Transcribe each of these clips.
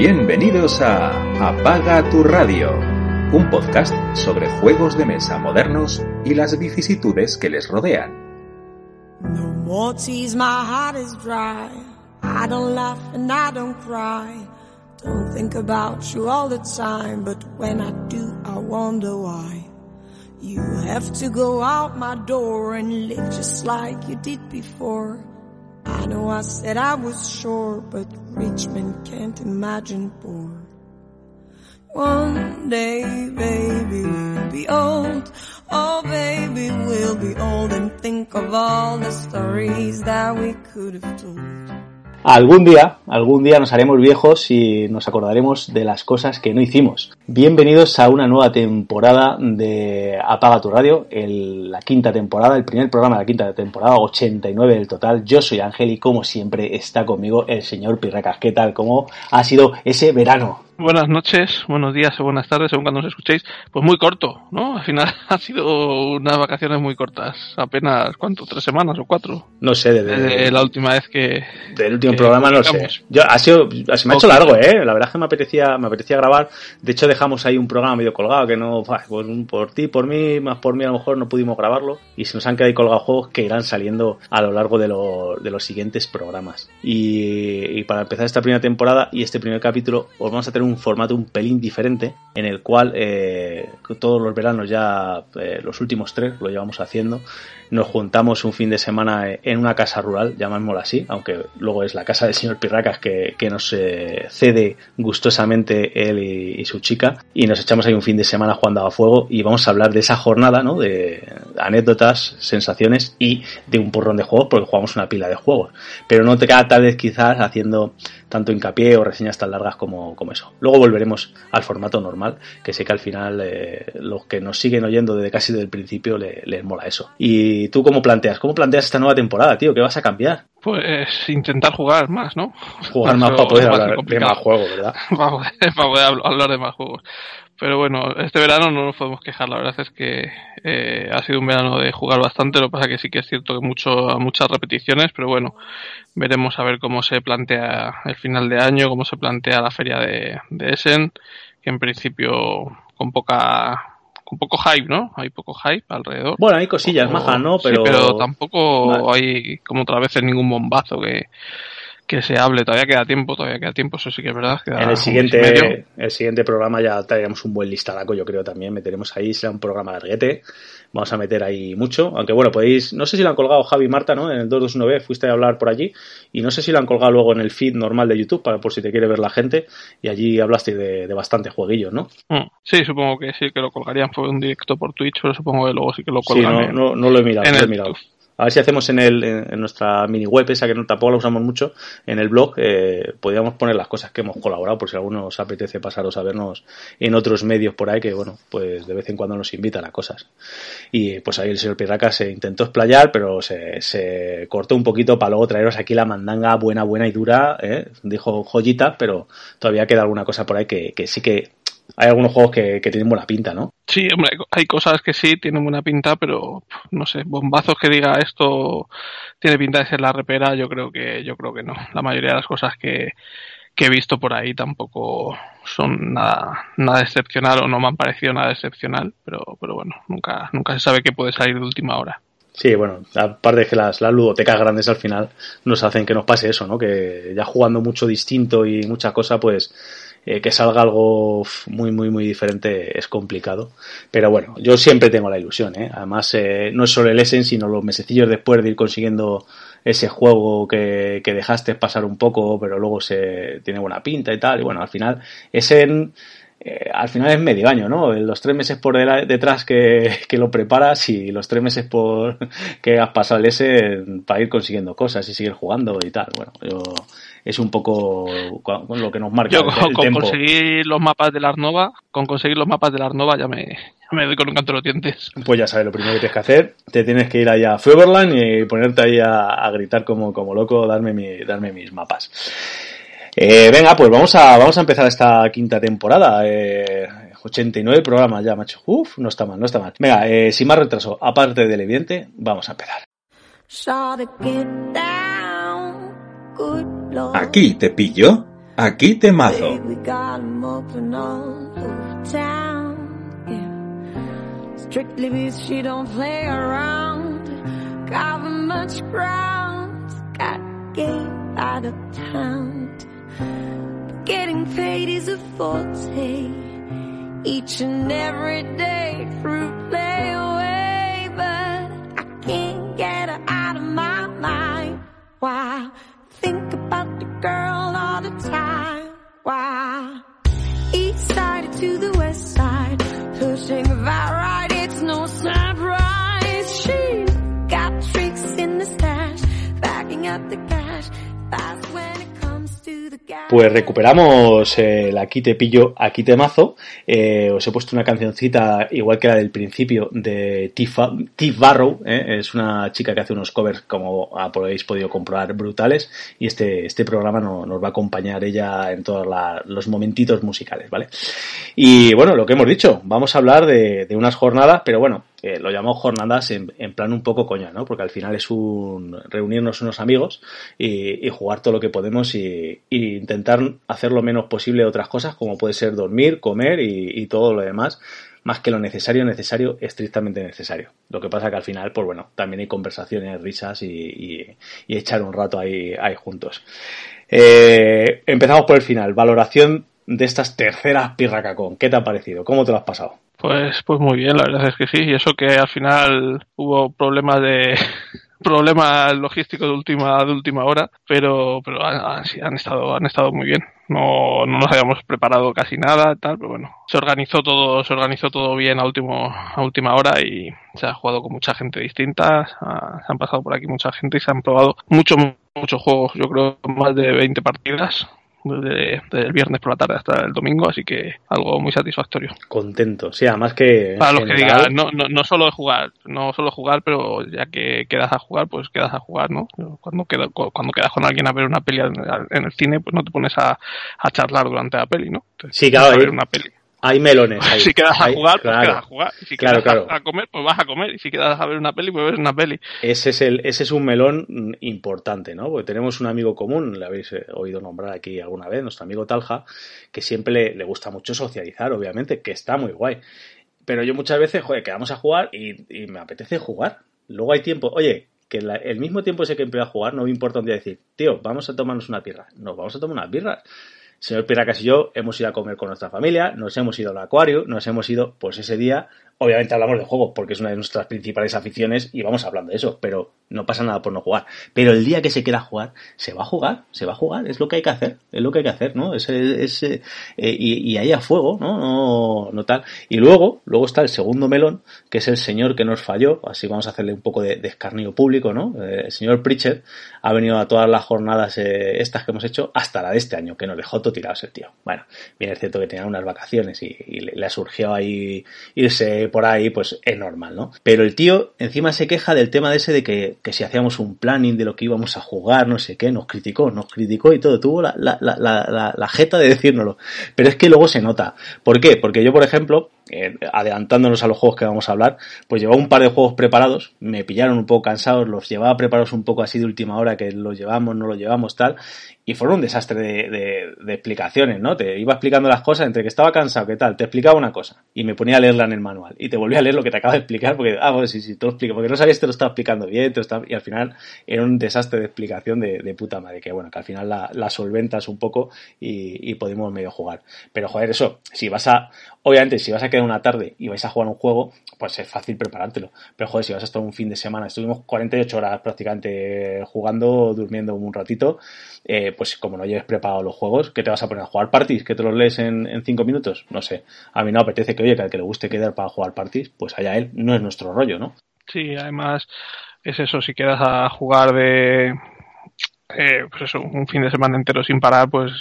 Bienvenidos a Apaga tu radio, un podcast sobre juegos de mesa modernos y las vicisitudes que les rodean. No more tease, my heart is dry. I don't laugh and I don't cry. Don't think about you all the time, but when I do, I wonder why. You have to go out my door and live just like you did before. I know I said I was sure, but rich men can't imagine poor. One day, baby, we'll be old. Oh, baby, we'll be old and think of all the stories that we could have told. Algún día, algún día nos haremos viejos y nos acordaremos de las cosas que no hicimos. Bienvenidos a una nueva temporada de Apaga tu Radio, la quinta temporada, el primer programa de la quinta temporada, 89 del total. Yo soy Ángel y como siempre está conmigo el señor Pirracas. ¿Qué tal? ¿Cómo ha sido ese verano? Buenas noches, buenos días o buenas tardes, según cuando nos escuchéis. Pues muy corto, ¿no? Al final han sido unas vacaciones muy cortas. Apenas, ¿cuánto? ¿Tres semanas o cuatro? No sé, desde, Desde la última vez que... del último que programa no sé. Yo, ha sido, se me ha hecho largo, ¿eh? La verdad es que me apetecía, me apetecía grabar. De hecho, dejamos ahí un programa medio colgado que no, pues, por ti, por mí, más por mí, a lo mejor no pudimos grabarlo. Y se nos han quedado ahí colgados juegos que irán saliendo a lo largo de, lo- de los siguientes programas. Y, y para empezar esta primera temporada y este primer capítulo, os vamos a tener un formato un pelín diferente en el cual eh, todos los veranos ya, eh, los últimos tres, lo llevamos haciendo. Nos juntamos un fin de semana en una casa rural, llamémosla así, aunque luego es la casa del señor Pirracas que, que nos eh, cede gustosamente él y, su chica, y nos echamos ahí un fin de semana jugando a fuego y vamos a hablar de esa jornada, ¿no? De anécdotas, sensaciones y de un porrón de juegos, porque jugamos una pila de juegos, pero no te queda tal vez quizás haciendo tanto hincapié o reseñas tan largas como, como eso. Luego volveremos al formato normal, que sé que al final eh, los que nos siguen oyendo desde casi desde el principio le- les mola eso. ¿Y tú cómo planteas? ¿Cómo planteas esta nueva temporada, tío? ¿Qué vas a cambiar? Pues intentar jugar más, ¿no? Jugar más Eso para poder hablar de más juegos, ¿verdad? para poder, para poder habl- hablar de más juegos. Pero bueno, este verano no nos podemos quejar. La verdad es que eh, ha sido un verano de jugar bastante. Lo que pasa que sí que es cierto que mucho, muchas repeticiones, pero bueno, veremos a ver cómo se plantea el final de año, cómo se plantea la feria de, de Essen, que en principio con poca con poco hype, ¿no? Hay poco hype alrededor. Bueno, hay cosillas majas, ¿no? sí, Pero, pero tampoco Vale. hay como otra vez ningún bombazo que, que se hable. Todavía queda tiempo, todavía queda tiempo, eso sí que es verdad. en el siguiente, el siguiente programa ya traeremos un buen listadaco, yo creo también. Meteremos ahí, será un programa larguete. Vamos a meter ahí mucho. Aunque bueno, podéis, no sé si lo han colgado Javi y Marta, ¿no? En el 221B fuiste a hablar por allí. Y no sé si lo han colgado luego en el feed normal de YouTube, para, por si te quiere ver la gente. Y allí hablaste de, de bastante jueguillos, ¿no? Mm, Sí, supongo que sí, que lo colgarían. Fue un directo por Twitch, pero supongo que luego sí que lo Sí, colgan. no, en- no, no lo he mirado, en no lo he mirado. YouTube. A ver si hacemos en, el, en, nuestra mini web, esa que tampoco la usamos mucho, en el blog, eh, podríamos poner las cosas que hemos colaborado, por si alguno os apetece pasaros a vernos en otros medios por ahí, que bueno, pues de vez en cuando nos invitan a cosas. Y pues ahí el señor Pirraca se intentó explayar, pero se, se cortó un poquito para luego traeros aquí la mandanga buena, buena y dura, ¿eh? dijo joyita, pero todavía queda alguna cosa por ahí que, que sí que hay algunos juegos que, que tienen buena pinta, ¿no? Sí, hombre, hay cosas que sí tienen buena pinta, pero no sé, bombazos que diga esto tiene pinta de ser la repera, yo creo que yo creo que no. La mayoría de las cosas que, que he visto por ahí tampoco son nada nada excepcional o no me han parecido nada excepcional, pero pero bueno, nunca nunca se sabe qué puede salir de última hora. Sí, bueno, aparte de que las, las ludotecas grandes al final nos hacen que nos pase eso, ¿no? Que ya jugando mucho distinto y mucha cosa, pues eh, que salga algo muy, muy, muy diferente es complicado. Pero bueno, yo siempre tengo la ilusión, ¿eh? Además, eh, no es solo el Essen, sino los mesecillos después de ir consiguiendo ese juego que, que dejaste pasar un poco, pero luego se tiene buena pinta y tal. Y bueno, al final, Essen eh, al final es medio año, ¿no? Los tres meses por detrás que, que lo preparas y los tres meses por que has pasado el S para ir consiguiendo cosas y seguir jugando y tal. Bueno, yo, es un poco con lo que nos marca Yo el, con, el con tempo. conseguir los mapas de la Arnova, con conseguir los mapas de la Arnova ya me, ya me doy con un canto de los dientes. Pues ya sabes lo primero que tienes que hacer. Te tienes que ir ahí a Feverland y ponerte ahí a, a gritar como, como loco, darme, mi, darme mis mapas. Eh, venga, pues vamos a, vamos a empezar esta quinta temporada. Eh, 89 programas ya, macho. Uf, no está mal, no está mal. Venga, eh, sin más retraso, aparte del evidente, vamos a empezar. Aquí te pillo aquí te mazo. 'em. Strictly because she don't play around. Cover much ground. Got game out of town. But getting paid is a forte. Each and every day through play away. But I can't get her out of my mind. Why? About the girl all the time. Why? East side to the west side, pushing vibe right, it's no surprise. She got tricks in the stash, backing up the cash, fast when Pues recuperamos el Aquí te pillo, aquí te mazo. Eh, os he puesto una cancioncita igual que la del principio de Tifa- Tiff Barrow. eh, Es una chica que hace unos covers, como habéis podido comprobar, brutales. Y este, este programa no- nos va a acompañar ella en todos los momentitos musicales, ¿vale? Y bueno, lo que hemos dicho, vamos a hablar de unas jornadas, pero bueno, eh, lo llamamos jornadas en, en plan un poco coña, ¿no? Porque al final es un reunirnos unos amigos y, jugar todo lo que podemos y, intentar hacer lo menos posible otras cosas, como puede ser dormir, comer y, todo lo demás, más que lo necesario, necesario, estrictamente necesario. Lo que pasa que al final, pues bueno, también hay conversaciones, risas y echar un rato ahí, ahí juntos. Eh, empezamos por el final. Valoración de estas terceras pirracacón. ¿Qué te ha parecido? ¿Cómo te lo has pasado? Pues, pues muy bien, la verdad es que sí. Y eso que al final hubo problemas de problemas logísticos de última de última hora, pero pero han, han- estado han estado muy bien. No, no nos habíamos preparado casi nada, tal, pero bueno, se organizó todo se organizó todo bien a último a última hora y se ha jugado con mucha gente distinta. se han pasado por aquí mucha gente y se han probado muchos muchos juegos. Yo creo más de 20 partidas. Desde, desde el viernes por la tarde hasta el domingo, así que algo muy satisfactorio. Contento. Sí, además que. Para los que digan, no, no, no solo jugar, no solo jugar, pero ya que quedas a jugar, pues quedas a jugar, ¿no? Cuando, queda, cu- cuando quedas con alguien a ver una peli en el cine, pues no te pones a, a charlar durante la peli, ¿no? Entonces, Sí, claro, a ver una peli. Hay melones. ahí. Si quedas a Hay- jugar, pues claro. quedas a jugar. Si Claro, quedas claro. A, comer, pues vas a comer. Y si quedas a ver una peli, pues ves una peli. Ese es, el, ese es un melón importante, ¿no? Porque tenemos un amigo común, le habéis eh, oído nombrar aquí alguna vez, nuestro amigo Talja, que siempre le, le gusta mucho socializar, obviamente, que está muy guay. Pero yo muchas veces, joder, quedamos a jugar y, y me apetece jugar. Luego hay tiempo, oye, que la- el mismo tiempo ese que empleo a jugar, no me importa un día decir, tío, vamos a tomarnos una birra. Nos vamos a tomar unas birras. Señor Piracas y yo hemos ido a comer con nuestra familia, nos hemos ido al acuario, nos hemos ido, pues ese día, obviamente hablamos de juegos porque es una de nuestras principales aficiones y vamos hablando de eso, pero no pasa nada por no jugar. Pero el día que se quiera jugar, se va a jugar, se va a jugar, es lo que hay que hacer, es lo que hay que hacer, ¿no? Es, es, eh, eh, y, ahí a fuego, ¿no? ¿no? No tal. Y luego, luego está el segundo melón, que es el señor que nos falló, así vamos a hacerle un poco de, escarnio público, ¿no? Eh, el señor Pritchard ha venido a todas las jornadas estas que hemos hecho, hasta la de este año, que nos dejó todo tirados el tío. Bueno, bien es cierto que tenía unas vacaciones y, y le, le ha surgido ahí irse por ahí, pues es normal, ¿no? Pero el tío encima se queja del tema de ese de que, que si hacíamos un planning de lo que íbamos a jugar, no sé qué, nos criticó, nos criticó y todo, tuvo la, la, la, la, la jeta de decírnoslo. Pero es que luego se nota. ¿Por qué? Porque yo, por ejemplo, eh, adelantándonos a los juegos que vamos a hablar, pues llevaba un par de juegos preparados, me pillaron un poco cansados, los llevaba preparados un poco así de última hora, que los llevamos, no los llevamos, tal, y fueron un desastre de, explicaciones, ¿no? Te iba explicando las cosas entre que estaba cansado, ¿qué tal? Te explicaba una cosa y me ponía a leerla en el manual y te volvía a leer lo que te acabo de explicar porque, ah, pues sí, sí, te lo explico, porque no sabías que te lo estaba explicando bien, te lo estaba... y al final era un desastre de explicación de, puta madre, que bueno, que al final la, la solventas un poco y, y podemos medio jugar. Pero joder, eso, si vas a, obviamente, si vas a quedar una tarde y vais a jugar un juego, pues es fácil preparártelo. Pero joder, si vas a estar un fin de semana, estuvimos 48 horas prácticamente jugando, durmiendo un ratito, eh, pues como no lleves preparado los juegos, ¿qué te vas a poner a jugar parties? ¿Que te los lees en, en cinco minutos? No sé. A mí no apetece que, oye, que al que le guste quedar para jugar parties, pues allá él, no es nuestro rollo, ¿no? Sí, además es eso, si quedas a jugar de, eh, pues eso, un fin de semana entero sin parar, pues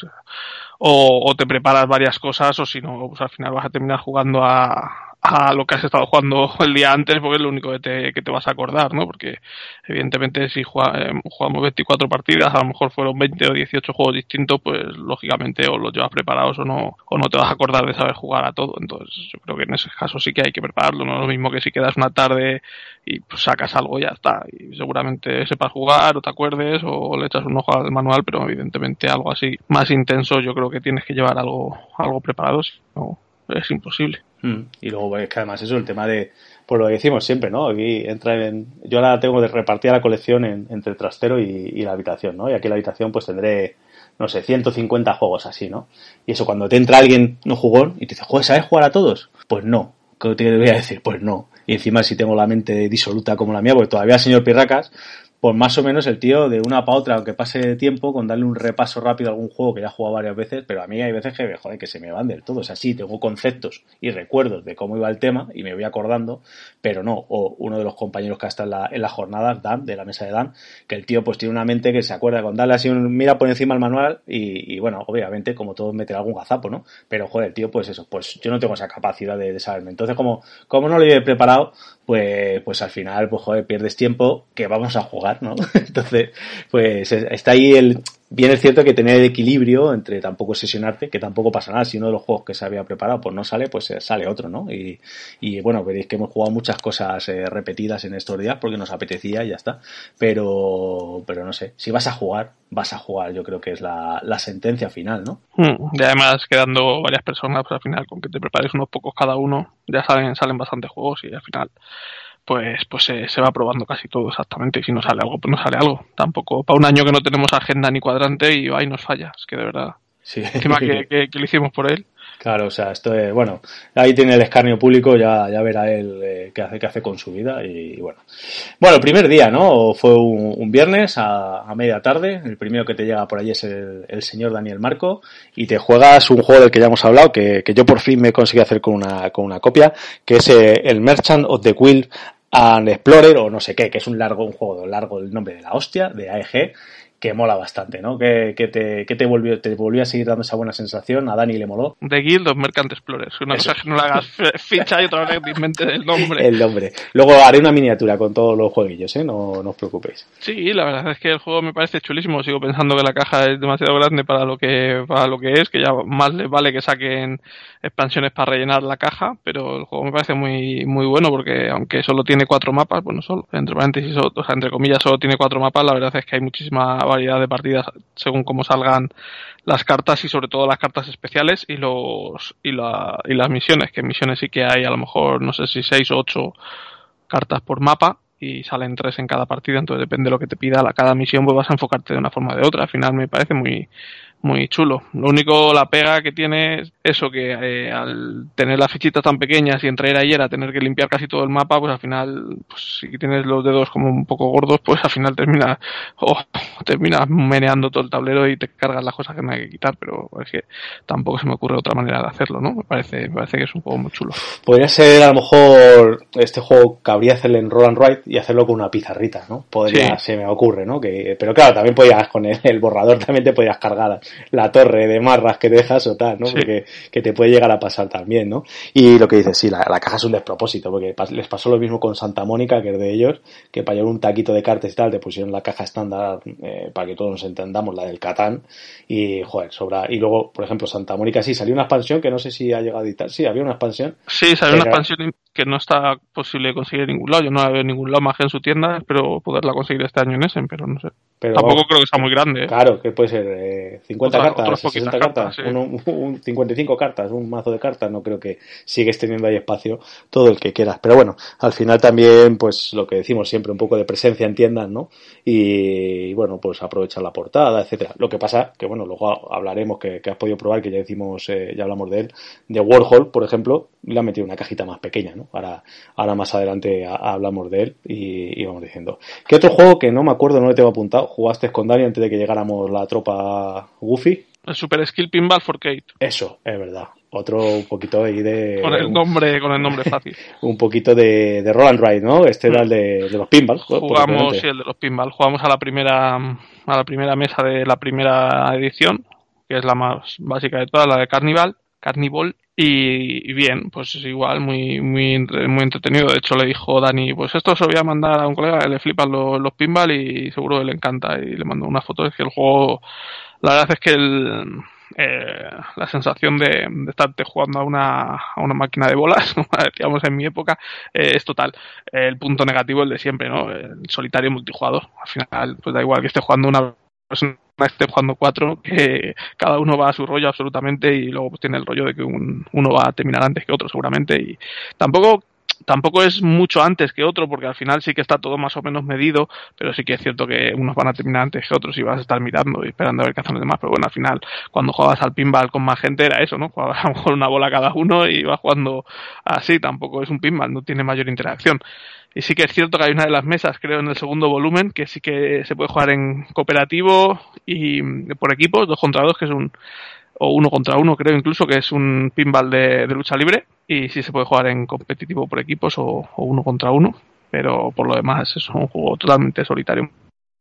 o, o, te preparas varias cosas o si no, pues al final vas a terminar jugando a, a lo que has estado jugando el día antes, porque es lo único que te, que te vas a acordar, ¿no? Porque evidentemente si eh, jugamos 24 partidas, a lo mejor fueron 20 o 18 juegos distintos, pues lógicamente o los llevas preparados o no, o no te vas a acordar de saber jugar a todo. Entonces yo creo que en ese caso sí que hay que prepararlo, no es lo mismo que si quedas una tarde y pues sacas algo y ya está. Y seguramente sepas jugar o te acuerdes o le echas un ojo al manual, pero evidentemente algo así más intenso yo creo que tienes que llevar algo, algo preparado, no, es imposible. Mm. Y luego es que además eso, el tema de, por lo que decimos siempre, ¿no? Aquí entra en, yo ahora tengo de repartir la colección entre el trastero y, la habitación, ¿no? Y aquí en la habitación pues tendré, no sé, 150 juegos así, ¿no? Y eso cuando te entra alguien no jugón y te dice, joder, ¿sabes jugar a todos? Pues no. ¿Qué te voy a decir? Pues no. Y encima si tengo la mente disoluta como la mía, porque todavía el señor Pirracas, pues más o menos el tío de una para otra, aunque pase tiempo, con darle un repaso rápido a algún juego que ya he jugado varias veces, pero a mí hay veces que, joder, que se me van del todo. Es así, tengo conceptos y recuerdos de cómo iba el tema y me voy acordando, pero no. O uno de los compañeros que está en la, en la jornada, Dan, de la mesa de Dan, que el tío pues tiene una mente que se acuerda con darle así un mira por encima el manual y, bueno, obviamente, como todos meter algún gazapo, ¿no? Pero joder, el tío, pues eso, pues yo no tengo esa capacidad de, de saberme. Entonces, como, como no lo he preparado, pues, pues al final, pues joder, pierdes tiempo que vamos a jugar, Entonces, pues está ahí el, bien es cierto que tener el equilibrio entre tampoco sesionarte, que tampoco pasa nada, si uno de los juegos que se había preparado pues no sale, pues eh, sale otro, ¿no? Y, y bueno, veréis que hemos jugado muchas cosas eh, repetidas en estos días porque nos apetecía y ya está. Pero, pero no sé, si vas a jugar, vas a jugar, yo creo que es la, la sentencia final, ¿no? Hmm, y además quedando varias personas, pues al final con que te prepares unos pocos cada uno, ya salen, salen bastantes juegos y al final pues, pues se, va probando casi todo exactamente. Y si no sale algo, pues no sale algo. Tampoco para un año que no tenemos agenda ni cuadrante y ahí nos falla. Es que de verdad. Sí. Encima que, que, lo hicimos por él. Claro, o sea, esto es, bueno, ahí tiene el escarnio público, ya, ya verá él eh, qué hace, qué hace con su vida y, bueno. Bueno, el primer día, ¿no? Fue un, viernes a, media tarde, el primero que te llega por allí es el, el, señor Daniel Marco y te juegas un juego del que ya hemos hablado, que, que yo por fin me conseguí hacer con una, con una copia, que es eh, el Merchant of the Quill and Explorer o no sé qué, que es un largo, un juego largo el nombre de la hostia, de AEG, que mola bastante, ¿no? Que, que, te, que te, volvió, te volvió a seguir dando esa buena sensación, a Dani le moló. The Guild of Mercant Explorers, una cosa que no le hagas ficha y otra vez te inventes el nombre. El nombre. Luego haré una miniatura con todos los jueguillos, ¿eh? No, no os preocupéis. Sí, la verdad es que el juego me parece chulísimo, sigo pensando que la caja es demasiado grande para lo que, para lo que es, que ya más le vale que saquen expansiones para rellenar la caja, pero el juego me parece muy, muy bueno porque aunque solo tiene cuatro mapas, bueno, solo, entre paréntesis, o sea, entre comillas, solo tiene cuatro mapas, la verdad es que hay muchísima variedad de partidas según cómo salgan las cartas y sobre todo las cartas especiales y los y, la, y las misiones, que misiones sí que hay a lo mejor, no sé si seis o ocho cartas por mapa y salen tres en cada partida, entonces depende de lo que te pida la cada misión, pues vas a enfocarte de una forma o de otra. Al final me parece muy, muy chulo. Lo único, la pega que tiene es eso, que eh, al tener las fichitas tan pequeñas y entrar ayer a tener que limpiar casi todo el mapa, pues al final, pues si tienes los dedos como un poco gordos, pues al final terminas, oh, terminas meneando todo el tablero y te cargas las cosas que no hay que quitar, pero es que tampoco se me ocurre otra manera de hacerlo, ¿no? Me parece, me parece que es un juego muy chulo. Podría ser a lo mejor este juego cabría hacerle en Roll and Ride y hacerlo con una pizarrita, ¿no? Podría, se me ocurre, ¿no? Que, pero claro, también podías con el, el borrador también te podías cargar la torre de marras que dejas o tal, ¿no? Porque que te puede llegar a pasar también, ¿no? Y lo que dices, sí, la, caja es un despropósito, porque les pasó lo mismo con Santa Mónica, que es de ellos, que para llevar un taquito de cartas y tal, te pusieron la caja estándar eh, para que todos nos entendamos, la del Catán, y joder, sobra. Y luego, por ejemplo, Santa Mónica sí, salió una expansión que no sé si ha llegado a editar, sí, había una expansión. Sí, salió una expansión que no está posible conseguir en ningún lado, yo no la veo ningún lado más que en su tienda, espero poderla conseguir este año en Essen, pero no sé. Tampoco creo que sea muy grande. ¿eh? Claro, que puede ser eh, 50 cartas, 60 cartas, un, 55 cartas, un mazo de cartas, no creo que sigues teniendo ahí espacio todo el que quieras. Pero bueno, al final también, pues lo que decimos siempre, un poco de presencia en tiendas, ¿no? Y, bueno, pues aprovechar la portada, etcétera. Lo que pasa, que bueno, luego hablaremos, que, has podido probar, que ya decimos, eh, ya hablamos de él, de Warhol, por ejemplo, le ha metido una cajita más pequeña, ¿no? Ahora, ahora más adelante hablamos de él y, y, vamos diciendo. ¿Qué otro juego que no me acuerdo, no le tengo apuntado? ¿Jugaste con Dani antes de que llegáramos la tropa Goofy? El Super Skill Pinball for Kate. Eso, es verdad. Otro un poquito ahí de. Con el nombre, con el nombre fácil. un poquito de, de Roll and Ride, ¿no? Este era el de, los pinball. Jugamos, sí, el de los pinball. Jugamos a la primera a la primera mesa de la primera edición, que es la más básica de todas, la de Carnival. Carnival y, bien, pues es igual, muy, muy, muy entretenido. De hecho, le dijo Dani, pues esto se lo voy a mandar a un colega, le flipan los, los pinball y seguro que le encanta. Y le mandó una foto. Es que el juego, la verdad es que el, eh, la sensación de, de estarte jugando a una, a una máquina de bolas, como decíamos en mi época, eh, es total. el punto negativo el de siempre, ¿no? El solitario multijugador. Al final, pues da igual que esté jugando una persona esté jugando cuatro, que cada uno va a su rollo absolutamente y luego pues tiene el rollo de que uno va a terminar antes que otro seguramente y tampoco tampoco es mucho antes que otro, porque al final sí que está todo más o menos medido, pero sí que es cierto que unos van a terminar antes que otros y vas a estar mirando y esperando a ver qué hacen los demás. Pero bueno, al final, cuando jugabas al pinball con más gente era eso, ¿no? Jugabas a lo mejor una bola cada uno y vas jugando así, tampoco es un pinball, no tiene mayor interacción. Y sí que es cierto que hay una de las mesas, creo, en el segundo volumen, que sí que se puede jugar en cooperativo y por equipos, dos contra dos, que es un, o uno contra uno, creo incluso, que es un pinball de, lucha libre. Y sí se puede jugar en competitivo por equipos o, o, uno contra uno. Pero por lo demás es un juego totalmente solitario,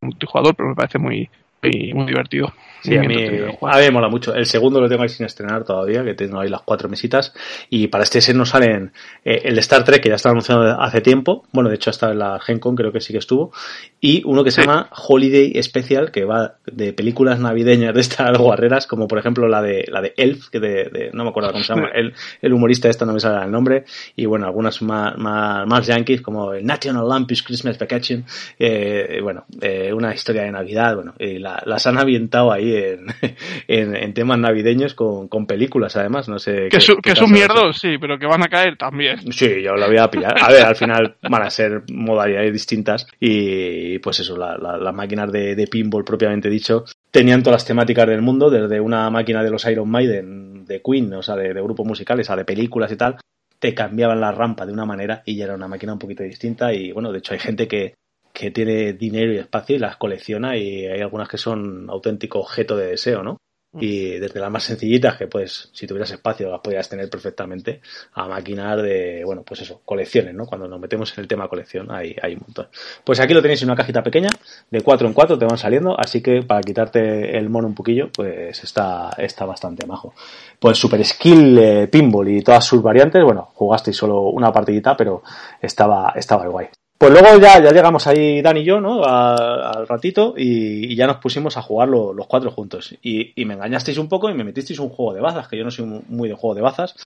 multijugador, pero me parece muy, y muy divertido. Sí, a mí, a mí me mola mucho. El segundo lo tengo ahí sin estrenar todavía, que tengo ahí las cuatro mesitas. Y para este set nos salen eh, el Star Trek, que ya estaba anunciado hace tiempo. Bueno, de hecho, hasta en la Gen Con creo que sí que estuvo. Y uno que se llama Holiday Special, que va de películas navideñas de estas guarreras, como por ejemplo la de la de Elf, que de, no me acuerdo cómo se llama, el, el humorista esta no me sale el nombre. Y bueno, algunas más, más, más yankees, como el National Lampoon's Christmas Vacation. Eh, bueno, eh, una historia de Navidad, bueno, y la, las han ambientado ahí en, en, temas navideños con, con, películas, además, no sé. Que, que es un mierdo, sí, pero que van a caer también. Sí, yo lo voy a pillar. A ver, al final van a ser modalidades distintas y pues eso, las la, máquinas de, de pinball propiamente dicho tenían todas las temáticas del mundo, desde una máquina de los Iron Maiden, de Queen, o sea, de, de, grupos musicales, a de películas y tal, te cambiaban la rampa de una manera y ya era una máquina un poquito distinta y bueno, de hecho hay gente que, que tiene dinero y espacio y las colecciona y hay algunas que son auténtico objeto de deseo, ¿no? Mm. Y desde las más sencillitas, que pues si tuvieras espacio las podrías tener perfectamente, a maquinar de, bueno, pues eso, colecciones, ¿no? Cuando nos metemos en el tema colección hay, hay un montón. Pues aquí lo tenéis en una cajita pequeña, de 4 en 4 te van saliendo, así que para quitarte el mono un poquillo, pues está, está bastante majo. Pues Super Skill eh, Pinball y todas sus variantes, bueno, jugasteis solo una partidita, pero estaba, estaba guay. Pues luego ya, ya llegamos ahí Dan y yo, ¿no? al ratito y, ya nos pusimos a jugar los cuatro juntos. Y, me engañasteis un poco y me metisteis un juego de bazas, que yo no soy muy de juego de bazas.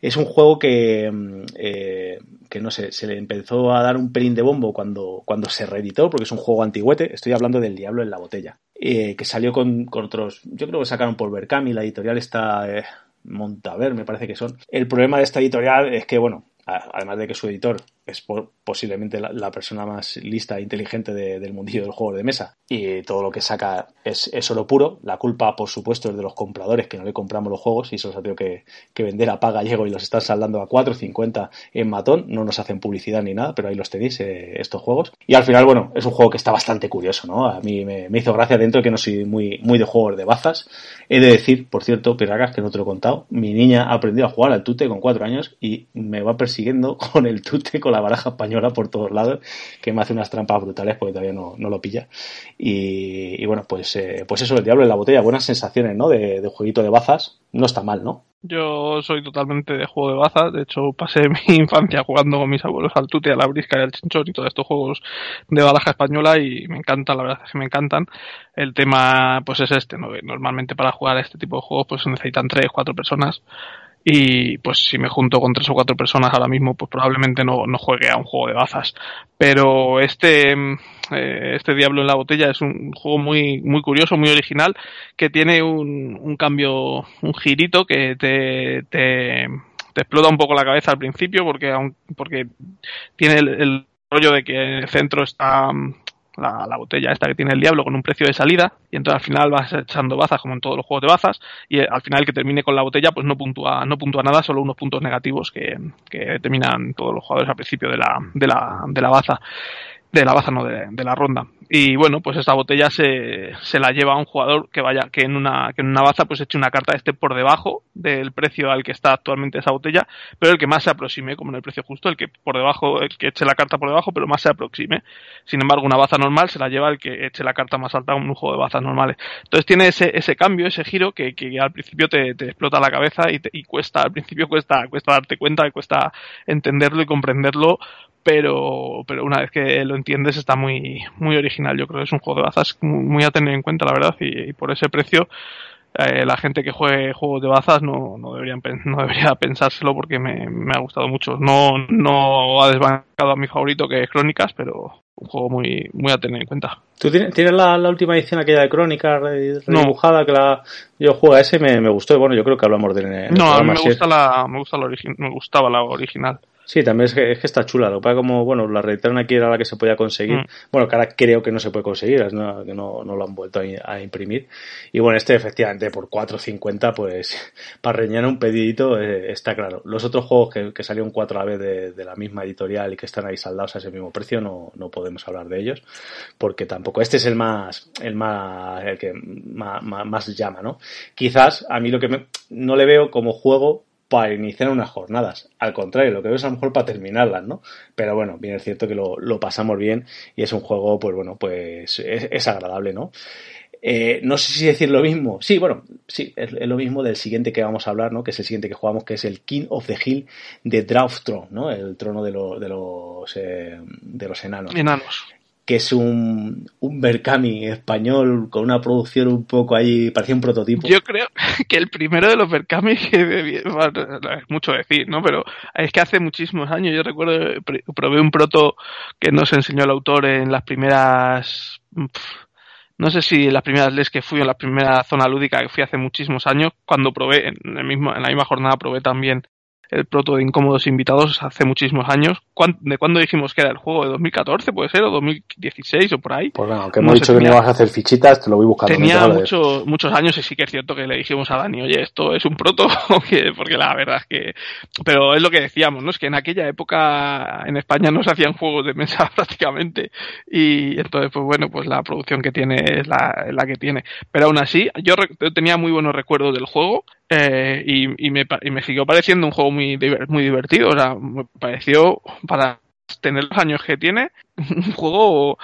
Es un juego que, mm, eh, que no sé, se le empezó a dar un pelín de bombo cuando, cuando se reeditó, porque es un juego antigüete. Estoy hablando del Diablo en la botella. Eh, que salió con, con, otros, yo creo que sacaron por Berkami, la editorial está eh, Montaver, me parece que son. El problema de esta editorial es que, bueno, además de que su editor es posiblemente la, persona más lista e inteligente del mundillo del juego de mesa y todo lo que saca es, es, oro puro. La culpa, por supuesto, es de los compradores que no le compramos los juegos y se los ha tenido que, vender a paga llego y los están saldando a 4.50 en matón. No nos hacen publicidad ni nada, pero ahí los tenéis, eh, estos juegos. Y al final, bueno, es un juego que está bastante curioso, ¿no? A mí me, hizo gracia dentro que no soy muy, muy de juegos de bazas. He de decir, por cierto, Pirragas, que no te lo he contado, mi niña ha aprendido a jugar al tute con 4 años y me va persiguiendo con el tute, con la baraja española por todos lados, que me hace unas trampas brutales porque todavía no, no lo pilla. Y, bueno, pues, eh, pues eso, el diablo en la botella, buenas sensaciones, ¿no? De, de jueguito de bazas, no está mal, ¿no? Yo soy totalmente de juego de bazas, de hecho pasé mi infancia jugando con mis abuelos al tute, a la brisca y al chinchón y todos estos juegos de baraja española y me encantan, la verdad es que me encantan. El tema pues es este, ¿no? normalmente para jugar este tipo de juegos pues necesitan tres, cuatro personas y pues si me junto con tres o cuatro personas ahora mismo pues probablemente no, no juegue a un juego de bazas. Pero este eh, este diablo en la botella es un juego muy muy curioso muy original que tiene un, un cambio un girito que te, explota un poco la cabeza al principio porque porque tiene el, el rollo de que en el centro está la, botella esta que tiene el diablo con un precio de salida y entonces al final vas echando bazas como en todos los juegos de bazas y al final el que termine con la botella pues no puntúa, no puntúa nada, solo unos puntos negativos que, que terminan todos los jugadores al principio de la, de la, de la baza. De la baza, no, de, la ronda. Y bueno, pues esta botella se, se, la lleva a un jugador que vaya, que en una, que en una baza pues eche una carta este por debajo del precio al que está actualmente esa botella, pero el que más se aproxime, como en el precio justo, el que por debajo, el que eche la carta por debajo, pero más se aproxime. Sin embargo, una baza normal se la lleva el que eche la carta más alta a un juego de bazas normales. Entonces tiene ese, ese cambio, ese giro que, que al principio te, te, explota la cabeza y, te, y cuesta, al principio cuesta, cuesta darte cuenta, cuesta entenderlo y comprenderlo pero, pero una vez que lo entiendes está muy, muy original. Yo creo que es un juego de bazas muy, a tener en cuenta, la verdad, y, por ese precio eh, la gente que juegue juegos de bazas no, no, deberían, no debería pensárselo porque me, me, ha gustado mucho. No, no ha desbancado a mi favorito que es Crónicas, pero un juego muy, muy a tener en cuenta. ¿Tú tienes, la, la, última edición aquella de Crónicas redibujada que la yo juego a ese me, me gustó y bueno yo creo que hablamos de no a mí me gusta la me gusta la me gustaba la original Sí, también es que, es que está chula. Lo que pasa como, bueno, la reeditaron aquí era la que se podía conseguir. Mm. Bueno, que ahora creo que no se puede conseguir, es no, que no, no, lo han vuelto a, imprimir. Y bueno, este efectivamente por 4.50, pues para reñar un pedidito eh, está claro. Los otros juegos que, que salieron cuatro a la vez de, de, la misma editorial y que están ahí saldados a ese mismo precio, no, no podemos hablar de ellos, porque tampoco. Este es el más, el más, el que más, más, más llama, ¿no? Quizás a mí lo que me, no le veo como juego para iniciar unas jornadas. Al contrario, lo que veo es a lo mejor para terminarlas, ¿no? Pero bueno, bien es cierto que lo, pasamos bien y es un juego, pues bueno, pues es, agradable, ¿no? Eh, no sé si decir lo mismo. Sí, bueno, sí, es, lo mismo del siguiente que vamos a hablar, ¿no? Que es el siguiente que jugamos, que es el King of the Hill de Throne, ¿no? El trono de, de los, eh, de los enanos. Enanos que es un, un Berkami español con una producción un poco ahí, parecía un prototipo. Yo creo que el primero de los Berkami, que es mucho decir, ¿no? Pero es que hace muchísimos años, yo recuerdo, probé un proto que nos enseñó el autor en las primeras... no sé si en las primeras leyes que fui, en la primera zona lúdica que fui hace muchísimos años, cuando probé, en, el mismo, en la misma jornada probé también el proto de Incómodos Invitados hace muchísimos años. ¿De cuándo dijimos que era el juego? ¿De 2014 puede ser? ¿O 2016 o por ahí? Pues bueno, que hemos dicho que no ibas a hacer fichitas, te lo voy buscando. Tenía muchos muchos años y sí que es cierto que le dijimos a Dani, oye, esto es un proto, porque la verdad es que... Pero es lo que decíamos, ¿no? Es que en aquella época en España no se hacían juegos de mesa prácticamente y entonces, pues bueno, pues la producción que tiene es la, la que tiene. Pero aún así, yo tenía muy buenos recuerdos del juego eh, y, me, y me siguió pareciendo un juego muy, muy divertido. O sea, me pareció para tener los años que tiene, un juego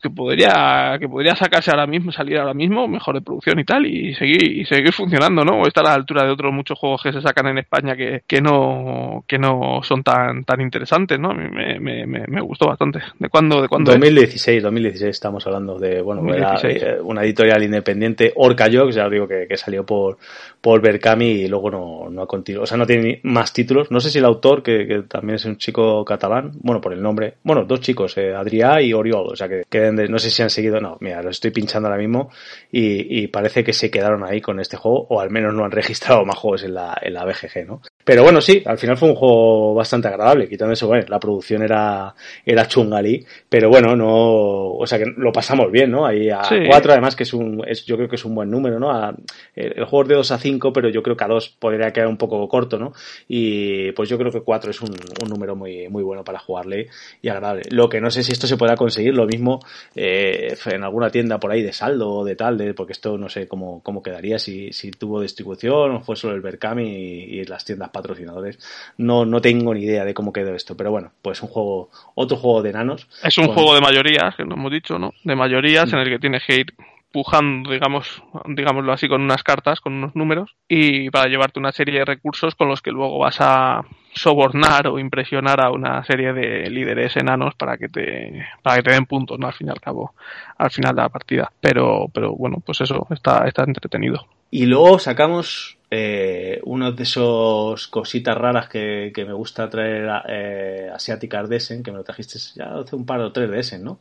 que podría que podría sacarse ahora mismo, salir ahora mismo, mejor de producción y tal, y seguir y seguir funcionando, ¿no? O estar a la altura de otros muchos juegos que se sacan en España que, que no que no son tan tan interesantes, ¿no? Me, me, me, me gustó bastante. ¿De cuándo? De cuándo 2016, 2016 estamos hablando de, bueno, eh, una editorial independiente, Orca Jokes, ya os digo que, que salió por por Berkami y luego no, no ha continuado, o sea, no tiene más títulos. No sé si el autor, que, que también es un chico catalán, bueno, por el nombre, bueno, dos chicos, eh, Adrià y Oriol, o sea que, no sé si han seguido, no, mira, los estoy pinchando ahora mismo y, parece que se quedaron ahí con este juego, o al menos no han registrado más juegos en la, en la BGG, ¿no? Pero bueno, sí, al final fue un juego bastante agradable, quitando eso, bueno, la producción era, era chungalí, pero bueno, no, o sea que lo pasamos bien, ¿no? Ahí a cuatro, además que es un, es, yo creo que es un buen número, ¿no? A, el, juego es de 2 a 5, pero yo creo que a 2 podría quedar un poco corto, ¿no? Y pues yo creo que 4 es un, un número muy, muy bueno para jugarle y agradable. Lo que no sé si esto se podrá conseguir, lo mismo eh, en alguna tienda por ahí de saldo o de tal, de, porque esto no sé cómo, cómo quedaría, si, si tuvo distribución o fue solo el Berkami y, y las tiendas patrocinadores. No, no tengo ni idea de cómo quedó esto, pero bueno, pues un juego, otro juego de enanos. Es un juego de mayorías, que no hemos dicho, ¿no? De mayorías en el que tienes que ir pujando, digamos, digámoslo así, con unas cartas, con unos números, y para llevarte una serie de recursos con los que luego vas a sobornar o impresionar a una serie de líderes enanos para que te, para que te den puntos, ¿no? Al fin y al cabo, al final de la partida. Pero, pero bueno, pues eso, está, está entretenido. Y luego sacamos eh, uno de esos cositas raras que, que me gusta traer eh, asiáticas de Essen, que me lo trajiste ya hace un par o tres de Essen, ¿no?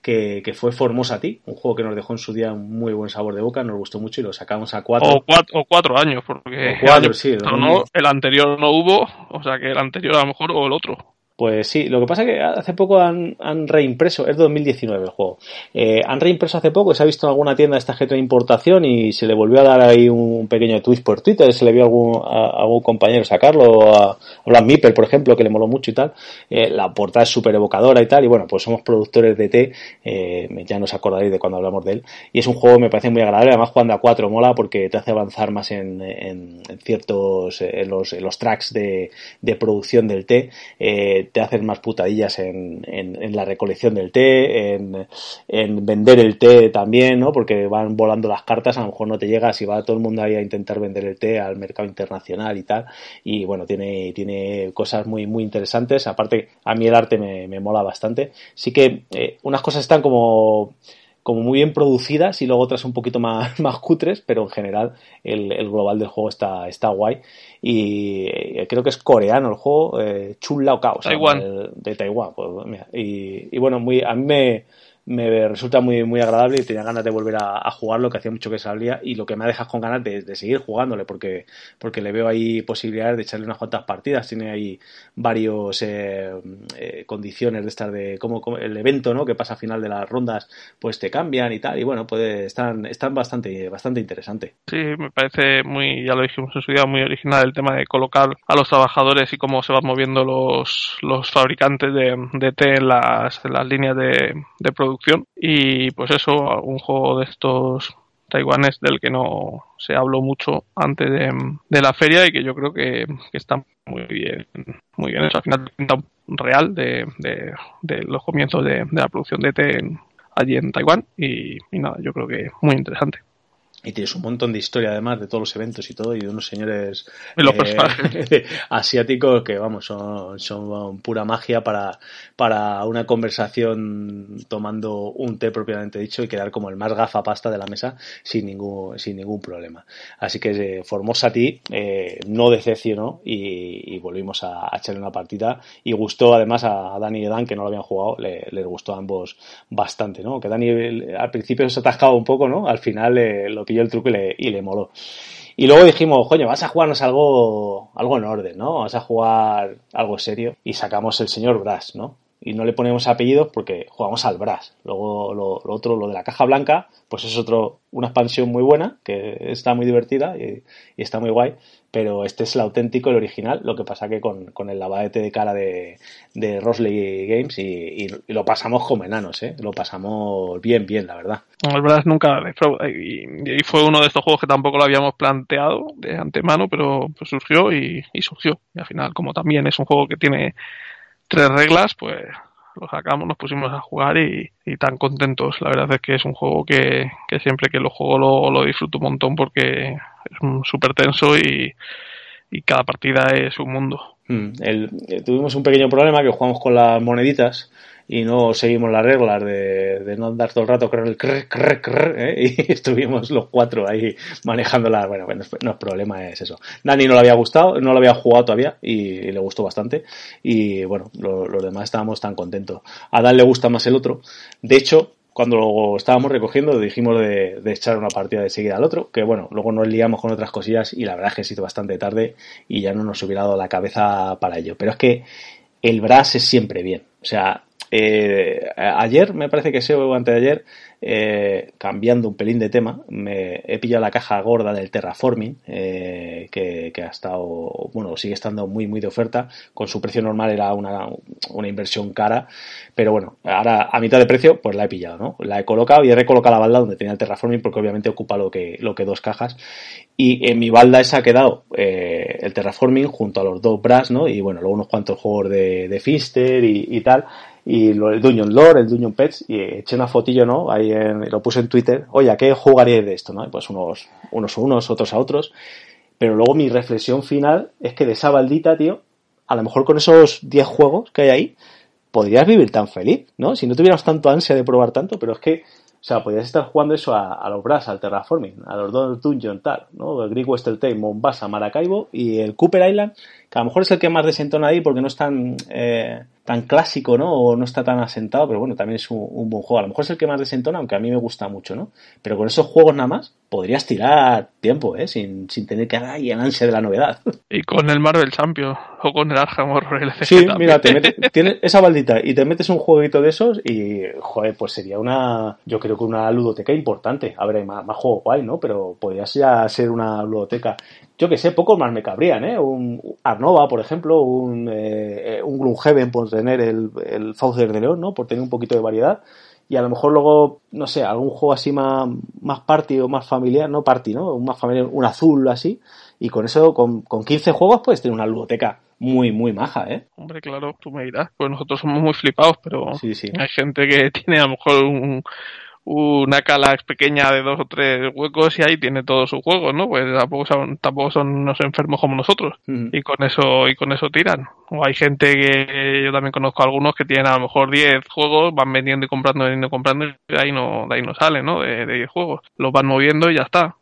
Que, que, fue Formosa a ti, un juego que nos dejó en su día un muy buen sabor de boca, nos gustó mucho y lo sacamos a cuatro. O cuatro, o cuatro años, porque cuatro, sí, no, el anterior no hubo, o sea que el anterior a lo mejor o el otro. Pues sí, lo que pasa es que hace poco han, reimpreso, es 2019 el juego, eh, han reimpreso hace poco, se ha visto en alguna tienda esta gente de importación y se le volvió a dar ahí un pequeño twist por Twitter, se le vio a algún, compañero sacarlo, a, Black Mipper, por ejemplo, que le moló mucho y tal. Eh, la portada es súper evocadora y tal, y bueno, pues somos productores de T, eh, ya nos acordaréis de cuando hablamos de él, y es un juego me parece muy agradable, además jugando a 4 mola porque te hace avanzar más en, en, en ciertos, en los, en los tracks de, de producción del T, te hacen más putadillas en, en, en, la recolección del té, en, en, vender el té también, ¿no? Porque van volando las cartas, a lo mejor no te llega si va todo el mundo ahí a intentar vender el té al mercado internacional y tal. Y bueno, tiene, tiene cosas muy, muy interesantes. Aparte, a mí el arte me, me mola bastante. Sí que eh, unas cosas están como como muy bien producidas y luego otras un poquito más, más cutres, pero en general el, el global del juego está, está guay. Y eh, creo que es coreano el juego, eh, Chun Lao Kao, Taiwán. De, de, Taiwán. Pues, mira, y, y, bueno, muy, a mí me, me resulta muy, muy agradable y tenía ganas de volver a, jugarlo, que hacía mucho que salía, y lo que me ha dejado con ganas de, de, seguir jugándole, porque, porque le veo ahí posibilidades de echarle unas cuantas partidas, tiene ahí varios eh, eh, condiciones de estar de como, el evento, ¿no? Que pasa a final de las rondas, pues te cambian y tal, y bueno, pues están, están bastante, bastante interesante. Sí, me parece muy, ya lo dijimos en su día, muy original el tema de colocar a los trabajadores y cómo se van moviendo los, los fabricantes de, de té en las, en las líneas de, de producción producción. Y pues eso, un juego de estos taiwanes del que no se habló mucho antes de, la feria y que yo creo que, está muy bien, muy bien hecho. Al final real de, de, los comienzos de, la producción de té en, allí en Taiwán. Y, y nada, yo creo que muy interesante y tienes un montón de historia además de todos los eventos y todo y de unos señores eh, asiáticos que vamos son, son pura magia para, para una conversación tomando un té propiamente dicho y quedar como el más gafapasta de la mesa sin ningún sin ningún problema. Así que eh, Formosa ti eh, no decepcionó y, y volvimos a, a, echarle una partida. Y gustó además a, Dani y Dan que no lo habían jugado le, les gustó a ambos bastante no que Dani al principio se atascaba un poco no al final eh, lo pilló el truco y le, y moló. Y luego dijimos, coño, vas a jugarnos algo, algo en orden, ¿no? Vas a jugar algo serio. Y sacamos el señor Brass, ¿no? Y no le ponemos apellidos porque jugamos al Brass. Luego lo, otro, lo de la caja blanca, pues es otro, una expansión muy buena, que está muy divertida y está muy guay pero este es el auténtico, el original, lo que pasa que con, con el lavadete de cara de, de Rosley Games y, y, lo pasamos como enanos, ¿eh? lo pasamos bien, bien, la verdad. El Brass nunca y, y, fue uno de estos juegos que tampoco lo habíamos planteado de antemano, pero pues surgió y, y surgió. Y al final, como también es un juego que tiene tres reglas, pues lo sacamos, nos pusimos a jugar y, y, tan contentos. La verdad es que es un juego que, que siempre que lo juego lo, lo, disfruto un montón porque es súper tenso y, y, cada partida es un mundo. Mm, eh, tuvimos un pequeño problema que jugamos con las moneditas y no seguimos las reglas de, de no andar todo el rato con el crr, crr, crr, ¿eh? y estuvimos los cuatro ahí manejándolas. Bueno, bueno, no es problema, es eso. Dani no le había gustado, no lo había jugado todavía y, le gustó bastante. Y bueno, lo, los demás estábamos tan contentos. A Dan le gusta más el otro. De hecho, cuando lo estábamos recogiendo dijimos de, de, echar una partida de seguida al otro, que bueno, luego nos liamos con otras cosillas y la verdad es que se hizo bastante tarde y ya no nos hubiera dado la cabeza para ello. Pero es que el Brass es siempre bien. O sea, eh, ayer, me parece que se o antes de ayer, eh, cambiando un pelín de tema, me he pillado la caja gorda del Terraforming, eh, que, que, ha estado, bueno, sigue estando muy, muy de oferta. Con su precio normal era una, una inversión cara, pero bueno, ahora a mitad de precio, pues la he pillado, ¿no? La he colocado y he recolocado la balda donde tenía el Terraforming, porque obviamente ocupa lo que, lo que dos cajas. Y en mi balda esa ha quedado eh, el Terraforming junto a los dos Brass, ¿no? Y bueno, luego unos cuantos juegos de, de Finster y tal y lo, el Dungeon Lore, el Dungeon Pets, y eché una fotillo, ¿no? Ahí en, lo puse en Twitter, oye, ¿a qué jugaría de esto, no? pues unos, unos a unos, otros a otros. Pero luego mi reflexión final es que de esa baldita, tío, a lo mejor con esos 10 juegos que hay ahí, podrías vivir tan feliz, ¿no? Si no tuvieras tanto ansia de probar tanto, pero es que, o sea, podrías estar jugando eso a, a los Brass, al Terraforming, a los Dungeon, tal, ¿no? El Greek Western Tale, Mombasa, Maracaibo y el Cooper Island, que a lo mejor es el que más desentona ahí porque no es tan, eh, tan clásico, ¿no? O no está tan asentado, pero bueno, también es un, buen juego. A lo mejor es el que más desentona, aunque a mí me gusta mucho, ¿no? Pero con esos juegos nada más podrías tirar tiempo, ¿eh? Sin, sin tener que dar ahí el ansia de la novedad. Y con el Marvel Champion, o con el Arkham Horror LCG Sí, mira, te metes, tienes esa baldita y te metes un jueguito de esos y, joder, pues sería una, yo creo que una ludoteca importante. A ver, más, más juegos guay, ¿no? Pero podría ya ser una ludoteca yo que sé, pocos más me cabrían, ¿eh? Un Arnova, por ejemplo, un, eh, un Gloomhaven por tener el, el Faucer de León, ¿no? Por tener un poquito de variedad. Y a lo mejor luego, no sé, algún juego así más, más party o más familiar, no party, ¿no? Un más familiar, un azul así. Y con eso, con, con 15 juegos, puedes tener una ludoteca muy, muy maja, ¿eh? Hombre, claro, tú me dirás. Pues nosotros somos muy flipados, pero sí, sí. hay gente que tiene a lo mejor un, una cala pequeña de dos o tres huecos y ahí tiene todos sus juegos, ¿no? Pues tampoco son, tampoco son unos enfermos como nosotros y con eso y con eso tiran. O hay gente que yo también conozco algunos que tienen a lo mejor 10 juegos, van vendiendo y comprando, vendiendo y comprando y de ahí no, de ahí no sale, ¿no? De 10 juegos. Los van moviendo y ya está.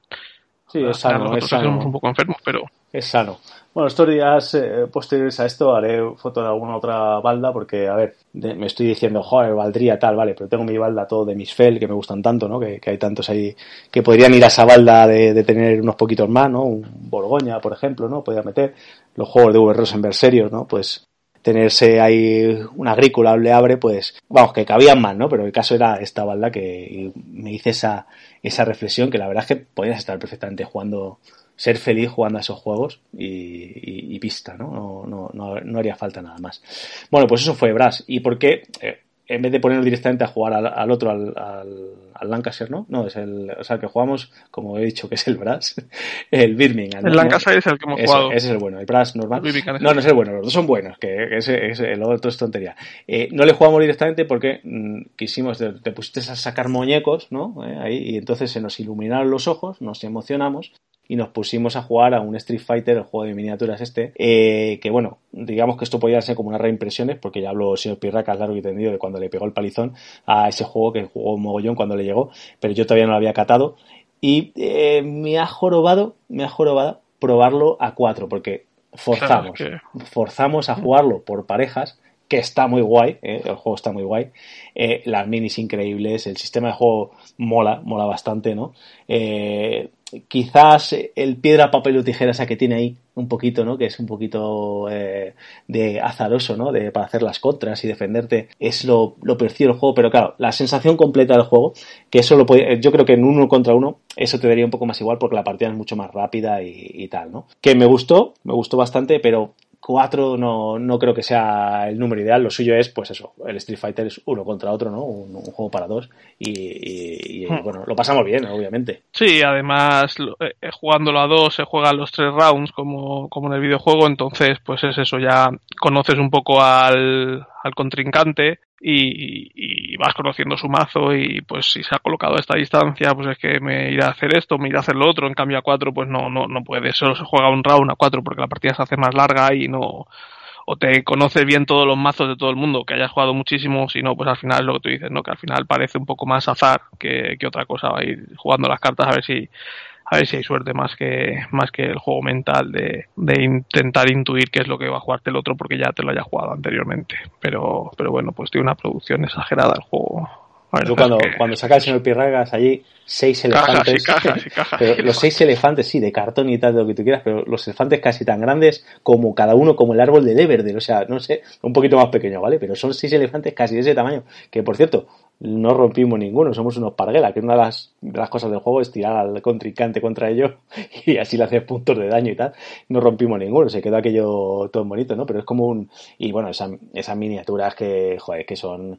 Sí, es sano, nosotros es sano. un poco enfermos, pero Es sano. Bueno, estos días eh, posteriores a esto haré foto de alguna otra balda porque, a ver, de- me estoy diciendo, joder, valdría tal, vale, pero tengo mi balda todo de mis fel que me gustan tanto, ¿no? Que, que hay tantos ahí que podrían ir a esa balda de, de tener unos poquitos más, ¿no? Un Borgoña, por ejemplo, ¿no? Podría meter los juegos de V. Rosenberg serios, ¿no? Pues tenerse ahí una agrícola, le abre, pues, vamos, que cabían más, ¿no? Pero el caso era esta balda que me hice esa, esa reflexión que la verdad es que podías estar perfectamente jugando, ser feliz jugando a esos juegos y, y, y pista, ¿no? No, no, no, haría falta nada más. Bueno, pues eso fue Brass. ¿Y por qué? Eh, en vez de ponernos directamente a jugar al, al otro, al, al, al, Lancaster, ¿no? No, es el, o sea, el que jugamos, como he dicho, que es el Brass, el Birmingham. el ¿no? Lancaster es el que hemos jugado. ese es el bueno, el Brass normal. No, no es el bueno, los dos son buenos, que, que ese, ese- el otro es tontería. Eh, no le jugamos directamente porque mm, quisimos, te, te pusiste a sacar muñecos, ¿no? Eh, ahí, y entonces se nos iluminaron los ojos, nos emocionamos y nos pusimos a jugar a un Street Fighter, el juego de miniaturas este, eh, que bueno, digamos que esto podía ser como unas reimpresiones, porque ya habló el señor Pirracas largo y tendido de cuando le pegó el palizón a ese juego que jugó un mogollón cuando le llegó, pero yo todavía no lo había catado y eh, me ha jorobado, me ha jorobado probarlo a cuatro, porque forzamos, Claro, forzamos a jugarlo por parejas, que está muy guay, ¿eh? el juego está muy guay, eh, las minis increíbles, el sistema de juego mola, mola bastante, ¿no? Eh, quizás el piedra, papel o tijera esa que tiene ahí un poquito, ¿no? Que es un poquito eh, de azaroso, ¿no? De, para hacer las contras y defenderte, es lo, lo del juego, pero claro, la sensación completa del juego, que eso lo puede, yo creo que en uno contra uno, eso te daría un poco más igual porque la partida es mucho más rápida y, y tal, ¿no? Que me gustó, me gustó bastante, pero 4 no, no creo que sea el número ideal. Lo suyo es, pues eso, el Street Fighter es uno contra otro, ¿no? Un, un juego para dos. Y, y- y, Hmm. bueno, lo pasamos bien, obviamente. Sí, además eh, eh, jugándolo a dos se juegan los tres rounds como, como en el videojuego, entonces pues es eso, ya conoces un poco al, al contrincante y, y vas conociendo su mazo y pues si se ha colocado a esta distancia pues es que me irá a hacer esto, me irá a hacer lo otro, en cambio a cuatro pues no, no, no puede, solo se juega un round a cuatro porque la partida se hace más larga y no o te conoces bien todos los mazos de todo el mundo, que hayas jugado muchísimo, si no, pues al final es lo que tú dices, ¿no? Que al final parece un poco más azar que, que otra cosa, ir jugando las cartas a ver si a ver si hay suerte más que más que el juego mental de, de intentar intuir qué es lo que va a jugarte el otro porque ya te lo haya jugado anteriormente. Pero, pero bueno, pues tiene una producción exagerada el juego. Yo cuando, que- cuando saca el señor Pirragas allí seis Cajas y elefantes. cajas y cajas. pero los seis elefantes, sí, de cartón y tal, de lo que tú quieras, pero los elefantes casi tan grandes como cada uno, como el árbol de Everdell, o sea, no sé, un poquito más pequeño, ¿vale? Pero son seis elefantes casi de ese tamaño, que por cierto, no rompimos ninguno, somos unos parguela, que una de las, cosas del juego es tirar al contrincante contra ellos y así le haces puntos de daño y tal. No rompimos ninguno, se quedó aquello todo bonito, ¿no? Pero es como un... Y bueno, esa- esas miniaturas que, joder, que son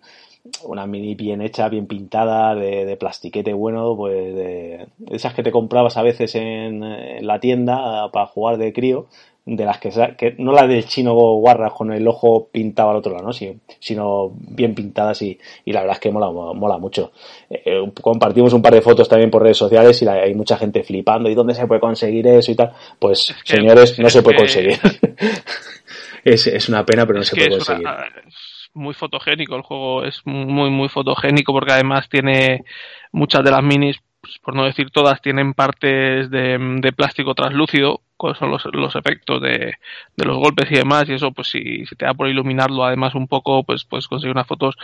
una mini bien hecha, bien pintada, de, de plastiquete bueno, pues de, esas que te comprabas a veces en la tienda para jugar de crío, de las que, que no la del chino guarra con el ojo pintado al otro lado, ¿no? Si- sino bien pintadas y, y la verdad es que mola, mola mucho. Eh, compartimos un par de fotos también por redes sociales y la- hay mucha gente flipando y dónde se puede conseguir eso y tal. Pues que- señores, no se puede que- conseguir. es, es una pena, pero no es se puede una- conseguir. es muy fotogénico el juego, es muy muy fotogénico porque además tiene muchas de las minis, pues, por no decir todas, tienen partes de, de plástico translúcido cuáles son los, los efectos de, de, los golpes y demás y eso pues si, si, te da por iluminarlo además un poco pues puedes conseguir unas fotos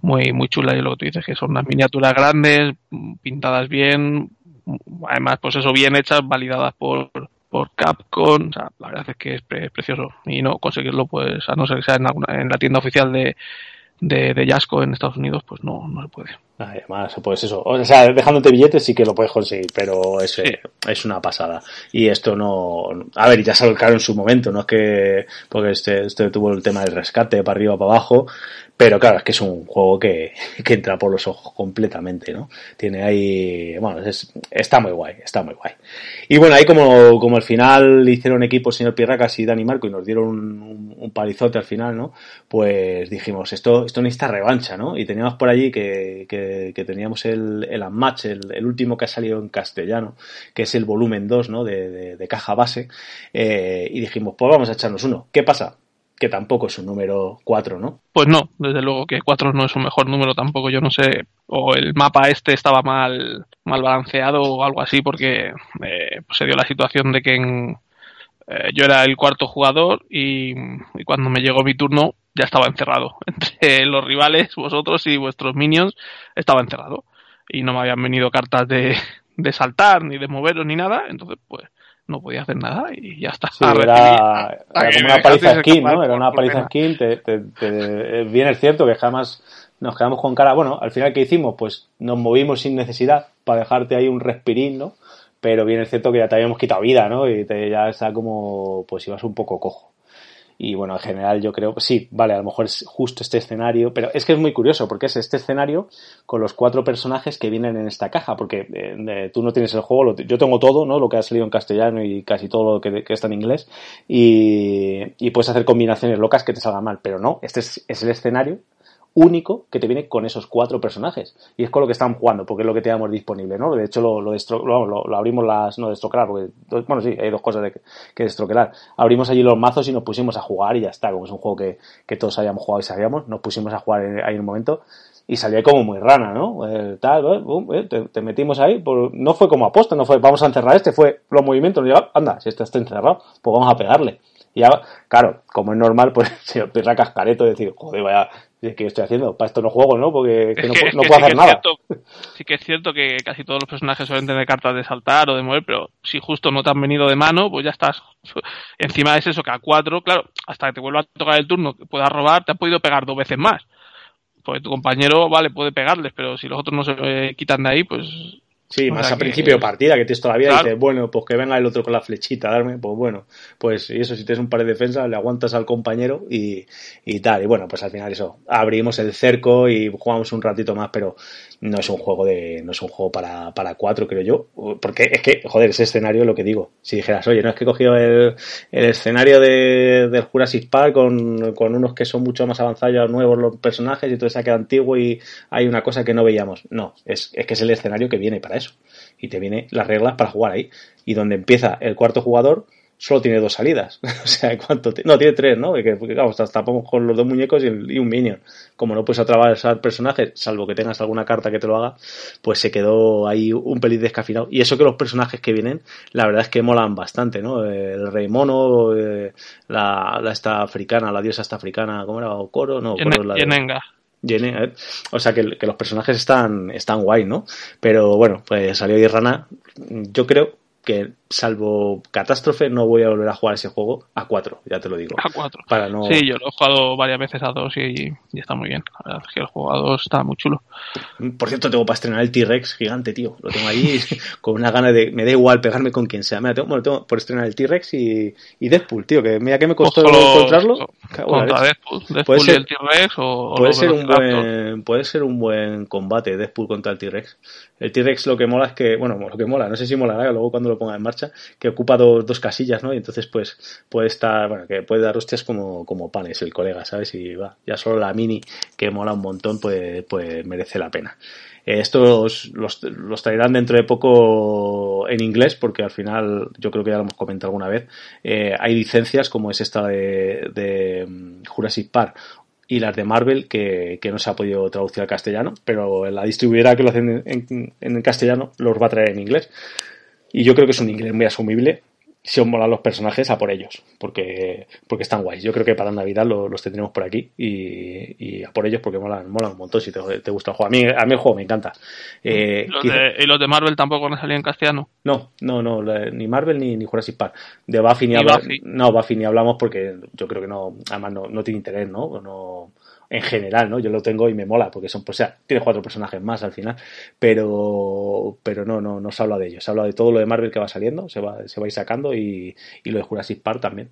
muy muy chulas y lo que tú dices que son unas miniaturas grandes pintadas bien además pues eso bien hechas validadas por por Capcom, o sea, la verdad es que es, pre precioso y no conseguirlo pues a no ser que sea en, alguna, en la tienda oficial de, de, de Yasco en Estados Unidos pues no, no se puede. Además, pues eso, o sea, dejándote billetes sí que lo puedes conseguir, pero es, sí. es una pasada. Y esto no, a ver, ya salió caro en su momento, no es que, porque este, este tuvo el tema del rescate para arriba, para abajo, pero claro, es que es un juego que, que entra por los ojos completamente, ¿no? Tiene ahí, bueno, es, está muy guay, está muy guay. Y bueno, ahí como, como al final hicieron equipo el señor Pirracas y Dani Marco y nos dieron un, un, un, palizote al final, ¿no? Pues dijimos, esto, esto necesita revancha, ¿no? Y teníamos por allí que, que que, teníamos el, el Unmatch, el, el, último que ha salido en castellano, que es el volumen 2 ¿no? de, de, caja base, eh, y dijimos, pues vamos a echarnos uno. ¿Qué pasa? que tampoco es un número 4, ¿no? Pues no, desde luego que 4 no es un mejor número tampoco, yo no sé, o el mapa este estaba mal, mal balanceado o algo así, porque eh, pues se dio la situación de que en, eh, yo era el cuarto jugador y, y, cuando me llegó mi turno ya estaba encerrado. Entre los rivales, vosotros y vuestros minions, estaba encerrado. Y no me habían venido cartas de, de saltar, ni de moveros, ni nada. Entonces, pues, no podía hacer nada y ya está. Sí, era, era como una paliza skin, ¿no? Era una paliza skin. Te, te, te, bien es cierto que jamás nos quedamos con cara. Bueno, al final, ¿qué hicimos? Pues nos movimos sin necesidad para dejarte ahí un respirín, ¿no? Pero bien es cierto que ya te habíamos quitado vida, ¿no? Y te, ya está como, pues ibas un poco cojo. Y bueno, en general yo creo, sí, vale, a lo mejor es justo este escenario, pero es que es muy curioso porque es este escenario con los cuatro personajes que vienen en esta caja, porque eh, tú no tienes el juego, lo, yo tengo todo, ¿no? Lo que ha salido en castellano y casi todo lo que, que está en inglés, y, y, puedes hacer combinaciones locas que te salgan mal, pero no, este es, es el escenario único que te viene con esos cuatro personajes. Y es con lo que están jugando, porque es lo que teníamos disponible, ¿no? De hecho, lo, lo, lo, abrimos las, no destroquelar, porque, bueno, sí, hay dos cosas de que, que destroquelar. Abrimos allí los mazos y nos pusimos a jugar y ya está, como es un juego que, que todos habíamos jugado y sabíamos, nos pusimos a jugar ahí en un momento y salía como muy rana, ¿no? Eh, tal, eh, te, te, metimos ahí, no fue como aposta, no fue vamos a encerrar este, fue los movimientos, anda, si este está encerrado, pues vamos a pegarle. Y ya, claro, como es normal, pues se empieza cascareto decir, joder, vaya, ¿qué estoy haciendo? Para esto no juego, ¿no? Porque es que no, es no que puedo sí hacer nada. Cierto, sí que es cierto que casi todos los personajes suelen tener cartas de saltar o de mover, pero si justo no te han venido de mano, pues ya estás. Encima es eso, que a cuatro, claro, hasta que te vuelva a tocar el turno, que puedas robar, te ha podido pegar dos veces más. Porque tu compañero, vale, puede pegarles, pero si los otros no se eh, quitan de ahí, pues Sí, más a principio de partida, que tienes toda la vida claro. y dices, bueno, pues que venga el otro con la flechita darme, pues bueno, pues y eso, si tienes un par de defensas, le aguantas al compañero y, y tal. Y bueno, pues al final eso, abrimos el cerco y jugamos un ratito más, pero no es un juego de, no es un juego para, para cuatro, creo yo, porque es que, joder, ese escenario es lo que digo. Si dijeras, oye, no es que he cogido el, el escenario de, del Jurassic Park con, con unos que son mucho más avanzados, nuevos los personajes, y todo se ha quedado antiguo y hay una cosa que no veíamos. No, es, es que es el escenario que viene para eso. Y te viene las reglas para jugar ahí. Y donde empieza el cuarto jugador, solo tiene dos salidas. o sea, ¿cuánto? No, tiene tres, ¿no? Porque, claro, tapamos con los dos muñecos y, el, y, un minion. Como no puedes atravesar personajes, salvo que tengas alguna carta que te lo haga, pues se quedó ahí un pelín descafinado. Y eso que los personajes que vienen, la verdad es que molan bastante, ¿no? El rey mono, eh, la, la esta africana, la diosa esta africana, ¿cómo era? ¿Okoro? No, Okoro es la de... Jenny, o sea que, que, los personajes están, están guay, ¿no? Pero bueno, pues salió Irrana. Yo creo que salvo catástrofe no voy a volver a jugar ese juego a 4, ya te lo digo. A 4. Para no... Sí, yo lo he jugado varias veces a 2 y, y, está muy bien. La verdad es que el juego a 2 está muy chulo. Por cierto, tengo para estrenar el T-Rex gigante, tío. Lo tengo ahí con una gana de... Me da igual pegarme con quien sea. Mira, tengo, bueno, tengo por estrenar el T-Rex y, y Deadpool, tío. Que mira que me costó Ojo, encontrarlo. Contra Deadpool. Deadpool puede ser, y el T-Rex o... Puede, ser un buen, puede ser un buen combate Deadpool contra el T-Rex. El T-Rex lo que mola es que... Bueno, lo que mola, no sé si molará luego cuando lo ponga en marcha, que ocupa dos, casillas, ¿no? Y entonces, pues, puede estar, bueno, que puede dar hostias como, como panes el colega, ¿sabes? Y va, ya solo la mini, que mola un montón, pues, pues merece la pena. Eh, estos los, los traerán dentro de poco en inglés, porque al final, yo creo que ya lo hemos comentado alguna vez, eh, hay licencias como es esta de, de Jurassic Park y las de Marvel que, que, no se ha podido traducir al castellano, pero la distribuidora que lo hacen en, en, en, castellano los va a traer en inglés. Y yo creo que es un inglés muy asumible si os molan los personajes, a por ellos, porque, porque están guays. Yo creo que para Navidad los tendremos por aquí y, a por ellos porque molan, molan un montón si te, gusta el juego. A mí, a mí el juego me encanta. Eh, ¿Y los de Marvel tampoco van a salir en castellano? No, no, no, ni Marvel ni, ni Jurassic Park. De Buffy ni, hablamos. No, Buffy ni hablamos porque yo creo que no, además no, no tiene interés, ¿no? no en general, ¿no? Yo lo tengo y me mola, porque son, pues, o sea, tiene cuatro personajes más al final, pero, pero no, no, no se habla de ellos, se habla de todo lo de Marvel que va saliendo, se va, se va a ir sacando y, y lo de Jurassic Park también.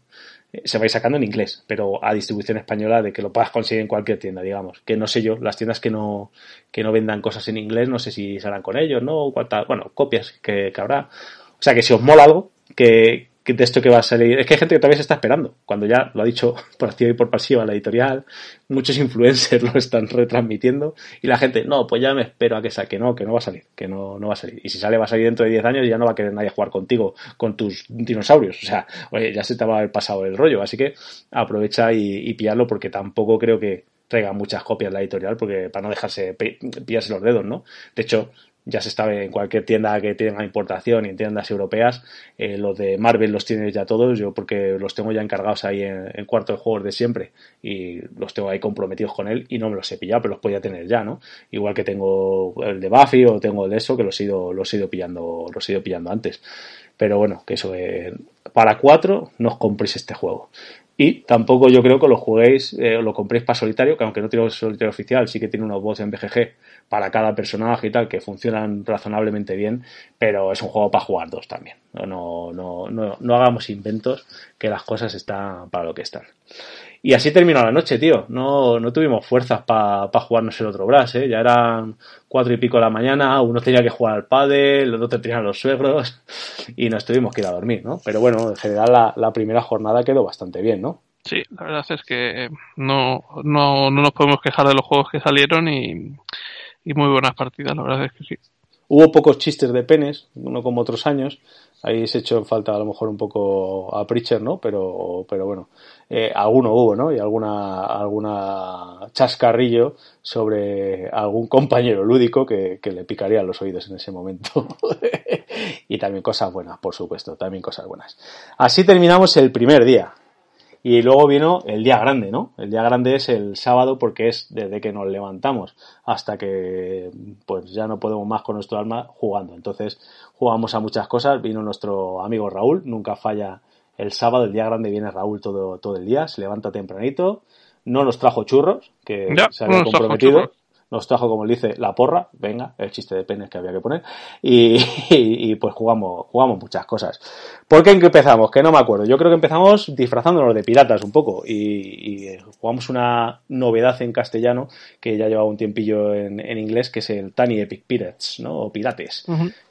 Eh, se va a ir sacando en inglés, pero a distribución española de que lo puedas conseguir en cualquier tienda, digamos. Que no sé yo, las tiendas que no, que no vendan cosas en inglés, no sé si saldrán con ellos, ¿no? Cuántas, bueno, copias que, que habrá. O sea que si os mola algo, que de esto que va a salir. Es que hay gente que todavía se está esperando, cuando ya lo ha dicho por activa y por pasiva la editorial, muchos influencers lo están retransmitiendo y la gente, no, pues ya me espero a que saque, no, que no va a salir, que no, no va a salir. Y si sale va a salir dentro de 10 años y ya no va a querer nadie jugar contigo, con tus dinosaurios. O sea, ya se te va a haber pasado el rollo, así que aprovecha y, y pillarlo porque tampoco creo que traiga muchas copias la editorial porque para no dejarse pillarse los dedos, ¿no? De hecho, ya se sabe en cualquier tienda que tenga importación y en tiendas europeas, eh, los de Marvel los tienes ya todos, yo porque los tengo ya encargados ahí en, cuarto de juegos de siempre y los tengo ahí comprometidos con él y no me los he pillado, pero los podía tener ya, ¿no? Igual que tengo el de Buffy o tengo el de eso, que los he ido, los he ido pillando, los he ido pillando antes. Pero bueno, que eso, eh, para cuatro no os compréis este juego. Y tampoco yo creo que lo juguéis, eh, lo compréis para solitario, que aunque no tiene solitario oficial, sí que tiene unos bots en BGG para cada personaje y tal, que funcionan razonablemente bien, pero es un juego para jugar dos también. No, no, no, no hagamos inventos, que las cosas están para lo que están. Y así terminó la noche, tío. No, no tuvimos fuerzas para jugarnos el otro brass, ¿eh? Ya eran cuatro y pico de la mañana, uno tenía que jugar al pádel, el otro tenían los suegros y nos tuvimos que ir a dormir, ¿no? Pero bueno, en general la, la primera jornada quedó bastante bien, ¿no? Sí, la verdad es que no, no, no nos podemos quejar de los juegos que salieron y, y muy buenas partidas, la verdad es que sí. Hubo pocos chistes de penes, uno como otros años. Ahí se echó en falta a lo mejor un poco a Preacher, ¿no? Pero, pero bueno, eh, alguno hubo, ¿no? Y alguna, alguna chascarrillo sobre algún compañero lúdico que, que le picaría los oídos en ese momento. y también cosas buenas, por supuesto, también cosas buenas. Así terminamos el primer día. Y luego vino el día grande, ¿no? El día grande es el sábado porque es desde que nos levantamos hasta que pues ya no podemos más con nuestro alma jugando. Entonces jugamos a muchas cosas. Vino nuestro amigo Raúl, nunca falla el sábado, el día grande viene Raúl todo, todo el día, se levanta tempranito, no nos trajo churros, que se había comprometido nos trajo, como le dice, la porra, venga, el chiste de penes que había que poner, y, pues jugamos, jugamos muchas cosas. ¿Por qué empezamos? Que no me acuerdo. Yo creo que empezamos disfrazándonos de piratas un poco, y, jugamos una novedad en castellano, que ya llevaba un tiempillo en, inglés, que es el Tiny Epic Pirates, ¿no? O Pirates.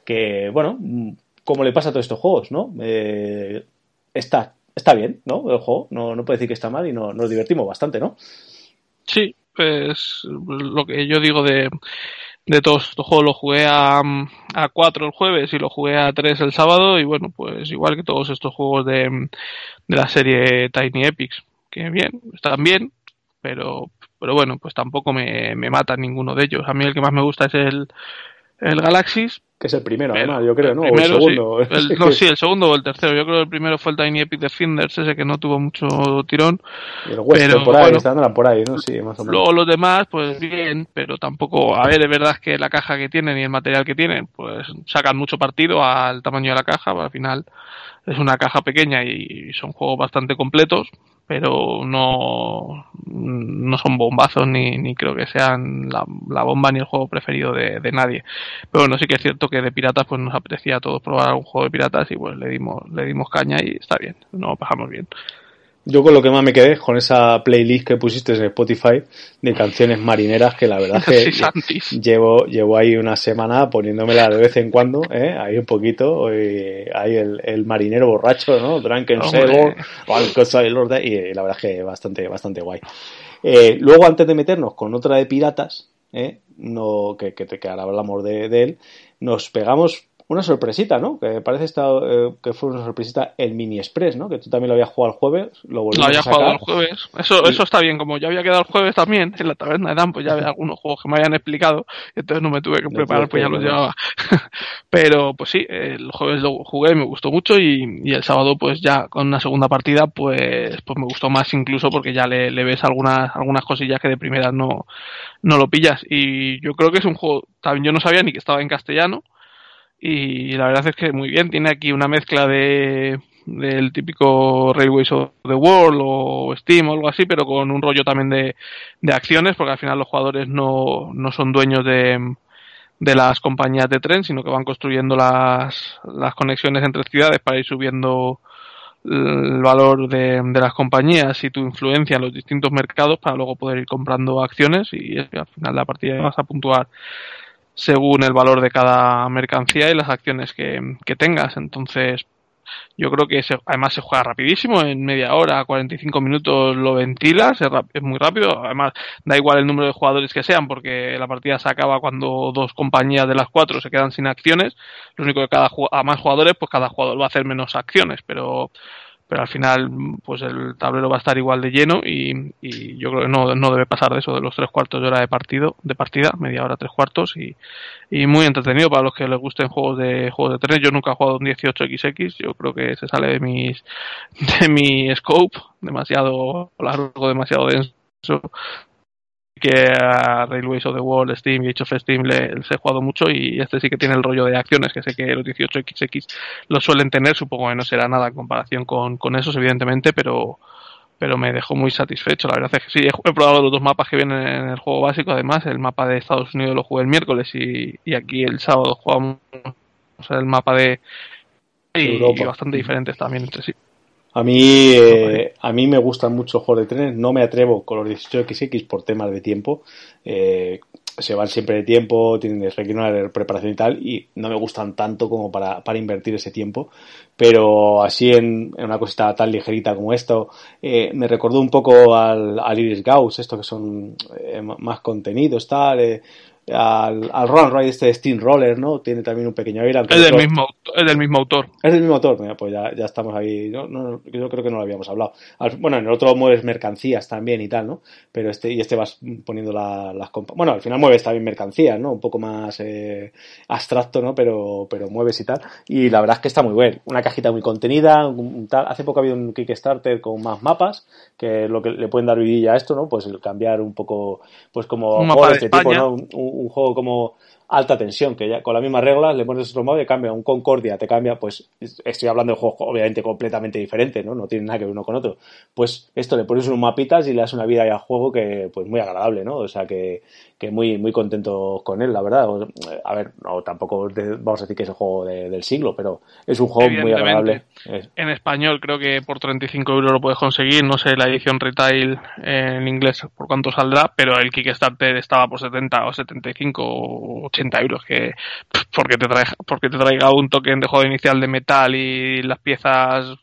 Que, bueno, como le pasa a todos estos juegos, ¿no? Eh, está, está bien, ¿no? El juego, no, no puede decir que está mal y no, nos divertimos bastante, ¿no? Sí, pues lo que yo digo de, de todos estos juegos lo jugué a, a 4 el jueves y lo jugué a 3 el sábado y bueno, pues igual que todos estos juegos de, de la serie Tiny Epics, que bien, están bien, pero, pero bueno, pues tampoco me, me matan ninguno de ellos. A mí el que más me gusta es el, el Galaxis, que es el primero, además, yo creo, ¿no? o el segundo. Sí. El, no, sí, el segundo o el tercero. Yo creo que el primero fue el Tiny Epic Defenders, ese que no tuvo mucho tirón. Y el Western por ahí, bueno, por ahí, ¿no? Sí, más o menos. Luego los demás, pues bien, pero tampoco. A ver, de verdad es que la caja que tienen y el material que tienen, pues sacan mucho partido al tamaño de la caja. Al final es una caja pequeña y son juegos bastante completos pero no, no son bombazos ni, ni creo que sean la, la bomba ni el juego preferido de, de, nadie. Pero bueno, sí que es cierto que de piratas pues nos apetecía a todos probar un juego de piratas y pues le dimos, le dimos caña y está bien, nos pasamos bien. Yo con lo que más me quedé, con esa playlist que pusiste en Spotify de canciones marineras, que la verdad que llevo, llevo ahí una semana poniéndomela de vez en cuando, ¿eh? ahí un poquito, y ahí el, el marinero borracho, ¿no? Drunken Sailor, y la verdad es que bastante, bastante guay. Eh, luego, antes de meternos con otra de piratas, ¿eh? no, que, que, que ahora hablamos de, de él, nos pegamos una sorpresita, ¿no? Que parece eh, que fue una sorpresita el Mini Express, ¿no? Que tú también lo habías jugado el jueves, lo Lo había jugado el jueves. Eso, eso está bien, como ya había quedado el jueves también en la taberna de Dan, pues ya había algunos juegos que me habían explicado, y entonces no me tuve que preparar, pues ya los llevaba. Pero pues sí, el jueves lo jugué, me gustó mucho y, y, el sábado pues ya con una segunda partida pues pues me gustó más incluso porque ya le, le ves algunas algunas cosillas que de primera no no lo pillas y yo creo que es un juego también yo no sabía ni que estaba en castellano y la verdad es que muy bien, tiene aquí una mezcla de del típico Railways of the World o Steam o algo así, pero con un rollo también de, de acciones, porque al final los jugadores no, no son dueños de, de las compañías de tren, sino que van construyendo las, las conexiones entre ciudades para ir subiendo el valor de, de, las compañías y tu influencia en los distintos mercados para luego poder ir comprando acciones y al final la partida vas a puntuar según el valor de cada mercancía y las acciones que, que tengas. Entonces, yo creo que además se juega rapidísimo, en media hora, 45 minutos lo ventilas, es, es, muy rápido. Además, da igual el número de jugadores que sean, porque la partida se acaba cuando dos compañías de las cuatro se quedan sin acciones. Lo único que cada a más jugadores, pues cada jugador va a hacer menos acciones, pero pero al final pues el tablero va a estar igual de lleno y, y yo creo que no, no, debe pasar de eso, de los tres cuartos de hora de partido, de partida, media hora, tres cuartos y, y muy entretenido para los que les gusten juegos de juegos de tren. Yo nunca he jugado un 18XX, yo creo que se sale de mis de mi scope, demasiado largo, demasiado denso que a Railways of the World, Steam y Age of Steam le, les he jugado mucho y este sí que tiene el rollo de acciones, que sé que los 18XX lo suelen tener, supongo que no será nada en comparación con, con esos, evidentemente, pero pero me dejó muy satisfecho. La verdad es que sí, he, probado los dos mapas que vienen en el juego básico. Además, el mapa de Estados Unidos lo jugué el miércoles y, y aquí el sábado jugamos el mapa de. Y, y bastante diferentes también entre sí. A mí, eh, a mí me gustan mucho los juegos de trenes, no me atrevo con los 18XX por temas de tiempo. Eh, se van siempre de tiempo, tienen, requieren una preparación y tal, y no me gustan tanto como para, para invertir ese tiempo. Pero así en, en una cosita tan ligerita como esto, eh, me recordó un poco al, al Iris Gauss, esto que son eh, más contenidos, tal, eh, al, al Run Ride este de Steam Roller, ¿no? Tiene también un pequeño aire. Es del, mismo, es del mismo autor. Es del mismo autor, Mira, pues ya, ya estamos ahí. No, no, yo creo que no lo habíamos hablado. Al, bueno, en el otro mueves mercancías también y tal, ¿no? Pero este, y este vas poniendo la, las Bueno, al final mueves también mercancías, ¿no? Un poco más eh, abstracto, ¿no? Pero, pero mueves y tal. Y la verdad es que está muy bien. Una cajita muy contenida, un, tal. Hace poco ha habido un Kickstarter con más mapas, que lo que le pueden dar vidilla a esto, ¿no? Pues el cambiar un poco, pues como un mapa de este España. tipo, ¿no? Un, un, juego como alta tensión, que ya con las mismas reglas le pones otro modo y cambia un Concordia, te cambia, pues estoy hablando de juegos obviamente completamente diferentes, ¿no? No tiene nada que ver uno con otro. Pues esto le pones unos mapitas y le das una vida al juego que pues muy agradable, ¿no? O sea que, que muy, muy contento con él, la verdad. A ver, no, tampoco vamos a decir que es el juego de, del siglo, pero es un juego muy agradable. En español creo que por 35 euros lo puedes conseguir, no sé la edición retail en inglés por cuánto saldrá, pero el Kickstarter estaba por 70 o 75 o 80 euros que porque te traiga, porque te traiga un token de juego inicial de metal y las piezas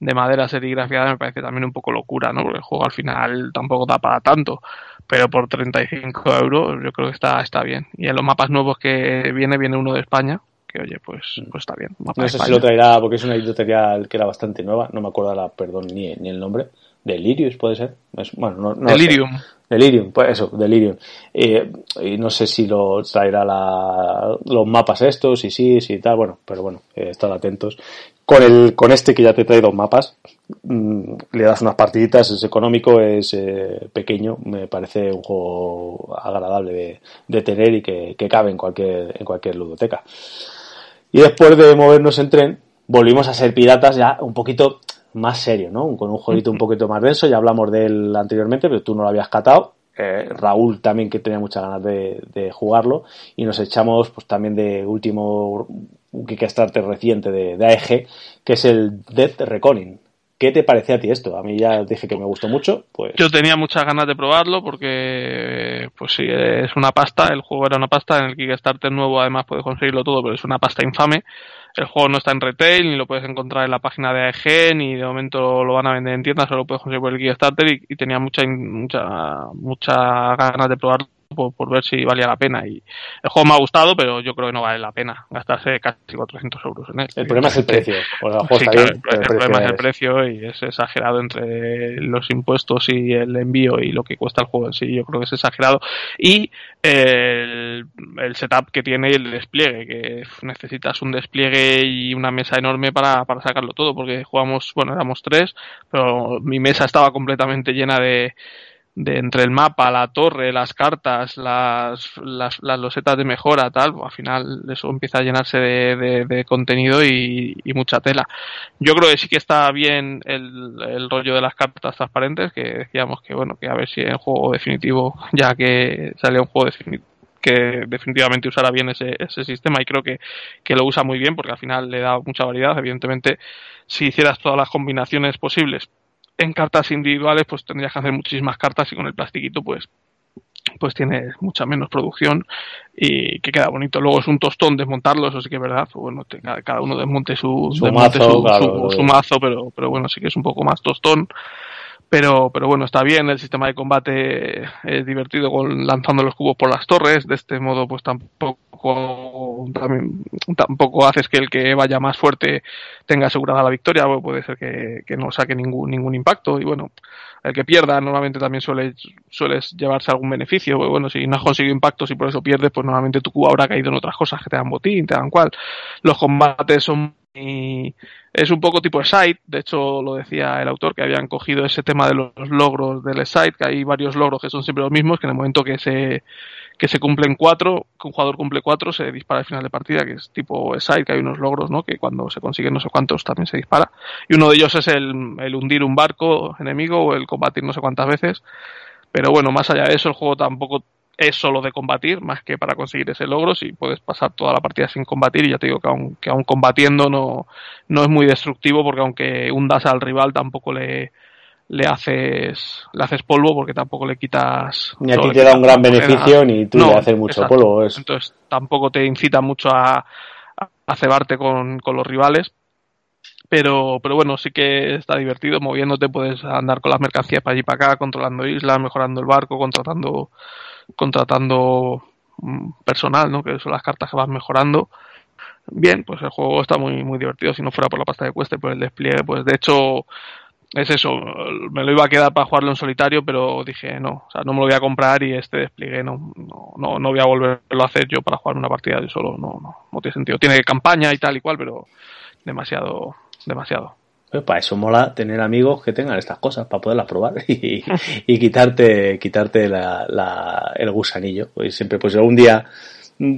de madera serigrafiada me parece también un poco locura, ¿no? Porque el juego al final tampoco da para tanto, pero por 35 euros yo creo que está, está bien. Y en los mapas nuevos que viene, viene uno de España, que oye, pues, pues está bien. Mapa no sé si lo traerá porque es una editorial que era bastante nueva, no me acuerdo la, perdón, ni, ni el nombre. Delirius puede ser. Es, bueno, no, no Delirium. Sé. Delirium, pues eso, Delirium. Eh, y no sé si lo traerá la, los mapas estos, y sí, sí, tal, bueno, pero bueno, eh, estad atentos. Con el, con este que ya te trae dos mapas, mmm, le das unas partiditas, es económico, es eh, pequeño, me parece un juego agradable de, de tener y que, que, cabe en cualquier, en cualquier ludoteca. Y después de movernos en tren, volvimos a ser piratas ya un poquito más serio, ¿no? Con un jueguito un poquito más denso, ya hablamos de él anteriormente, pero tú no lo habías catado. Eh, Raúl también que tenía muchas ganas de, de, jugarlo y nos echamos pues también de último Kickstarter reciente de, de AEG que es el Death Reckoning ¿Qué te parece a ti esto? A mí ya dije que me gustó mucho. Pues... Yo tenía muchas ganas de probarlo porque, pues sí, es una pasta. El juego era una pasta. En el Kickstarter nuevo, además, puedes conseguirlo todo, pero es una pasta infame. El juego no está en retail, ni lo puedes encontrar en la página de AEG, ni de momento lo van a vender en tiendas, solo lo puedes conseguir por el Kickstarter. Y, y tenía mucha, mucha, mucha ganas de probarlo por, ver si valía la pena. Y el juego me ha gustado, pero yo creo que no vale la pena gastarse casi 400 euros en él. El problema es el precio. el, problema es el precio y es exagerado entre los impuestos y el envío y lo que cuesta el juego en sí. Yo creo que es exagerado. Y el, el setup que tiene y el despliegue, que necesitas un despliegue y una mesa enorme para, para sacarlo todo, porque jugamos, bueno, éramos tres, pero mi mesa estaba completamente llena de de entre el mapa, la torre, las cartas, las, las, las losetas de mejora, tal, al final eso empieza a llenarse de, de, contenido y, y, mucha tela. Yo creo que sí que está bien el, el, rollo de las cartas transparentes, que decíamos que bueno, que a ver si en juego definitivo, ya que sale un juego definitivo que definitivamente usará bien ese, ese sistema y creo que, que lo usa muy bien porque al final le da mucha variedad. Evidentemente, si hicieras todas las combinaciones posibles en cartas individuales pues tendrías que hacer muchísimas cartas y con el plastiquito pues pues tiene mucha menos producción y que queda bonito. Luego es un tostón desmontarlo, eso sí que es verdad. Bueno, cada uno desmonte su, su mazo, su, mazo, pero, pero bueno, sí que es un poco más tostón pero, pero bueno, está bien, el sistema de combate es divertido con, lanzando los cubos por las torres, de este modo pues tampoco, tampoco haces que el que vaya más fuerte tenga asegurada la victoria, puede ser que, que, no saque ningún, ningún impacto y bueno, el que pierda normalmente también suele, sueles llevarse algún beneficio, pues bueno, si no has conseguido impactos y por eso pierdes, pues normalmente tu cubo habrá caído en otras cosas que te dan botín, te dan cual. Los combates son y es un poco tipo site, de hecho lo decía el autor que habían cogido ese tema de los logros del site, que hay varios logros que son siempre los mismos, que en el momento que se que se cumplen cuatro, que un jugador cumple cuatro, se dispara al final de partida, que es tipo site, que hay unos logros, ¿no? Que cuando se consiguen no sé cuántos también se dispara. Y uno de ellos es el, el hundir un barco enemigo o el combatir no sé cuántas veces. Pero bueno, más allá de eso, el juego tampoco es solo de combatir, más que para conseguir ese logro, si puedes pasar toda la partida sin combatir, y ya te digo que aún, que aún combatiendo no, no es muy destructivo, porque aunque hundas al rival tampoco le, le haces le haces polvo porque tampoco le quitas ni a ti te da un gran beneficio ni tú le haces mucho polvo entonces tampoco te incita mucho a, a cebarte con, con, los rivales. Pero pero bueno sí que está divertido moviéndote puedes andar con las mercancías para allí para acá controlando islas mejorando el barco contratando contratando mm, personal, ¿no? Que son las cartas que vas mejorando. Bien, pues el juego está muy, muy divertido. Si no fuera por la pasta de cueste, por el despliegue, pues de hecho es eso. Me lo iba a quedar para jugarlo en solitario, pero dije no, o sea, no me lo voy a comprar y este despliegue no, no, no, voy a volverlo a hacer yo para jugar una partida de solo. No, no, no tiene sentido. Tiene campaña y tal y cual, pero demasiado, demasiado. Pues para eso mola tener amigos que tengan estas cosas, para poderlas probar y, y quitarte, quitarte la, la, el gusanillo. Pues siempre, pues algún día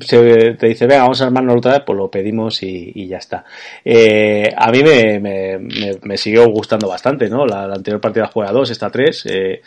se te dice, venga, vamos a armarnos otra vez, pues lo pedimos y, y ya está. Eh, a mí me, me, me, me, siguió gustando bastante, ¿no? La, la anterior partida juega dos, esta tres. Eh,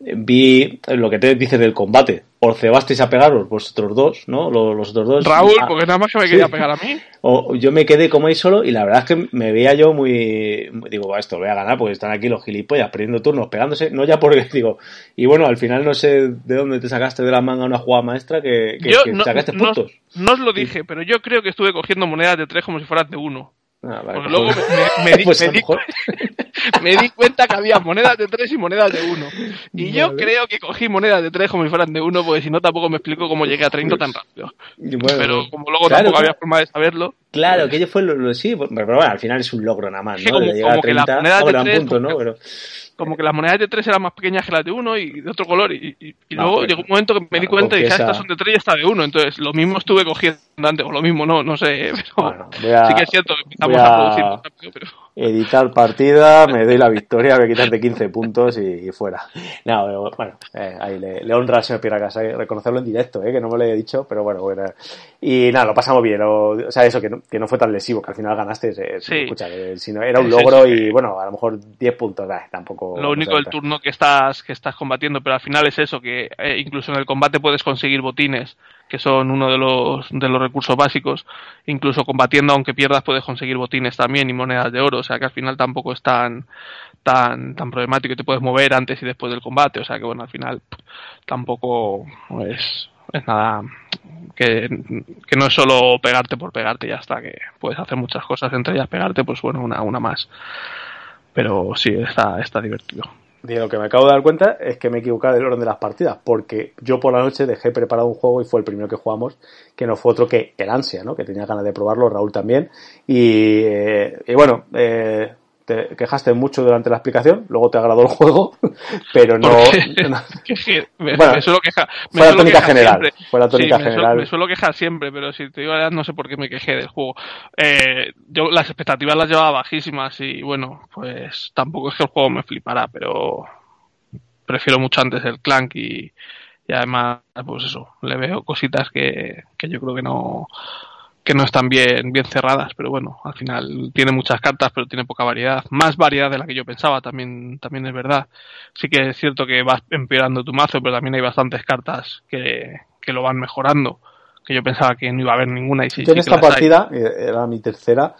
vi lo que te dices del combate. Os cebasteis a pegaros vosotros dos, ¿no? Los, los otros dos. Raúl, ah, porque nada más que me quería pegar a mí. O yo me quedé como ahí solo y la verdad es que me veía yo muy. Digo, esto lo voy a ganar porque están aquí los gilipollas perdiendo turnos, pegándose. No ya porque digo. Y bueno, al final no sé de dónde te sacaste de la manga una jugada maestra que, que, yo que no, sacaste no, puntos. No os lo dije, pero yo creo que estuve cogiendo monedas de tres como si fueran de uno. Ah, vale, Porque pues luego me, me, di, pues me, di, me di cuenta que había monedas de tres y monedas de uno. Y yo Vale. creo que cogí monedas de tres como si fueran de uno, porque si no tampoco me explico cómo llegué a 30 tan rápido. Y bueno, Pero pues, como luego claro, tampoco claro. había forma de saberlo, Claro, que ello fue lo, lo- sí, pero, pero bueno, al final es un logro nada más, ¿no? como- a como que las 30, monedas de tres, punto, ¿no? como Pero, como que las monedas de tres eran más pequeñas que las de uno y de otro color. Y, y- y No, luego pero- llegó un momento que me di cuenta y dije, ah, estas son de tres y esta de uno. Entonces lo mismo estuve cogiendo antes, o lo mismo, no, no sé. Pero bueno, voy a, sí que es cierto que empezamos a, a- producir más rápido, pero editar partida, me doy la victoria, voy a quitarte 15 puntos y, y fuera. No, pero bueno, eh, ahí le, le honra al señor Piracas eh, reconocerlo en directo, eh, que no me lo he dicho, pero bueno, bueno. Y nada, lo pasamos bien, o, o sea, eso, que no, que no fue tan lesivo, que al final ganaste, eh, Sí. escucha, que si no, era un logro y bueno, a lo mejor 10 puntos, eh, tampoco. lo único del turno que estás que estás combatiendo pero al final es eso que eh, incluso en el combate puedes conseguir botines que son uno de los de los recursos básicos. Incluso combatiendo aunque pierdas puedes conseguir botines también y monedas de oro. O sea que al final tampoco es tan tan tan problemático y te puedes mover antes y después del combate. O sea que bueno al final tampoco es es nada que, que no es solo pegarte por pegarte ya está que puedes hacer muchas cosas entre ellas pegarte pues bueno una una más. Pero sí está está divertido de lo que me acabo de dar cuenta es que me he equivocado del orden de las partidas, porque yo por la noche dejé preparado un juego y fue el primero que jugamos, que no fue otro que el Ansia, ¿no? Que tenía ganas de probarlo, Raúl también. Y, eh, y bueno, eh, te quejaste mucho durante la explicación, luego te agradó el juego, pero no. me, bueno, suelo quejar. fue la tónica general. Fue la tónica general. me suelo quejar siempre, pero si te digo la verdad, no sé por qué me quejé del juego. Eh, yo las expectativas las llevaba bajísimas y bueno, pues tampoco es que el juego me flipara, pero prefiero mucho antes el Clank y, y además, pues eso, le veo cositas que, que yo creo que no que no están bien, bien cerradas, pero bueno, al final tiene muchas cartas, pero tiene poca variedad. Más variedad de la que yo pensaba, también, también es verdad. Sí que es cierto que vas empeorando tu mazo, pero también hay bastantes cartas que, que lo van mejorando, que yo pensaba que no iba a haber ninguna. Y sí, yo en esta partida, eh, era mi tercera,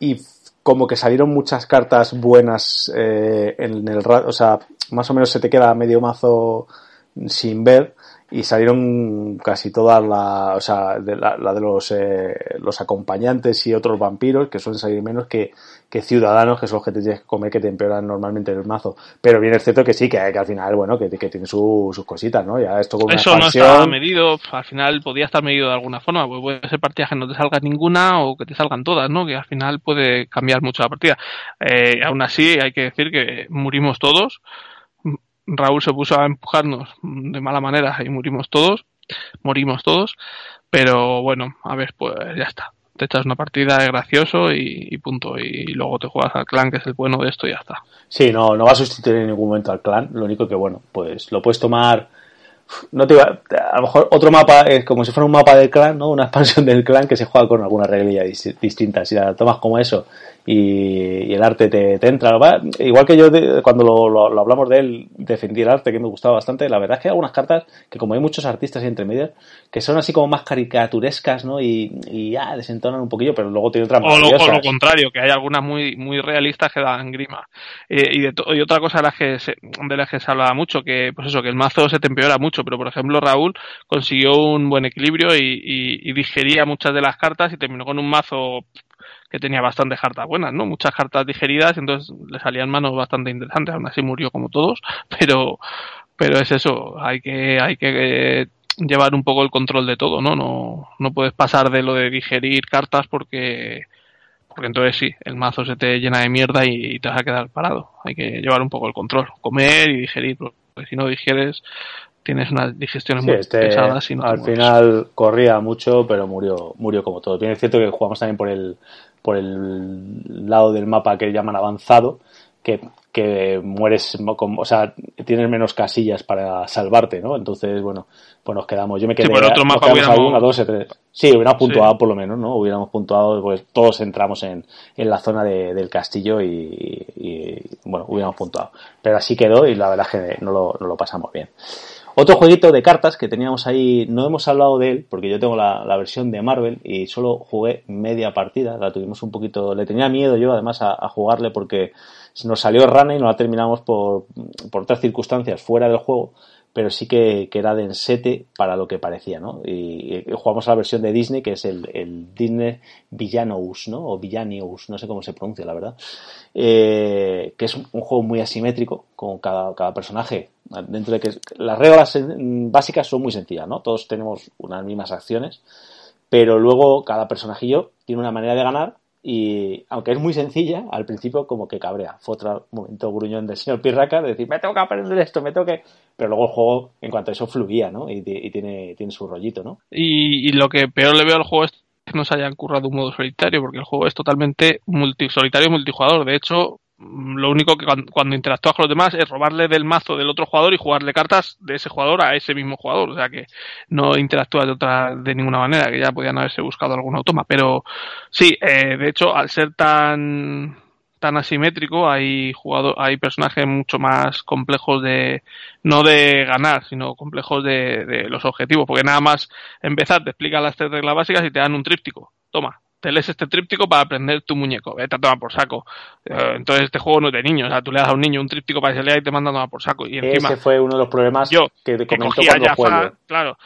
y como que salieron muchas cartas buenas eh, en el o sea, más o menos se te queda medio mazo sin ver y salieron casi todas las, o sea, de la, de los, eh, los acompañantes y otros vampiros, que suelen salir menos que, que ciudadanos, que son los que te tienes que comer, que te empeoran normalmente el mazo. Pero bien es cierto que sí, que, que al final, bueno, que, que tiene sus cositas, ¿no? Ya esto con Eso no estaba medido, al final podía estar medido de alguna forma, pues puede ser partida que no te salga ninguna o que te salgan todas, ¿no? Que al final puede cambiar mucho la partida. Eh, aún así, hay que decir que murimos todos Raúl se puso a empujarnos de mala manera y murimos todos, morimos todos, pero bueno, a ver, pues ya está. Te echas una partida de gracioso y, punto. Y luego te juegas al clan, que es el bueno de esto y ya está. Sí, no, no va a sustituir en ningún momento al clan. Lo único que, bueno, pues lo puedes tomar no te iba, a lo mejor otro mapa es como si fuera un mapa del clan, ¿no? Una expansión del clan que se juega con alguna reglilla distinta. Si la tomas como eso y, el arte te, te entra, igual que yo cuando lo, hablamos de él defendí el arte que me gustaba bastante. La verdad es que hay algunas cartas que como hay muchos artistas y entre medias que son así como más caricaturescas, ¿no? Y, y ya desentonan un poquillo, pero luego tiene otras o lo, o lo contrario, que hay algunas muy muy realistas que dan grima. Eh, y, de y otra cosa de las que se, de las que se habla mucho, que pues eso, que el mazo se te empeora mucho pero por ejemplo Raúl consiguió un buen equilibrio y, digería muchas de las cartas y terminó con un mazo que tenía bastantes cartas buenas, ¿no? Muchas cartas digeridas, entonces le salían manos bastante interesantes, aún así murió como todos, pero, pero es eso, hay que, hay que llevar un poco el control de todo, ¿no? No, no puedes pasar de lo de digerir cartas porque, porque entonces sí, el mazo se te llena de mierda y, te vas a quedar parado. Hay que llevar un poco el control, comer y digerir, porque si no digieres, tienes unas digestiones muy este, pesadas. Y al final corría mucho, pero murió, murió como todo. Bien es cierto que jugamos también por el, por el lado del mapa que llaman avanzado, que, que mueres, o sea, tienes menos casillas para salvarte, ¿no? Entonces, bueno, pues nos quedamos. Yo me quedé. Sí, por otro mapa hubiéramos... una, dos, tres. Sí, hubiéramos puntuado por lo menos, ¿no? Hubiéramos puntuado, pues todos entramos en, en la zona de, del castillo y, y, bueno, hubiéramos puntuado. Pero así quedó y la verdad es que no lo, no lo pasamos bien. Otro jueguito de cartas que teníamos ahí, no hemos hablado de él, porque yo tengo la, versión de Marvel y solo jugué media partida, la tuvimos un poquito, le tenía miedo yo además a, jugarle porque nos salió rana y no la terminamos por, por otras circunstancias fuera del juego pero sí que, que, era densete para lo que parecía, ¿no? Y, jugamos a la versión de Disney, que es el, el Disney Villanos, ¿no? O Villanious, no sé cómo se pronuncia, la verdad. Eh, que es un, juego muy asimétrico, con cada, cada personaje. Dentro de que las reglas básicas son muy sencillas, ¿no? Todos tenemos unas mismas acciones, pero luego cada personajillo tiene una manera de ganar y aunque es muy sencilla, al principio como que cabrea. Fue otro momento gruñón del señor Pirraca de decir, me tengo que aprender esto, me tengo que... Pero luego el juego, en cuanto a eso, fluía, ¿no? Y, tiene, tiene su rollito, ¿no? Y, lo que peor le veo al juego es que no se hayan currado un modo solitario, porque el juego es totalmente multi, solitario y multijugador. De hecho, lo único que cuando, interactúas con los demás es robarle del mazo del otro jugador y jugarle cartas de ese jugador a ese mismo jugador. O sea que no interactúas de otra, de ninguna manera, que ya podían haberse buscado algún automa. Pero sí, eh, de hecho, al ser tan, tan asimétrico, hay jugador, hay personajes mucho más complejos de, no de ganar, sino complejos de, de los objetivos. Porque nada más empezar te explican las tres reglas básicas y te dan un tríptico. Toma, te lees este tríptico para aprender tu muñeco. Vete a tomar por saco. Eh, entonces este juego no es de niños. O sea, tú le das a un niño un tríptico para que se lea y te manda a tomar por saco. Y encima, Ese fue uno de los problemas yo, que, que cogía ya Claro.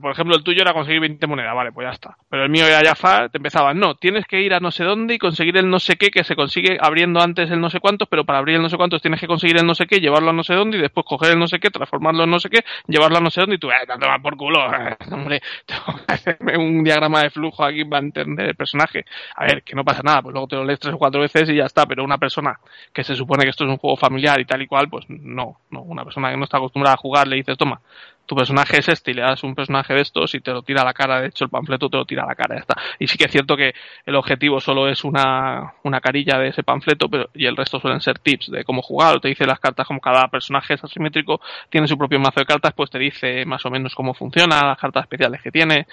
Por ejemplo, el tuyo era conseguir 20 monedas, vale, pues ya está. Pero el mío era ya te empezaba, no, tienes que ir a no sé dónde y conseguir el no sé qué, que se consigue abriendo antes el no sé cuántos, pero para abrir el no sé cuántos tienes que conseguir el no sé qué, llevarlo a no sé dónde y después coger el no sé qué, transformarlo en no sé qué, llevarlo a no sé dónde y tú, eh, te por culo, hombre, tengo que hacerme un diagrama de flujo aquí para entender el personaje. A ver, que no pasa nada, pues luego te lo lees tres o cuatro veces y ya está, pero una persona que se supone que esto es un juego familiar y tal y cual, pues no, no, una persona que no está acostumbrada a jugar le dices, toma, tu personaje es este y le das un personaje de estos y te lo tira a la cara, de hecho el panfleto te lo tira a la cara, ya está. Y sí que es cierto que el objetivo solo es una, una carilla de ese panfleto pero, y el resto suelen ser tips de cómo jugar, o te dice las cartas como cada personaje es asimétrico, tiene su propio mazo de cartas, pues te dice más o menos cómo funciona, las cartas especiales que tiene,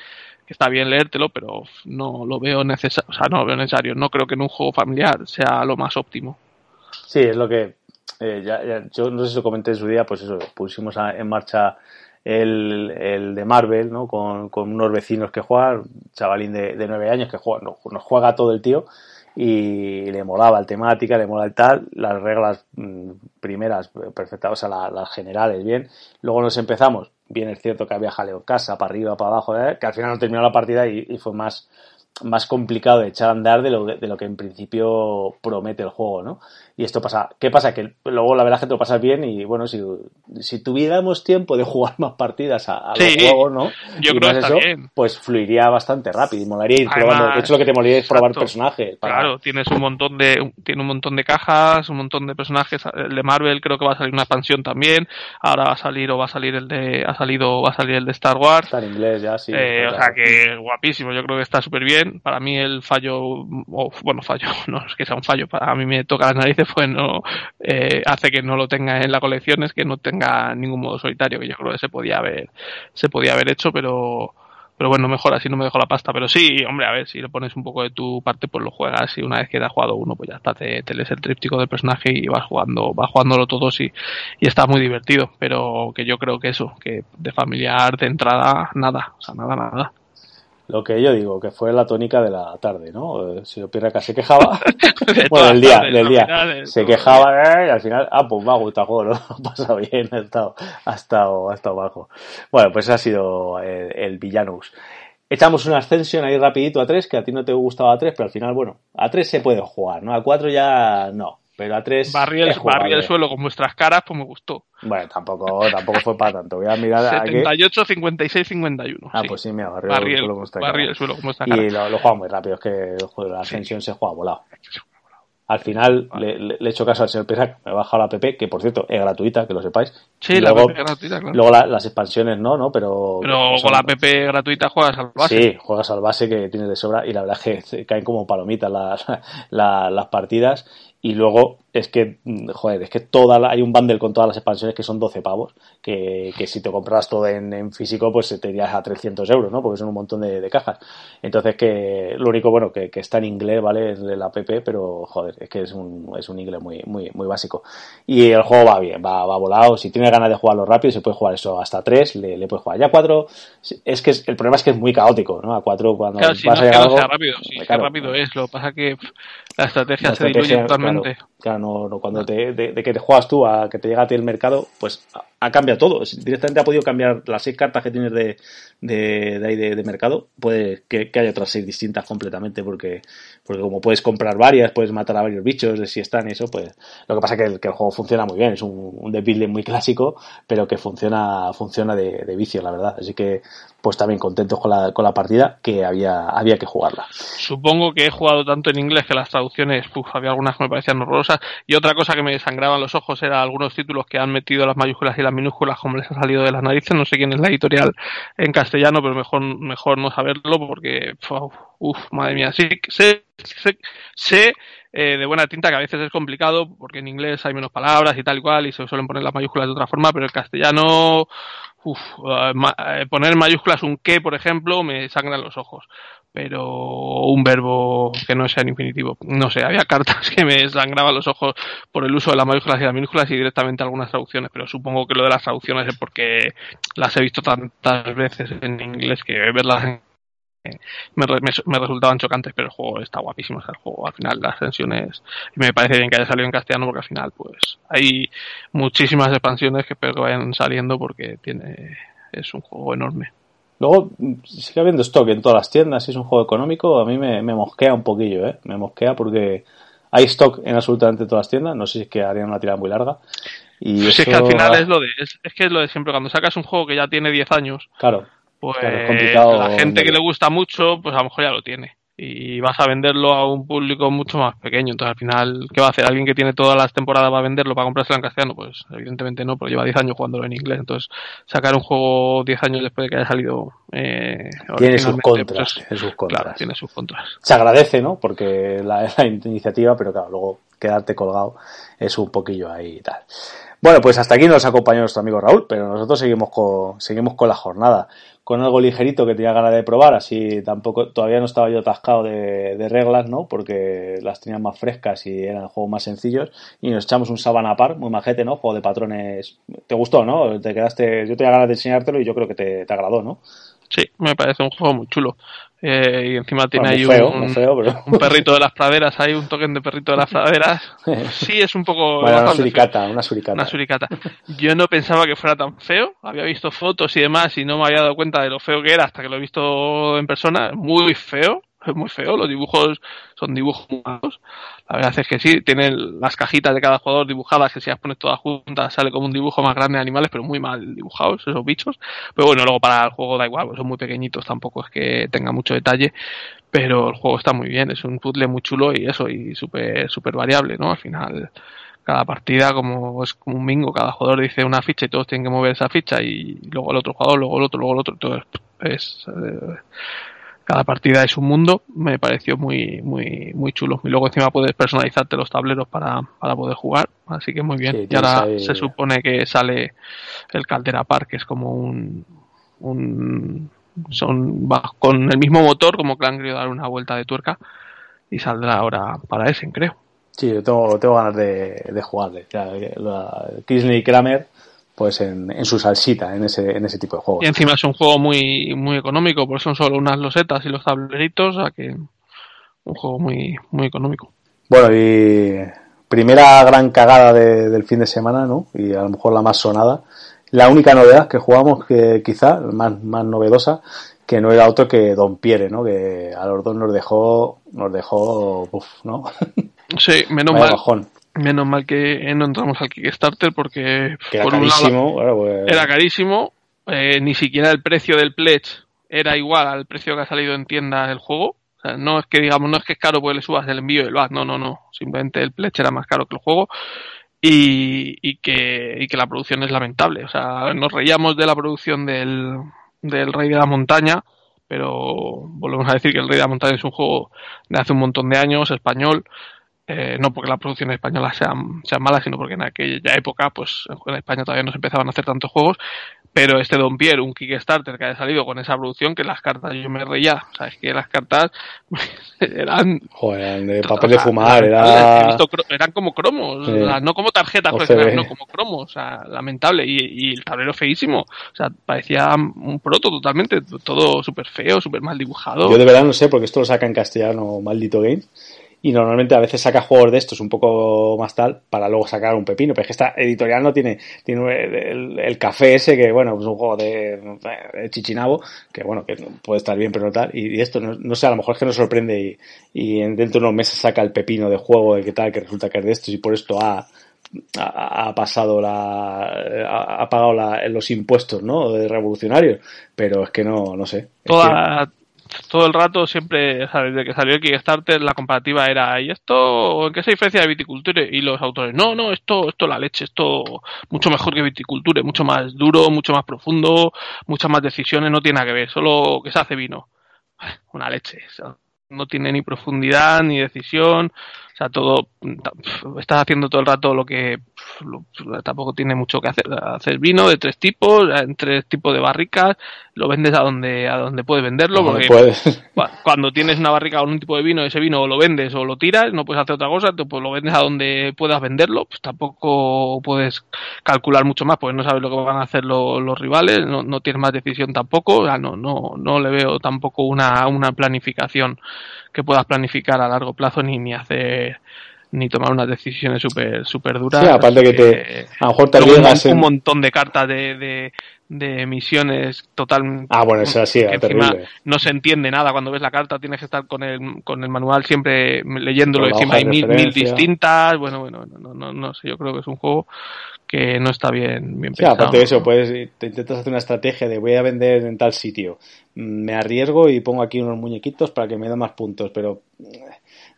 que está bien leértelo, pero no lo veo necesario, o sea, no lo veo necesario, no creo que en un juego familiar sea lo más óptimo. Sí, es lo que eh, ya, ya, yo no sé si lo comenté en su día, pues eso, pusimos en marcha el, el de Marvel, ¿no? Con, con, unos vecinos que juegan, chavalín de, de 9 años que juega, no, nos juega todo el tío y le molaba el temática, le mola el tal, las reglas mm, primeras perfectas, o sea, la, las generales bien. Luego nos empezamos, bien es cierto que había jaleo casa, para arriba, para abajo, ¿eh? que al final no terminó la partida y, y fue más, más complicado de echar a andar de lo, de lo que en principio promete el juego, ¿no? Y esto pasa, ¿qué pasa? Que luego la verdad es que te lo pasas bien y bueno, si, si tuviéramos tiempo de jugar más partidas a, a Sí, los juegos, ¿no? yo y creo que está bien. pues fluiría bastante rápido y molaría ir Además, probando. De hecho, lo que te molaría es probar personajes. para- Claro, tienes un montón de tiene un montón de cajas, un montón de personajes. El de Marvel creo que va a salir una expansión también. Ahora va a salir o va a salir el de ha salido va a salir el de Star Wars. Está en inglés ya, sí. Eh, o claro. sea que guapísimo, yo creo que está súper bien. Para mí el fallo, o, bueno, fallo, no es que sea un fallo, para mí me toca las narices, pues no, eh, hace que no lo tenga en la colección, es que no tenga ningún modo solitario, que yo creo que se podía haber, se podía haber hecho, pero, pero bueno, mejor así no me dejo la pasta. Pero sí, hombre, a ver, si le pones un poco de tu parte, pues lo juegas y una vez que te has jugado uno, pues ya está, te, lees el tríptico del personaje y vas jugando, vas jugándolo todos y, y está muy divertido. Pero que yo creo que eso, que de familiar de entrada, nada, o sea, nada, nada. Lo que yo digo, que fue la tónica de la tarde, ¿no? Eh, Si Pirraca se quejaba, De bueno, del día, tardes, del día, final, se quejaba eh, y al final, ah, pues me ha gustado el juego, ¿no? Ha pasado bien, ha estado, ha estado, ha estado bajo. Bueno, pues ha sido el, el Villanus. Echamos una ascensión ahí rapidito a 3, que a ti no te gustaba a 3, pero al final, bueno, a 3 se puede jugar, ¿no? A 4 ya no, pero a 3 Barrí el, es barrí el suelo con vuestras caras, pues me gustó. Bueno, tampoco, tampoco fue para tanto. Voy a mirar aquí. 78, 56, 51. Ah, sí. pues sí, barrió barrí el el, suelo con suelo vuestras caras. Y lo, lo juega muy rápido, es que la ascensión se juega volado. Al final le, le- le he hecho caso al señor Pirac, me he bajado la app, que por cierto es gratuita, que lo sepáis. Sí, Y la luego, app gratuita, claro. luego la- las expansiones no, ¿no? Pero, Pero son- con la app gratuita juegas al base. Sí, juegas al base que tienes de sobra y la verdad es que caen como palomitas las, la- las partidas y luego es que, mm, joder, es que toda la- hay un bundle con todas las expansiones que son 12 pavos, que, que si te compras todo en, en físico pues te irías a 300 euros, ¿no? Porque son un montón de, de cajas. Entonces que lo único bueno que, que está en inglés, ¿vale? Es la app, pero joder, es que es un, es un inglés muy, muy, muy básico. Y el juego va bien, va, va volado. Si tienes ganas de jugarlo rápido, se puede jugar eso hasta 3, le, le puedes jugar ya 4. Es que es- el problema es que es muy caótico, ¿no? A 4 cuando Claro, si no vas a llegar algo, rápido, sí, que claro, rápido es. Lo pasa que la estrategia la se diluye estrategia, totalmente. Claro, claro, no, no, cuando te, de, de que te juegas tú a que te llega a ti el mercado, pues ha, cambiado todo. Directamente ha podido cambiar las seis cartas que tienes de, de, de ahí de, de mercado. Puede que, que haya otras seis distintas completamente, porque, porque como puedes comprar varias, puedes matar a varios bichos, de si están y eso, pues lo que pasa es que el, que el juego funciona muy bien. Es un, un deck building muy clásico, pero que funciona, funciona de, de vicio, la verdad. Así que, pues también contentos con la, con la partida, que había, había que jugarla. Supongo que he jugado tanto en inglés que las traducciones, uf, había algunas que me parecían horrorosas. Y otra cosa que me sangraban los ojos era algunos títulos que han metido las mayúsculas y las minúsculas como les ha salido de las narices. No sé quién es la editorial en castellano, pero mejor, mejor no saberlo porque, uf, uf, madre mía, sí, sé, sé, sé eh, de buena tinta que a veces es complicado porque en inglés hay menos palabras y tal y cual y se suelen poner las mayúsculas de otra forma, pero el castellano, uf, eh, eh, poner en mayúsculas un que, por ejemplo, me sangran los ojos pero un verbo que no sea en infinitivo. No sé, había cartas que me sangraban los ojos por el uso de las mayúsculas y las minúsculas y directamente algunas traducciones, pero supongo que lo de las traducciones es porque las he visto tantas veces en inglés que verlas en me, me, me resultaban chocantes, pero el juego está guapísimo. o sea, el juego al final, las tensiones. Y me parece bien que haya salido en castellano porque al final, pues, hay muchísimas expansiones que espero que vayan saliendo porque tiene es un juego enorme. Luego sigue habiendo stock en todas las tiendas, si es un juego económico, a mí me, me mosquea un poquillo, ¿eh? Me mosquea porque hay stock en absolutamente todas las tiendas, no sé si es que harían una tirada muy larga. Y es que al final es lo de es, que es lo de siempre cuando sacas un juego que ya tiene 10 años. Claro. Pues la gente que le gusta mucho, pues a lo mejor ya lo tiene y vas a venderlo a un público mucho más pequeño. Entonces, al final, ¿qué va a hacer? ¿Alguien que tiene todas las temporadas va a venderlo para comprárselo en castellano? Pues evidentemente no, porque lleva 10 años jugándolo en inglés. Entonces, sacar un juego 10 años después de que haya salido... Eh, tiene sus contras. Pues, sus contras. Claro, tiene sus contras. Se agradece, ¿no? Porque la, la iniciativa, pero claro, luego quedarte colgado es un poquillo ahí y tal. Bueno, pues hasta aquí nos acompañó nuestro amigo Raúl, pero nosotros seguimos con, seguimos con la jornada con algo ligerito que tenía ganas de probar, así tampoco, todavía no estaba yo atascado de, reglas, ¿no? Porque las tenía más frescas y eran juegos más sencillos. Y nos echamos un Sabana Par, muy majete, ¿no? Juego de patrones. ¿Te gustó, no? Te quedaste, yo tenía ganas de enseñártelo y yo creo que te, te agradó, ¿no? Sí, me parece un juego muy chulo. Eh, y encima tiene ahí un, perrito de las praderas, hay un token de perrito de las praderas. Sí, es un poco. una suricata, una suricata. Una suricata. Yo no pensaba que fuera tan feo. Había visto fotos y demás y no me había dado cuenta de lo feo que era hasta que lo he visto en persona. Muy feo es muy feo, los dibujos son dibujos malos. La verdad es que sí, tienen las cajitas de cada jugador dibujadas, que si las pones todas juntas sale como un dibujo más grande de animales, pero muy mal dibujados esos bichos. Pero bueno, luego para el juego da igual, son muy pequeñitos, tampoco es que tenga mucho detalle, pero el juego está muy bien, es un puzzle muy chulo y eso, y súper super variable, ¿no? Al final cada partida como es como un bingo, cada jugador dice una ficha y todos tienen que mover esa ficha y luego el otro jugador, luego el otro, luego el otro, todo es, es eh, cada partida es un mundo, me pareció muy, muy, muy chulo. Y luego encima puedes personalizarte los tableros para, para poder jugar, así que muy bien. y ahora se supone que sale el Caldera Park, que es como un, un son con el mismo motor, como que le han querido dar una vuelta de tuerca y saldrá ahora para ese, creo. Sí, yo tengo, tengo ganas de, de jugarle. La, y Kramer pues en, en, su salsita en ese, en ese tipo de juegos. Y encima es un juego muy, muy económico, porque son solo unas losetas y los tableritos, o sea que un juego muy, muy económico. Bueno, y primera gran cagada del fin de semana, ¿no? Y a lo mejor la más sonada. La única novedad que jugamos, que quizá, más, más novedosa, que no era otro que Don Pierre, ¿no? Que a los dos nos dejó, nos dejó, uf, ¿no? Sí, menos mal. Menos mal que no entramos al Kickstarter porque era carísimo, pues- era carísimo. Eh, ni siquiera el precio del pledge era igual al precio que ha salido en tienda el juego. O sea, no es que digamos, no es que es caro porque le subas el envío y el VAT, no, no, no. Simplemente el pledge era más caro que el juego. Y, y, que, y que la producción es lamentable. O sea, nos reíamos de la producción del, del Rey de la Montaña, pero volvemos a decir que el Rey de la Montaña es un juego de hace un montón de años, español, eh, no porque la producción española sea, sea mala, sino porque en aquella época, pues en España todavía no se empezaban a hacer tantos juegos, pero este Don Pierre, un Kickstarter que haya salido con esa producción, que las cartas yo me reía, sabes que las cartas eran... Joder, de papel de fumar, era... eran como cromos, no como tarjetas no como cromos, o sea, lamentable, y, y, el tablero feísimo, o sea, parecía un proto totalmente, todo súper feo, súper mal dibujado. Yo de verdad no sé, porque esto lo saca en castellano, maldito Games, y normalmente a veces saca juegos de estos un poco más tal para luego sacar un pepino, pero es que esta editorial no tiene, tiene el, café ese que bueno, es un juego de, chichinabo, que bueno, que puede estar bien pero no tal, y, esto no, sé, a lo mejor es que nos sorprende y, y dentro de unos meses saca el pepino de juego de que tal, que resulta que es de estos y por esto ha, ha, pasado la ha, pagado los impuestos no de revolucionarios pero es que no no sé toda todo el rato siempre, desde que salió el Kickstarter, la comparativa era, ¿y esto en qué se diferencia de viticultura? Y los autores, no, no, esto, esto la leche, esto mucho mejor que viticultura, mucho más duro, mucho más profundo, muchas más decisiones, no tiene nada que ver, solo que se hace vino. Una leche, no tiene ni profundidad ni decisión, sea, todo, estás haciendo todo el rato lo que tampoco tiene mucho que hacer. Hacer vino de tres tipos, en tres tipos de barricas, lo vendes a donde, a donde puedes venderlo, porque cuando tienes una barrica con un tipo de vino, ese vino o lo vendes o lo tiras, no puedes hacer otra cosa, pues lo vendes a donde puedas venderlo, pues tampoco puedes calcular mucho más, porque no sabes lo que van a hacer los, rivales, no, no tienes más decisión tampoco, no, no, no le veo tampoco una, una planificación que puedas planificar a largo plazo ni, ni hacer ni tomar unas decisiones súper super duras. Sí, aparte que te, a lo mejor te un, arriesgas un montón de cartas de, de, de misiones total Ah, bueno, eso sí, que terrible. no se entiende nada cuando ves la carta tienes que estar con el con el manual siempre leyéndolo encima hay mil, mil distintas bueno bueno no, no, no, no sé yo creo que es un juego que no está bien bien Sí, pensado aparte de eso, pues te intentas hacer una estrategia de voy a vender en tal sitio. Mm, Me arriesgo y pongo aquí unos muñequitos para que me den más puntos, pero eh,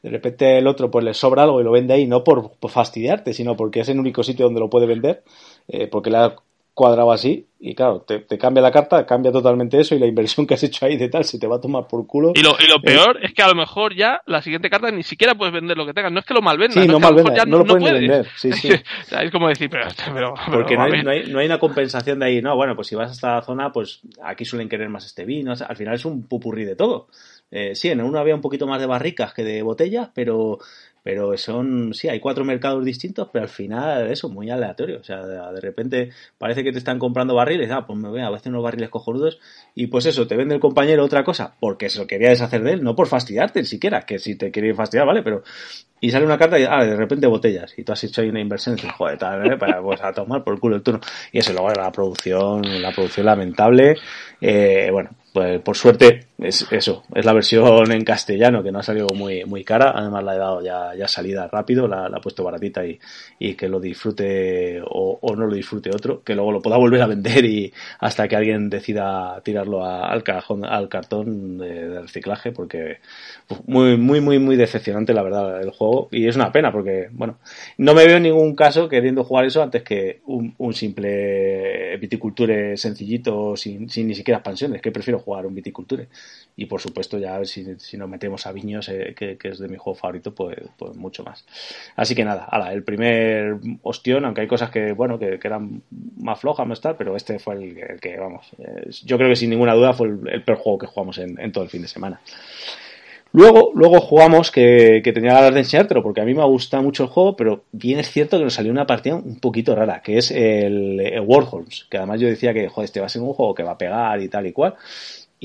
de repente el otro pues le sobra algo y lo vende ahí, no por, por fastidiarte, sino porque es el único sitio donde lo puede vender, eh, porque le ha cuadrado así y claro, te, te cambia la carta, cambia totalmente eso y la inversión que has hecho ahí de tal se te va a tomar por culo. y lo, y lo peor es que a lo mejor ya la siguiente carta ni siquiera puedes vender lo que tengas. No es que lo malvendas. Sí, no es que a lo mejor malvendas, ya no lo puedes puedes. vender, sí, sí. O sea, es como decir, pero, pero, pero, Porque no a hay, no, hay, no hay una compensación de ahí, no, bueno, pues si vas hasta la zona, pues aquí suelen querer más este vino, o sea, al final es un pupurrí de todo. Eh, sí, en uno había un poquito más de barricas que de botellas, pero, pero son, sí, hay cuatro mercados distintos, pero al final eso, muy aleatorio. O sea, de, repente parece que te están comprando barriles, ah, pues me voy a hacer unos barriles cojonudos, y pues eso, te vende el compañero otra cosa, porque se lo quería deshacer de él, no por fastidiarte siquiera, que si te quiere fastidiar, vale, pero y sale una carta y ah, de repente botellas y tú has hecho ahí una inversión y joder, tal, ¿eh? para pues, a tomar por el culo el turno y eso luego la producción la producción lamentable eh, bueno pues por suerte es eso es la versión en castellano que no ha salido muy muy cara. Además la he dado ya, ya salida rápido la, la he puesto baratita y, y que lo disfrute o, no lo disfrute otro que luego lo pueda volver a vender y hasta que alguien decida tirarlo al cajón al cartón de, reciclaje porque muy muy muy muy decepcionante la verdad el juego. Y es una pena porque bueno no me veo en ningún caso queriendo jugar eso antes que un, un simple viticulture sencillito sin, sin ni siquiera expansiones que prefiero jugar un viticulture y por supuesto ya a si, si nos metemos a viños eh, que, que es de mi juego favorito pues, pues mucho más así que nada ala, el primer ostión aunque hay cosas que bueno que, que eran más flojas más tal pero este fue el, que vamos yo creo que sin ninguna duda fue el, el peor juego que jugamos en, todo el fin de semana Luego, luego jugamos que, que tenía ganas de enseñártelo porque a mí me gusta mucho el juego, pero bien es cierto que nos salió una partida un poquito rara, que es el, el Warhols, que además yo decía que, joder, este va a ser un juego que va a pegar y tal y cual.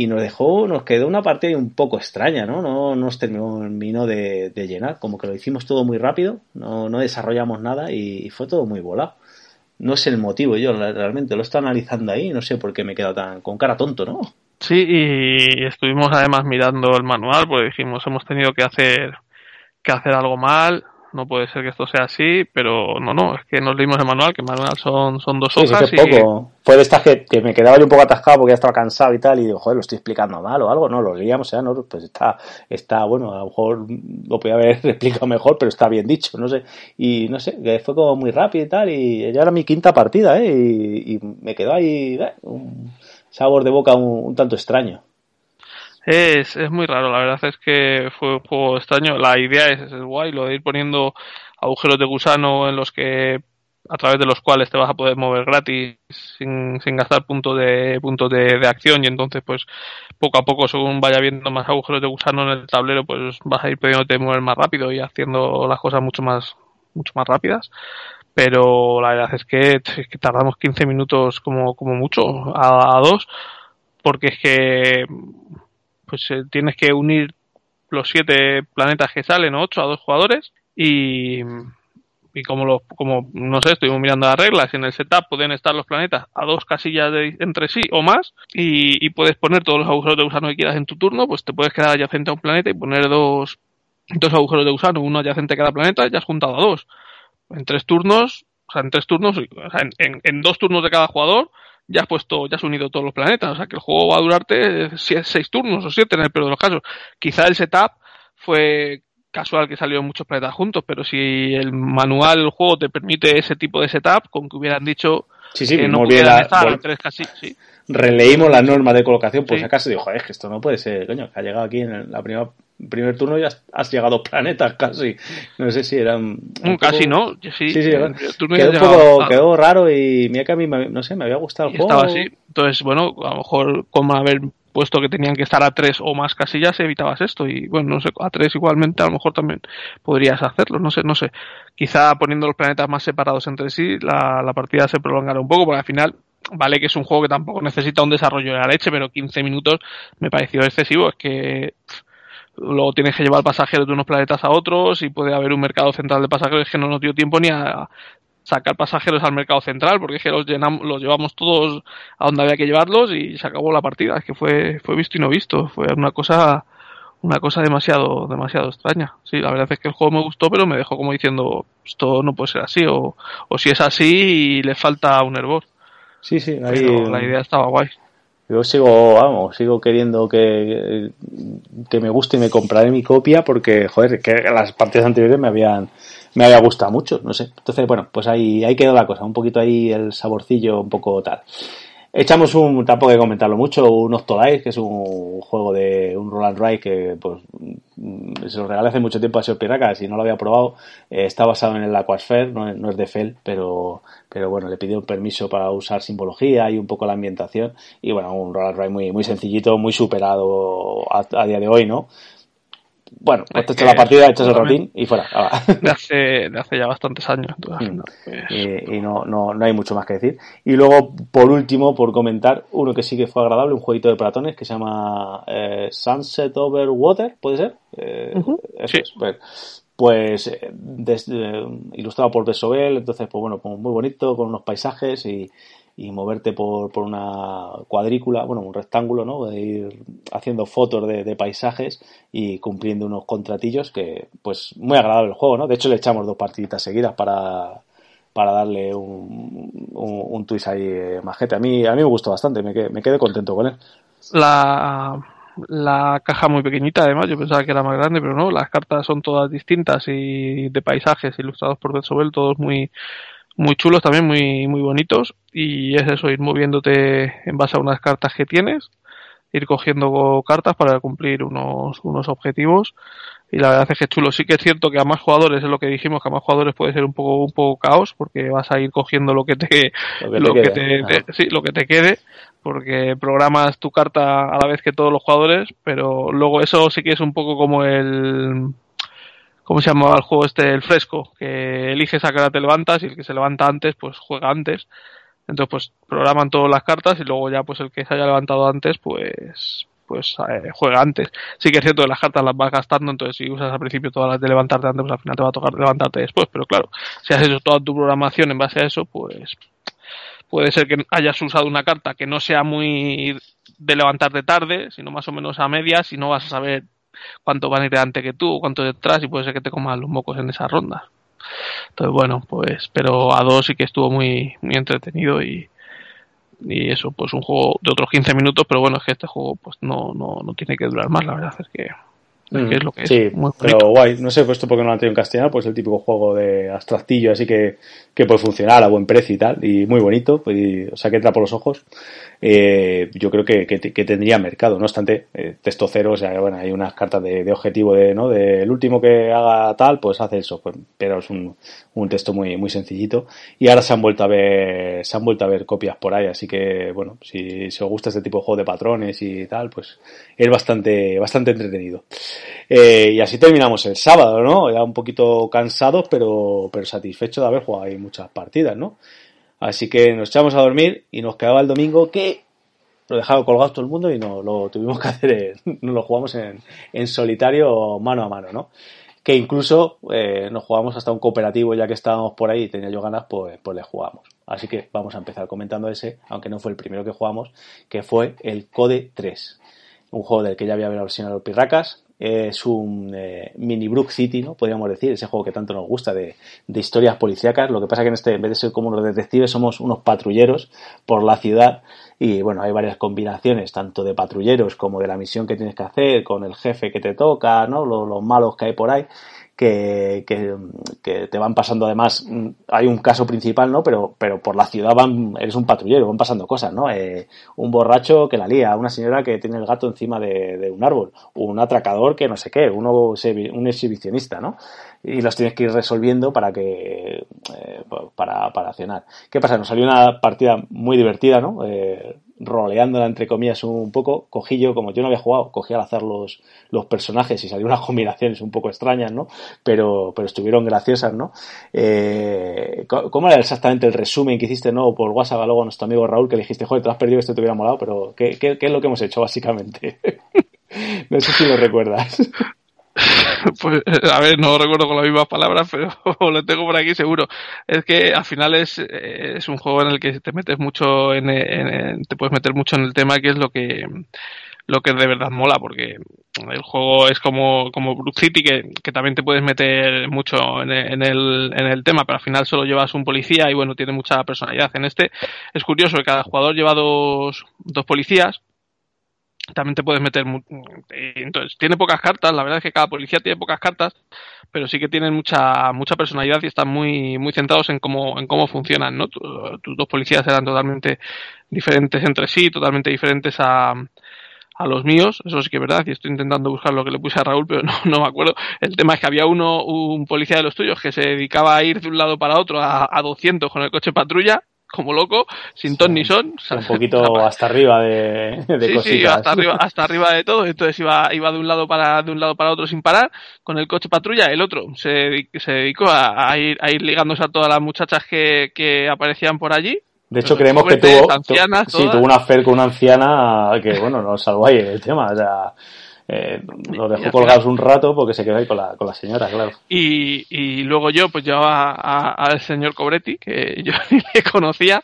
Y nos dejó, nos quedó una partida un poco extraña, ¿no? No nos terminó de, llenar, como que lo hicimos todo muy rápido, no, no desarrollamos nada y, fue todo muy volado. No sé el motivo, yo realmente lo estoy analizando ahí, no sé por qué me he tan con cara tonto, ¿no? Sí, y estuvimos además mirando el manual porque dijimos, hemos tenido que hacer que hacer algo mal, no puede ser que esto sea así, pero no, no, es que nos leímos el manual, que el manual son, son dos Sí, sí, hojas que y poco. Fue de estas que, que me quedaba yo un poco atascado porque ya estaba cansado y tal, y digo, joder, lo estoy explicando mal o algo. No, lo leíamos, ya, no, pues está, está, bueno, a lo mejor lo podía haber explicado mejor, pero está bien dicho, no sé. Y no sé, que fue como muy rápido y tal, y ya era mi quinta partida, ¿eh? Y, y me quedó ahí eh, un sabor de boca un, un tanto extraño. Es, es muy raro, la verdad es que fue un juego extraño. La idea es, es guay, lo de ir poniendo agujeros de gusano en los que a través de los cuales te vas a poder mover gratis sin, sin gastar puntos de puntos de, de acción y entonces pues poco a poco según vaya viendo más agujeros de gusano en el tablero pues vas a ir pudiéndote mover más rápido y haciendo las cosas mucho más mucho más rápidas pero la verdad es que, que tardamos 15 minutos como, como mucho a, a dos porque es que pues eh, tienes que unir los siete planetas que salen, o ocho, a dos jugadores y, y como los, como no sé, estuvimos mirando las reglas, en el setup pueden estar los planetas a dos casillas de, entre sí o más y, puedes poner todos los agujeros de gusano que quieras en tu turno, pues te puedes quedar adyacente a un planeta y poner dos, dos agujeros de gusano, uno adyacente a cada planeta y ya has juntado a dos. En tres turnos, o sea, en tres turnos, o sea, en, en dos turnos de cada jugador, ya has puesto, ya has unido todos los planetas. O sea que el juego va a durarte seis turnos o siete en el peor de los casos. Quizá el setup fue casual que salieron muchos planetas juntos, pero si el manual del juego te permite ese tipo de setup, con que hubieran dicho Sí, sí, que no pudieran estar vol- tres casi, sí. Releímos las normas de colocación por Sí. acaso. Digo, joder, es que esto no puede ser, coño, que ha llegado aquí en el la primera, primer turno y has, has llegado planetas casi. No sé si eran. un Mm, casi no, sí, Sí, sí, turno Quedó, ya un llegaba poco, a- quedó raro y mira que a mí, me- no sé, me había gustado el y juego. estaba así. Entonces, bueno, a lo mejor como haber puesto que tenían que estar a tres o más casillas evitabas esto y bueno, no sé, a tres igualmente a lo mejor también podrías hacerlo, no sé, no sé. Quizá poniendo los planetas más separados entre sí la, la partida se prolongará un poco porque al final vale que es un juego que tampoco necesita un desarrollo de la leche, pero 15 minutos me pareció excesivo, es que luego tienes que llevar pasajeros de unos planetas a otros y puede haber un mercado central de pasajeros. Que no nos dio tiempo ni a sacar pasajeros al mercado central porque es que los llenamos, los llevamos todos a donde había que llevarlos y se acabó la partida. Es que fue fue visto y no visto. Fue una cosa una cosa demasiado demasiado extraña. Sí la verdad es que el juego me gustó pero me dejó como diciendo esto no puede ser así o, o si es así le falta un hervor sí sí ahí, la idea estaba guay yo sigo, vamos, sigo queriendo que, que me guste y me compraré mi copia porque, joder, que las partidas anteriores me habían, me había gustado mucho, no sé. Entonces, bueno, pues ahí, ahí quedó la cosa, un poquito ahí el saborcillo un poco tal. Echamos un, tampoco hay que comentarlo mucho, un Octodice, que es un juego de un Roland Ride que pues se lo regalé hace mucho tiempo a Seo Pirracas y no lo había probado. Eh, está basado en el Aquasphere, no, no, es de Fel, pero, pero bueno, le pidió un permiso para usar simbología y un poco la ambientación. Y bueno, un Roland Ride muy, muy sencillito, muy superado a día de hoy, ¿no? Bueno, pues te la partida, echas el ratín y fuera. De hace, de hace ya bastantes años. Mm. Pues, y, y no, no, no, hay mucho más que decir. Y luego, por último, por comentar, uno que sí que fue agradable, un jueguito de platones que se llama eh, Sunset Over Water, ¿puede ser? Eh, sí. pues, pues eh, desde, ilustrado por Besobel, entonces, pues bueno, pues muy bonito, con unos paisajes y, y moverte por, por, una cuadrícula, bueno, un rectángulo, ¿no? De ir haciendo fotos de, paisajes y cumpliendo unos contratillos que, pues, muy agradable el juego, ¿no? De hecho, le echamos dos partiditas seguidas para, para darle un, un, twist ahí eh, majete. A mí, a mí me gustó bastante, me quedé, me quedé contento con él. La, la caja muy pequeñita, además, yo pensaba que era más grande, pero no, las cartas son todas distintas y de paisajes ilustrados por Betsobel, todos muy muy chulos también, muy, muy bonitos. Y es eso, ir moviéndote en base a unas cartas que tienes, ir cogiendo cartas para cumplir unos, unos objetivos. Y la verdad es que es chulo. Sí que es cierto que a más jugadores, es lo que dijimos, que a más jugadores puede ser un poco, un poco caos, porque vas a ir cogiendo lo que te, lo que, te, te, sí, lo que te quede, porque programas tu carta a la vez que todos los jugadores, pero luego eso sí que es un poco como el, ¿cómo se llamaba el juego este? El fresco, que eliges a qué hora te levantas y el que se levanta antes, pues juega antes. Entonces, pues programan todas las cartas y luego ya, pues el que se haya levantado antes, pues pues eh, juega antes. Sí que es cierto que las cartas las vas gastando, entonces si usas al principio todas las de levantarte antes, pues al final te va a tocar levantarte después. Pero claro, si has hecho toda tu programación en base a eso, pues puede ser que hayas usado una carta que no sea muy de levantarte tarde, sino más o menos a medias y no vas a saber cuánto van a ir delante que tú, cuánto detrás, y puede ser que te coman los mocos en esa ronda. Entonces, bueno, pues, pero a dos sí que estuvo muy, muy entretenido y, y eso, pues un juego de otros 15 minutos, pero bueno, es que este juego pues no, no, no tiene que durar más, la verdad es que Mm, es lo que sí, es. Muy pero guay. No sé, puesto porque no lo han tenido en castellano, pues el típico juego de abstractillo, así que, que puede funcionar a buen precio y tal, y muy bonito, y, o sea, que entra por los ojos. Eh, yo creo que, que, tendría mercado. No obstante, eh, texto cero, o sea, bueno, hay unas cartas de, de objetivo de, ¿no? De el último que haga tal, pues hace eso, pues, pero es un, un texto muy, muy sencillito. Y ahora se han vuelto a ver, se han vuelto a ver copias por ahí, así que, bueno, si, si os gusta este tipo de juego de patrones y tal, pues es bastante, bastante entretenido. Eh, y así terminamos el sábado, ¿no? Ya un poquito cansados, pero, pero satisfechos de haber jugado ahí muchas partidas, ¿no? Así que nos echamos a dormir y nos quedaba el domingo que lo dejaba colgado todo el mundo y no lo tuvimos que hacer, no lo jugamos en, en, solitario mano a mano, ¿no? Que incluso eh, nos jugamos hasta un cooperativo ya que estábamos por ahí y tenía yo ganas, pues, pues le jugamos. Así que vamos a empezar comentando ese, aunque no fue el primero que jugamos, que fue el Code 3. Un juego del que ya había hablado el señor Pirracas, es un eh, mini Brook City, ¿no? Podríamos decir, ese juego que tanto nos gusta de, de historias policíacas. Lo que pasa que en este, en vez de ser como unos detectives, somos unos patrulleros por la ciudad y bueno, hay varias combinaciones, tanto de patrulleros como de la misión que tienes que hacer, con el jefe que te toca, ¿no? Los, los malos que hay por ahí que, que, que, te van pasando además, hay un caso principal, ¿no? Pero, pero por la ciudad van, eres un patrullero, van pasando cosas, ¿no? Eh, un borracho que la lía, una señora que tiene el gato encima de, un árbol, un atracador que no sé qué, uno, un exhibicionista, ¿no? Y los tienes que ir resolviendo para que, eh, para, para accionar. ¿Qué pasa? Nos salió una partida muy divertida, ¿no? Eh, roleándola entre comillas un poco, cogí yo, como yo no había jugado, cogí al azar los, los personajes y salieron unas combinaciones un poco extrañas, ¿no? Pero, pero estuvieron graciosas, ¿no? Eh, ¿Cómo era exactamente el resumen que hiciste, no? Por WhatsApp luego a nuestro amigo Raúl que le dijiste, joder, te has perdido esto te hubiera molado, pero ¿qué, qué, qué es lo que hemos hecho básicamente? No sé si lo recuerdas. Pues, a ver, no recuerdo con las mismas palabras, pero lo tengo por aquí seguro. Es que al final es, es un juego en el que te metes mucho en, en, te puedes meter mucho en el tema que es lo que lo que de verdad mola, porque el juego es como, como Brook City, que, que también te puedes meter mucho en el, en, el, tema, pero al final solo llevas un policía y bueno, tiene mucha personalidad. En este es curioso que cada jugador lleva dos, dos policías, también te puedes meter entonces tiene pocas cartas la verdad es que cada policía tiene pocas cartas pero sí que tienen mucha mucha personalidad y están muy muy centrados en cómo en cómo funcionan no tus dos policías eran totalmente diferentes entre sí totalmente diferentes a, a los míos, eso sí que es verdad, y estoy intentando buscar lo que le puse a Raúl, pero no, no me acuerdo. El tema es que había uno, un policía de los tuyos, que se dedicaba a ir de un lado para otro a, a 200 con el coche patrulla, como loco, sin ton ni son. un poquito hasta arriba de, de sí, Sí, hasta arriba, hasta arriba de todo. Entonces iba, iba de un lado para, de un lado para otro sin parar, con el coche patrulla. El otro se, se dedicó a, a, ir, a ir ligándose a todas las muchachas que, que aparecían por allí de hecho, creemos que tuvo, sí, tuvo una fer con una anciana que, bueno, nos salvó ahí el tema. O sea, eh, lo dejó colgados un rato porque se quedó ahí con la, con la señora, claro. Y, y luego yo, pues llevaba al señor Cobretti, que yo ni le conocía,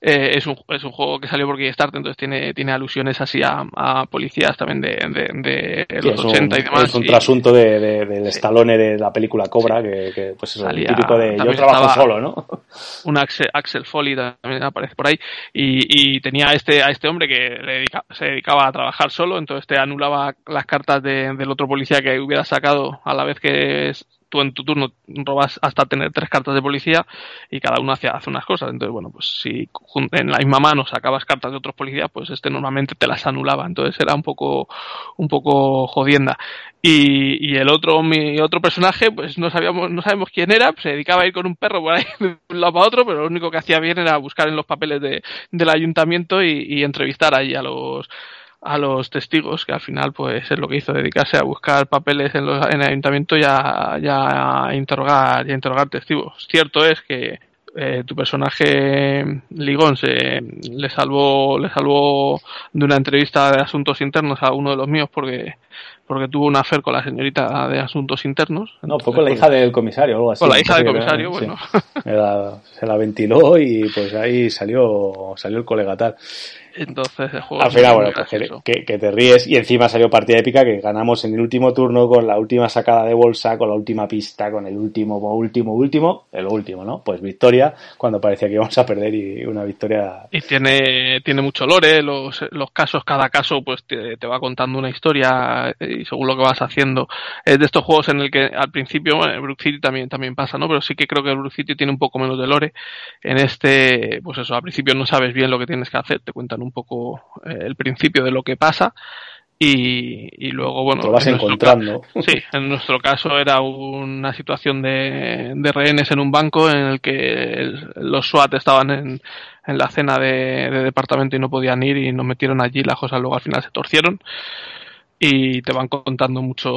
eh, es, un, es un juego que salió por Kickstarter, entonces tiene, tiene alusiones así a, policías también de, de, los 80 y demás. Es un trasunto de, del estalone de la película Cobra, que, pues es el típico de yo trabajo solo, ¿no? Un Axel, Axel Foley también aparece por ahí, y, y tenía a este, a este hombre que se dedicaba a trabajar solo, entonces te anulaba las cartas del otro policía que hubiera sacado a la vez que tú en tu turno robas hasta tener tres cartas de policía y cada uno hace, hace unas cosas. Entonces, bueno, pues si en la misma mano sacabas cartas de otros policías, pues este normalmente te las anulaba. Entonces era un poco, un poco jodienda. Y, y el otro, mi otro personaje, pues no sabíamos, no sabemos quién era, se dedicaba a ir con un perro por ahí de un lado para otro, pero lo único que hacía bien era buscar en los papeles de, del ayuntamiento y, y entrevistar ahí a los a los testigos, que al final pues es lo que hizo, dedicarse a buscar papeles en, los, en el ayuntamiento y a, ya a interrogar, y a interrogar testigos. Cierto es que eh, tu personaje Ligón se le salvó le salvó de una entrevista de asuntos internos a uno de los míos porque porque tuvo una afer con la señorita de asuntos internos. No, fue con la hija del comisario o algo así. Con la hija del comisario, bueno. se la ventiló y pues ahí salió salió el colega tal. Entonces el juego. Al final, bueno, pues que, que, te ríes y encima salió partida épica que ganamos en el último turno con la última sacada de bolsa, con la última pista, con el último, último, último, el último, ¿no? Pues victoria cuando parecía que íbamos a perder y una victoria. Y tiene, tiene mucho lore, los, los casos, cada caso pues te, te va contando una historia y según lo que vas haciendo. Es de estos juegos en el que al principio, bueno, el Brook City también, también pasa, ¿no? Pero sí que creo que el Brook City tiene un poco menos de lore. En este, pues eso, al principio no sabes bien lo que tienes que hacer, te cuentan un poco eh, el principio de lo que pasa. Y, y luego, bueno. Lo vas encontrando. sí, en nuestro caso era una situación de, de, rehenes en un banco en el que los SWAT estaban en, en la cena de, de, departamento y no podían ir y nos metieron allí. Las cosas luego al final se torcieron y te van contando mucho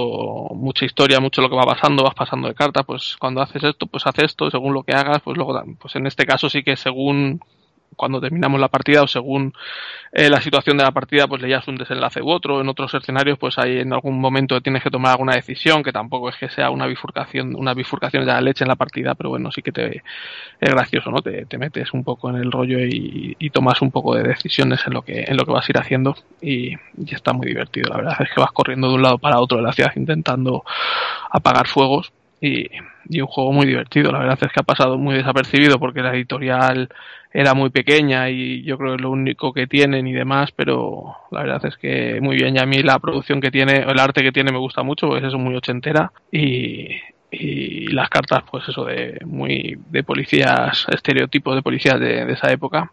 mucha historia, mucho lo que va pasando, vas pasando de carta, pues cuando haces esto, pues haces esto, según lo que hagas, pues luego, pues en este caso sí que según cuando terminamos la partida o según eh, la situación de la partida, pues leías un desenlace u otro. En otros escenarios, pues hay en algún momento tienes que tomar alguna decisión, que tampoco es que sea una bifurcación, una bifurcación de la leche en la partida, pero bueno, sí que te es gracioso, ¿no? Te, te metes un poco en el rollo y, y, tomas un poco de decisiones en lo que, en lo que vas a ir haciendo y, y está muy divertido. La verdad es que vas corriendo de un lado para otro de la ciudad intentando apagar fuegos y, y, un juego muy divertido. La verdad es que ha pasado muy desapercibido porque la editorial era muy pequeña y yo creo que es lo único que tienen y demás, pero la verdad es que muy bien. Y a mí la producción que tiene, el arte que tiene me gusta mucho, porque es eso muy ochentera y, y las cartas, pues eso de muy de policías, estereotipos de policías de, de esa época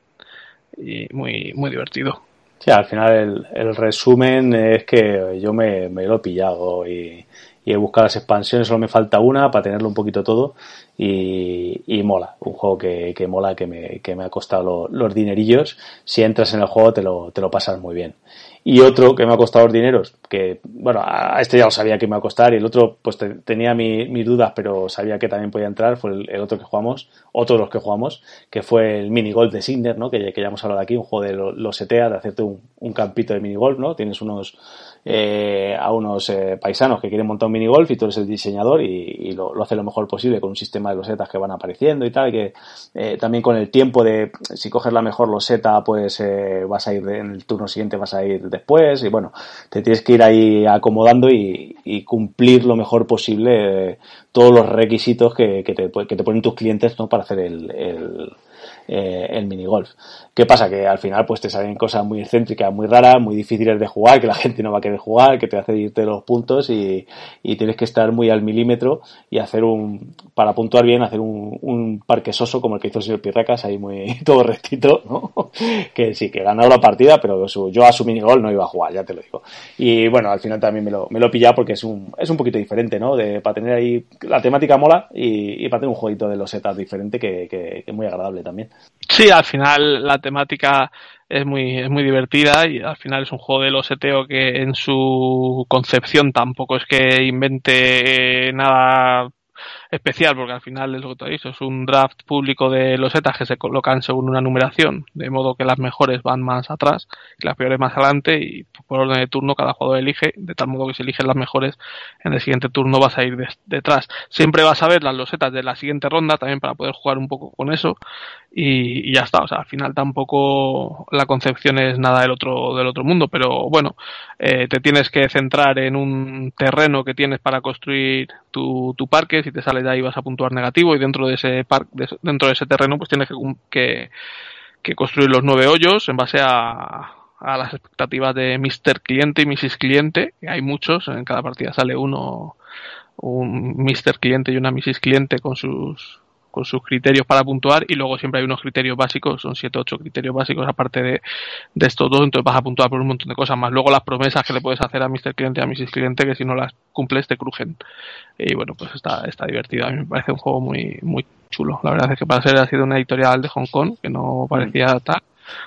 y muy, muy divertido. Sí, al final el, el resumen es que yo me, me lo he pillado y, y he buscado las expansiones, solo me falta una para tenerlo un poquito todo y, y mola, un juego que, que mola, que me, que me ha costado los dinerillos. Si entras en el juego te lo, te lo pasas muy bien y otro que me ha costado los dineros, que bueno, a este ya lo sabía que me iba a costar y el otro pues tenía mis dudas, pero sabía que también podía entrar, fue el, otro que jugamos, otro de los que jugamos, que fue el minigolf de Signer, ¿no? Que, que ya hemos hablado aquí, un juego de los setea, de hacerte un, un campito de minigolf, ¿no? Tienes unos eh, a unos eh, paisanos que quieren montar un minigolf y tú eres el diseñador y, lo, lo, hace lo mejor posible con un sistema de losetas que van apareciendo y tal, que eh, también con el tiempo de si coges la mejor loseta pues eh, vas a ir en el turno siguiente vas a ir después y bueno, te tienes que ir ahí acomodando y, cumplir lo mejor posible eh, todos los requisitos que, te, que te ponen tus clientes ¿no? para hacer el eh, el minigolf. ¿Qué pasa? Que al final pues te salen cosas muy excéntricas, muy raras, muy difíciles de jugar, que la gente no va a querer jugar, que te hace irte los puntos y, y tienes que estar muy al milímetro y hacer un, para puntuar bien, hacer un, un parque soso como el que hizo el señor Pirracas, ahí muy todo rectito, ¿no? que sí, que ganado la partida, pero yo a su minigolf no iba a jugar, ya te lo digo. Y bueno, al final también me lo, me lo he pillado porque es un, es un poquito diferente, ¿no? De, para tener ahí, la temática mola y, y para tener un jueguito de los setas diferente que, que, que es muy agradable también. Sí, al final la temática es muy, es muy divertida y al final es un juego de los seteo que en su concepción tampoco es que invente nada especial, porque al final es lo que has dicho, es un draft público de los setas que se colocan según una numeración, de modo que las mejores van más atrás y las peores más adelante, y por orden de turno cada jugador elige, de tal modo que si eligen las mejores, en el siguiente turno vas a ir detrás. Siempre vas a ver las losetas de la siguiente ronda también para poder jugar un poco con eso, y, y ya está, o sea, al final tampoco la concepción es nada del otro, del otro mundo, pero bueno, eh, te tienes que centrar en un terreno que tienes para construir tu, tu parque, si te sales de ahí vas a puntuar negativo y dentro de ese par, de, dentro de ese terreno pues tienes que, que, que construir los nueve hoyos en base a, a las expectativas de Mr. Cliente y Mrs. Cliente, que hay muchos, en cada partida sale uno, un Mr. Cliente y una Mrs. Cliente con sus con sus criterios para puntuar y luego siempre hay unos criterios básicos, son 7 8 criterios básicos aparte de, de estos dos, entonces vas a puntuar por un montón de cosas más. Luego las promesas que le puedes hacer a Mr. Cliente y a Mrs. Cliente que si no las cumples te crujen. Y bueno, pues está, está divertido. A mí me parece un juego muy, muy chulo. La verdad es que para ser ha sido una editorial de Hong Kong que no parecía mm. tal.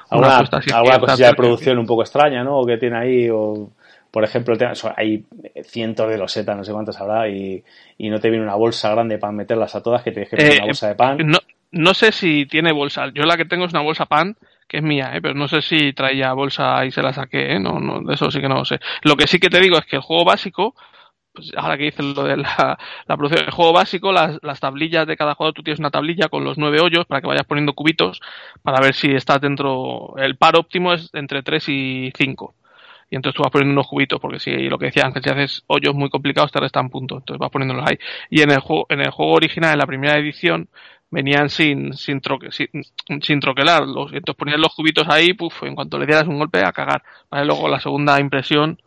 Alguna, alguna cosilla de producción un poco extraña, ¿no? O que tiene ahí, o por ejemplo, hay cientos de losetas, no sé cuántas habrá, y, y, no te viene una bolsa grande para meterlas a todas, que tienes que poner eh, una bolsa de pan. No, no sé si tiene bolsa. Yo la que tengo es una bolsa pan, que es mía, ¿eh? pero no sé si traía bolsa y se la saqué, ¿eh? no, no, de eso sí que no lo sé. Lo que sí que te digo es que el juego básico, pues ahora que dices lo de la, la producción, el juego básico, las, las, tablillas de cada jugador, tú tienes una tablilla con los nueve hoyos para que vayas poniendo cubitos para ver si estás dentro. El par óptimo es entre 3 y 5 y entonces tú vas poniendo unos cubitos, porque si lo que decía Ángel, si haces hoyos muy complicados te restan puntos, entonces vas poniéndolos ahí. Y en el juego, en el juego original, en la primera edición, venían sin, sin, troque, sin, sin troquelar, entonces ponías los cubitos ahí, puf, en cuanto le dieras un golpe, a cagar. Vale, luego la segunda impresión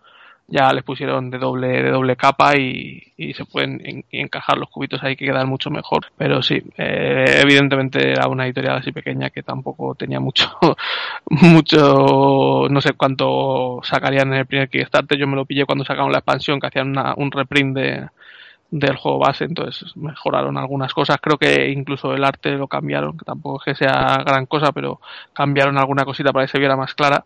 ya les pusieron de doble, de doble capa y, y se pueden en, y encajar los cubitos ahí que quedan mucho mejor. Pero sí, eh, evidentemente era una editorial así pequeña que tampoco tenía mucho, mucho, no sé cuánto sacarían en el primer Kickstarter. Yo me lo pillé cuando sacaron la expansión que hacían una, un reprint de, del juego base, entonces mejoraron algunas cosas. Creo que incluso el arte lo cambiaron, que tampoco es que sea gran cosa, pero cambiaron alguna cosita para que se viera más clara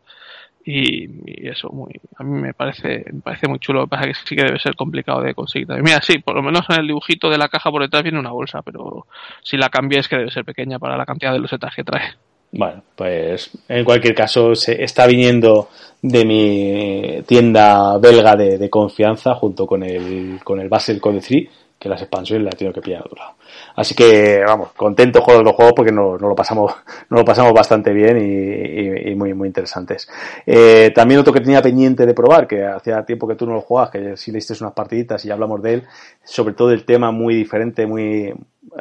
y, eso muy a mí me parece me parece muy chulo. Lo que pasa es que sí que debe ser complicado de conseguir mira sí por lo menos en el dibujito de la caja por detrás viene una bolsa pero si la cambia es que debe ser pequeña para la cantidad de losetas que trae. Bueno pues en cualquier caso se está viniendo de mi tienda belga de, de confianza junto con el con el Basel Code 3 que las expansiones las he que pillar a otro lado. Así que, vamos, contento con los juegos porque nos no lo pasamos, no lo pasamos bastante bien y, y, y muy, muy interesantes. Eh, también otro que tenía pendiente de probar, que hacía tiempo que tú no lo jugabas, que sí le unas partiditas y ya hablamos de él, sobre todo el tema muy diferente, muy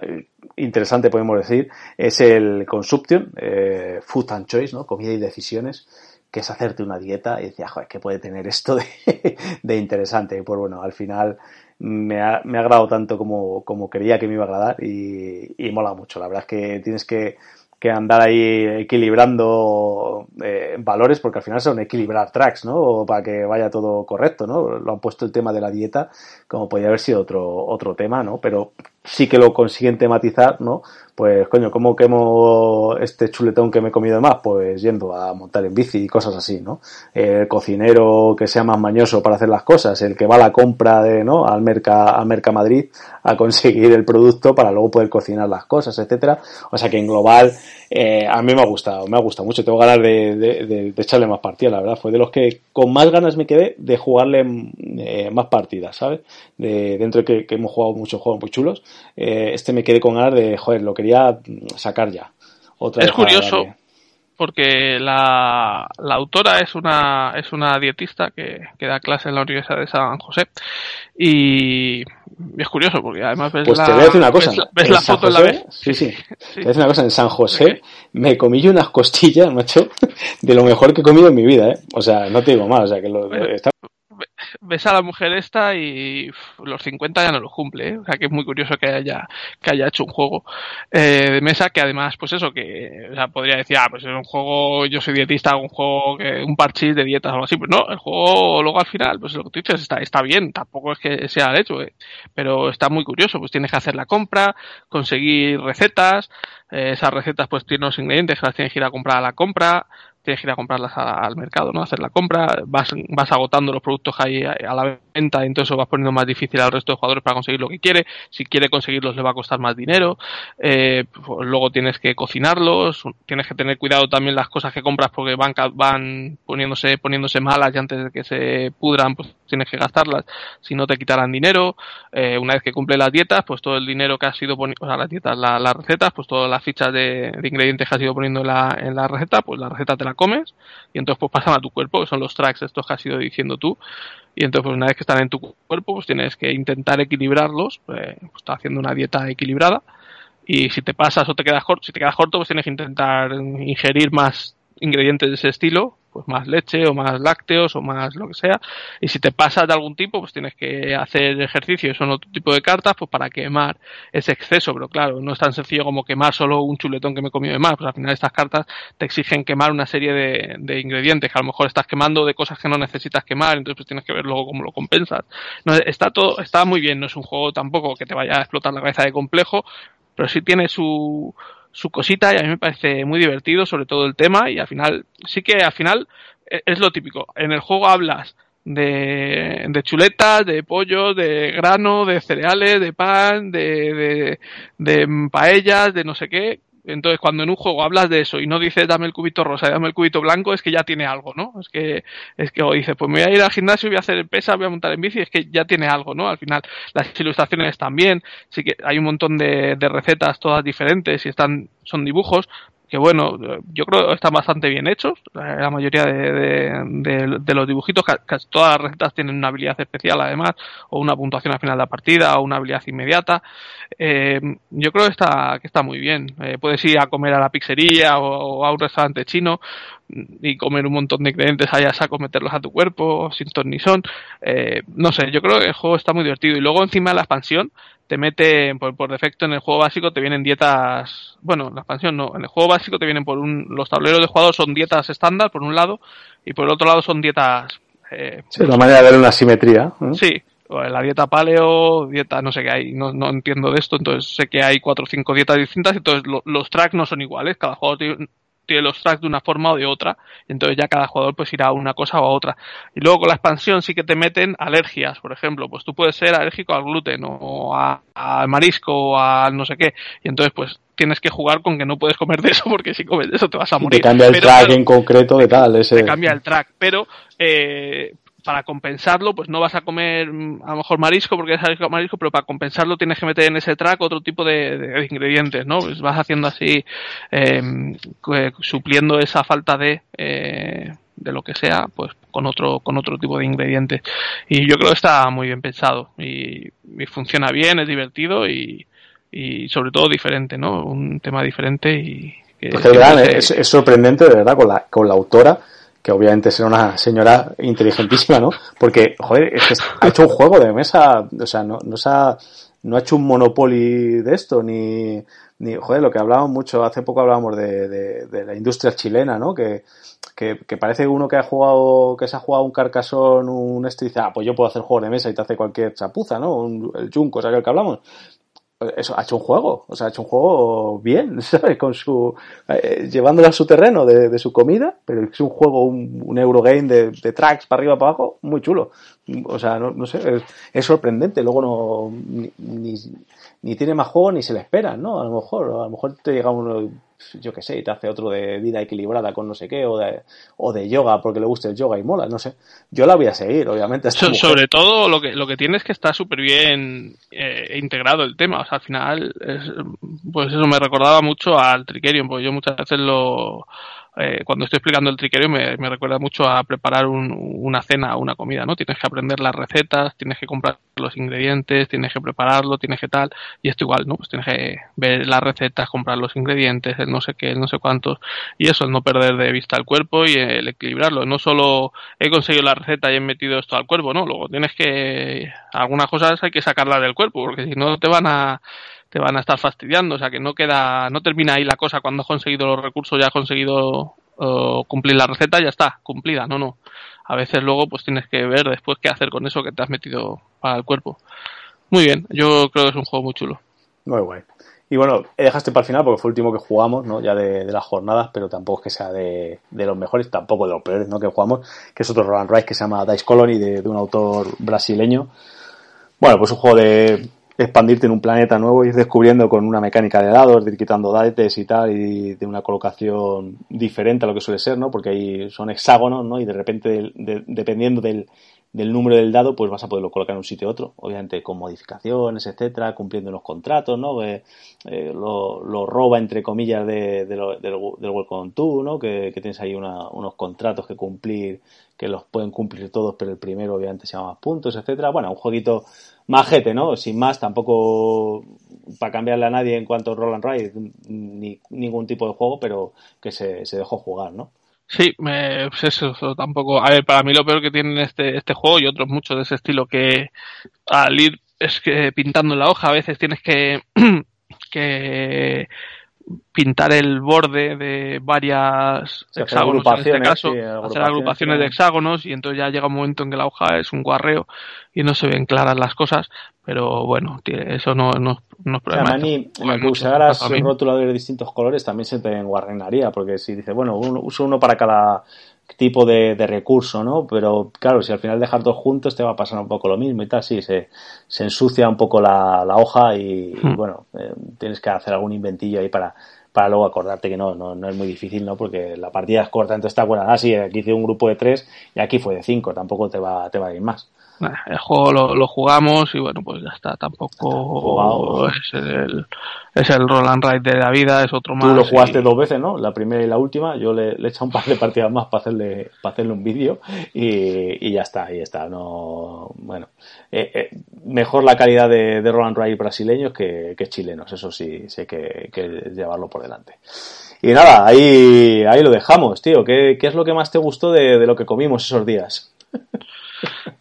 eh, interesante podemos decir, es el Consumption, eh, Food and Choice, ¿no? Comida y decisiones que es hacerte una dieta y decía, joder, ¿qué puede tener esto de, de interesante? Y pues bueno, al final me ha, me ha agradado tanto como, como creía que me iba a agradar y, y mola mucho. La verdad es que tienes que, que andar ahí equilibrando eh, valores porque al final son equilibrar tracks, ¿no? Para que vaya todo correcto, ¿no? Lo han puesto el tema de la dieta como podría haber sido otro, otro tema, ¿no? Pero sí que lo consiguen tematizar, ¿no? Pues, coño, ¿cómo quemo este chuletón que me he comido de más? Pues yendo a montar en bici y cosas así, ¿no? El cocinero que sea más mañoso para hacer las cosas, el que va a la compra de, ¿no? Al Merca, al Merca Madrid a conseguir el producto para luego poder cocinar las cosas, etcétera. O sea que en global, eh, a mí me ha gustado, me ha gustado mucho. Tengo ganas de, de, de, echarle más partidas, la verdad. Fue de los que con más ganas me quedé de jugarle eh, más partidas, ¿sabes? De, dentro de que hemos jugado muchos juegos muy chulos, eh, este me quedé con ganas de, joder, lo quería sacar ya. Otra es curioso porque la, la, autora es una, es una dietista que, que, da clase en la Universidad de San José y es curioso porque además ves pues la, te voy a decir una cosa. ves, ves la foto José, en la vez. Sí, sí. Te voy a decir una cosa. En San José me comí yo unas costillas, macho, de lo mejor que he comido en mi vida, ¿eh? O sea, no te digo más. O sea, que lo, está ves a la mujer esta y los 50 ya no los cumple, ¿eh? o sea que es muy curioso que haya, que haya hecho un juego eh, de mesa que además, pues eso, que o sea, podría decir, ah, pues es un juego, yo soy dietista, un juego, que, un parchís de dietas o algo así, pues no, el juego luego al final, pues lo que tú dices está, está bien, tampoco es que sea el hecho, ¿eh? pero está muy curioso, pues tienes que hacer la compra, conseguir recetas, eh, esas recetas pues tienen los ingredientes que las tienes que ir a comprar a la compra, tienes que ir a comprarlas a, al mercado, ¿no? Hacer la compra, vas, vas agotando los productos que hay a, a la venta, y entonces vas poniendo más difícil al resto de jugadores para conseguir lo que quiere. Si quiere conseguirlos le va a costar más dinero. Eh, pues luego tienes que cocinarlos, tienes que tener cuidado también las cosas que compras porque van, van poniéndose, poniéndose malas y antes de que se pudran, pues tienes que gastarlas, si no te quitarán dinero. Eh, una vez que cumple las dietas, pues todo el dinero que has ido poniendo, o sea, las dietas, la, las recetas, pues todas las fichas de, de, ingredientes que has ido poniendo en la, en la receta, pues la receta te la comes y entonces pues pasan a tu cuerpo, que son los tracks estos que has ido diciendo tú. Y entonces pues una vez que están en tu cuerpo, pues tienes que intentar equilibrarlos, pues, pues estás haciendo una dieta equilibrada. Y si te pasas o te quedas corto, si te quedas corto, pues tienes que intentar ingerir más ingredientes de ese estilo, pues más leche o más lácteos o más lo que sea. Y si te pasas de algún tipo, pues tienes que hacer ejercicios o otro tipo de cartas, pues para quemar ese exceso. Pero claro, no es tan sencillo como quemar solo un chuletón que me he comido de más. Pues al final estas cartas te exigen quemar una serie de, de ingredientes que a lo mejor estás quemando de cosas que no necesitas quemar, entonces pues tienes que ver luego cómo lo compensas. No, está todo, está muy bien, no es un juego tampoco que te vaya a explotar la cabeza de complejo, pero sí tiene su, su cosita y a mí me parece muy divertido sobre todo el tema y al final sí que al final es lo típico. En el juego hablas de, de chuletas, de pollo, de grano, de cereales, de pan, de, de, de paellas, de no sé qué, entonces, cuando en un juego hablas de eso y no dices dame el cubito rosa dame el cubito blanco, es que ya tiene algo, ¿no? Es que, es que o dices, pues me voy a ir al gimnasio, voy a hacer pesa, voy a montar en bici, es que ya tiene algo, ¿no? Al final, las ilustraciones también, sí que hay un montón de, de recetas todas diferentes y están, son dibujos, que bueno, yo creo que están bastante bien hechos. La mayoría de, los dibujitos, casi todas las recetas tienen una habilidad especial además, o una puntuación al final de la partida, o una habilidad inmediata. Eh, yo creo que está, que está muy bien. Eh, puedes ir a comer a la pizzería o, a un restaurante chino y comer un montón de ingredientes allá saco, meterlos a tu cuerpo, sin ton son. Eh, no sé, yo creo que el juego está muy divertido. Y luego encima la expansión, te mete por, por, defecto en el juego básico te vienen dietas bueno la expansión no en el juego básico te vienen por un los tableros de jugador son dietas estándar por un lado y por el otro lado son dietas eh, sí, la manera de ver una simetría ¿eh? sí la dieta paleo dieta no sé qué hay no, no entiendo de esto entonces sé que hay cuatro o cinco dietas distintas entonces lo, los tracks no son iguales cada jugador tiene, los tracks de una forma o de otra, entonces ya cada jugador pues irá a una cosa o a otra. Y luego con la expansión sí que te meten alergias, por ejemplo, pues tú puedes ser alérgico al gluten o al marisco o al no sé qué, y entonces pues tienes que jugar con que no puedes comer de eso porque si comes de eso te vas a morir. Te cambia el pero, track pero, en concreto de tal. Ese... Te cambia el track, pero eh, para compensarlo, pues no vas a comer a lo mejor marisco porque es marisco, pero para compensarlo tienes que meter en ese track otro tipo de, de, ingredientes, ¿no? Pues vas haciendo así, eh, supliendo esa falta de, eh, de lo que sea, pues con otro, con otro tipo de ingredientes. Y yo creo que está muy bien pensado y, y funciona bien, es divertido y, y sobre todo diferente, ¿no? Un tema diferente y... Que, pues que es, es, sorprendente, de verdad, con la, con la autora que obviamente será una señora inteligentísima, ¿no? Porque, joder, es que ha hecho un juego de mesa, o sea, no, se ha, no ha hecho un Monopoly de esto, ni, ni, joder, lo que hablábamos mucho, hace poco hablábamos de, de, de la industria chilena, ¿no? Que, que, parece uno que ha jugado, que se ha jugado un carcasón, un dice, ah, pues yo puedo hacer juegos de mesa y te hace cualquier chapuza, ¿no? Un, el Junco, o sea, que el que hablamos. Eso, ha hecho un juego, o sea, ha hecho un juego bien, ¿sabes? Con su, eh, llevándolo a su terreno de, de, su comida, pero es un juego, un, un Eurogame de, tracks para arriba, para abajo, muy chulo. O sea, no, no sé, es, es, sorprendente, luego no, ni, ni, ni, tiene más juego ni se le espera, ¿no? A lo mejor, a lo mejor te llega uno, yo qué sé, y te hace otro de vida equilibrada con no sé qué, o de, o de yoga porque le gusta el yoga y mola, no sé. Yo la voy a seguir, obviamente. So, sobre todo lo que, lo que tiene es que está súper bien eh, integrado el tema, o sea, al final, es, pues eso me recordaba mucho al Trickerion, porque yo muchas veces lo eh, cuando estoy explicando el triquerio me, me recuerda mucho a preparar un, una cena o una comida, ¿no? Tienes que aprender las recetas, tienes que comprar los ingredientes, tienes que prepararlo, tienes que tal, y esto igual, ¿no? Pues tienes que ver las recetas, comprar los ingredientes, el no sé qué, el no sé cuántos, y eso, el no perder de vista el cuerpo y el equilibrarlo. No solo he conseguido la receta y he metido esto al cuerpo, ¿no? Luego tienes que, algunas cosas hay que sacarlas del cuerpo, porque si no te van a, te van a estar fastidiando, o sea que no queda, no termina ahí la cosa cuando has conseguido los recursos, ya has conseguido cumplir la receta, ya está, cumplida, no, no. A veces luego pues tienes que ver después qué hacer con eso que te has metido para el cuerpo. Muy bien, yo creo que es un juego muy chulo. Muy guay. Y bueno, dejaste para el final porque fue el último que jugamos, ¿no? Ya de, de las jornadas, pero tampoco es que sea de, de, los mejores, tampoco de los peores, ¿no? Que jugamos, que es otro Roland Rice que se llama Dice Colony de, de un autor brasileño. Bueno, pues un juego de, expandirte en un planeta nuevo ir descubriendo con una mecánica de dados, de ir quitando dates y tal, y de una colocación diferente a lo que suele ser, ¿no? Porque ahí son hexágonos, ¿no? Y de repente, de, dependiendo del, del número del dado, pues vas a poderlo colocar en un sitio u otro, obviamente con modificaciones, etcétera, cumpliendo unos contratos, ¿no? Eh, eh, lo, lo, roba, entre comillas, de, lo, del, del Welcome to, ¿no? Que, tienes ahí una, unos contratos que cumplir, que los pueden cumplir todos, pero el primero, obviamente, se llama más puntos, etcétera. Bueno, un jueguito majete, ¿no? Sin más, tampoco para cambiarle a nadie en cuanto a Roll and Ride, ni ningún tipo de juego, pero que se, se dejó jugar, ¿no? Sí, me, pues eso, tampoco. A ver, para mí lo peor que tiene este, este juego y otros muchos de ese estilo que al ir es que pintando la hoja a veces tienes que, que pintar el borde de varias Sí, hexágonos en este agrupaciones, caso, sí, hacer agrupaciones, agrupaciones de hexágonos y entonces ya llega un momento en que la hoja es un guarreo y no se ven claras las cosas, pero bueno, eso no, no, no es O sea, problema. a mí, Esto- en el que bueno, usaras rotuladores de distintos colores también se te enguarrenaría, porque si dices, bueno, uno, uso uno para cada tipo de, de recurso, ¿no? Pero claro, si al final dejas dos juntos te va a pasar un poco lo mismo y tal, sí, se, se ensucia un poco la, la hoja y, y, Hmm. bueno, eh, tienes que hacer algún inventillo ahí para, para luego acordarte que no, no, no es muy difícil, ¿no? Porque la partida es corta, entonces está buena, ah, sí, aquí hice un grupo de tres y aquí fue de cinco, tampoco te va, te va a ir más. Nah, El juego lo, lo jugamos y bueno, pues ya está, tampoco Jugado. es el, es el roll and ride de la vida, es otro más. Tú lo jugaste y- dos veces, ¿no? La primera y la última. Yo le, le he echado un par de partidas más para hacerle, para hacerle un vídeo y, y ya está, ahí está. No, bueno, eh, eh, mejor la calidad de, de Roland Ride brasileños que, que chilenos. Eso sí, sé que, que llevarlo por delante. Y nada, ahí, ahí lo dejamos, tío. ¿Qué, qué es lo que más te gustó de, de lo que comimos esos días?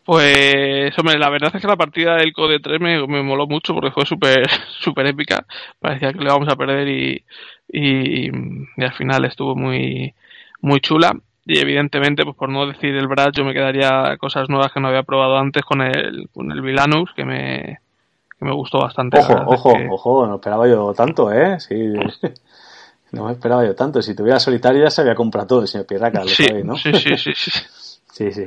Pues, hombre, la verdad es que la partida del Code 3 me, me moló mucho porque fue súper súper épica. Parecía que le íbamos a perder y, y, y al final estuvo muy, muy chula. Y evidentemente, pues por no decir el Brad, yo me quedaría cosas nuevas que no había probado antes con el, con el Vilanus, que me, que me gustó bastante. Ojo, ojo, que- ojo, no esperaba yo tanto, ¿eh? Sí. No me esperaba yo tanto. Si tuviera solitario ya se había comprado todo el señor Pirraca, lo Sí, sabéis, ¿no? sí, sí, sí, sí. Sí, sí.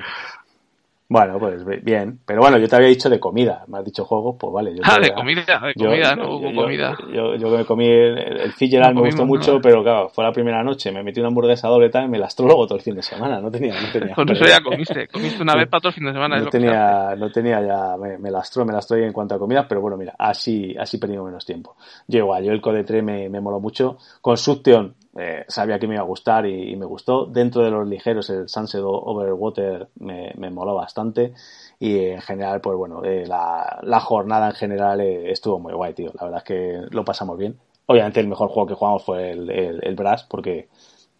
Bueno, pues bi- bien. Pero bueno, yo te había dicho de comida. Me has dicho juegos, pues vale. Yo Ah, de comida, de comida, yo- no hubo yo- comida. Yo, yo que me comí el, el Fitzgerald, No me gustó mucho, nada. pero claro, fue la primera noche. Me metí una hamburguesa doble tal y me lastró luego todo el fin de semana. No tenía, no tenía. Con eso ya comiste, comiste una vez para todo el fin de semana. No tenía, no tenía ya, me, me lastró, me lastró en cuanto a comidas, pero bueno, mira, así, así perdimos menos tiempo. Yo igual, yo el Code 3 me, me moló mucho. Con Suction, eh, sabía que me iba a gustar y, me gustó. Dentro de los ligeros, el Sunset Overwater me, me moló bastante. Y en general, pues bueno, eh, la, la jornada en general eh, estuvo muy guay, tío. La verdad es que lo pasamos bien. Obviamente el mejor juego que jugamos fue el, el, el Brass, porque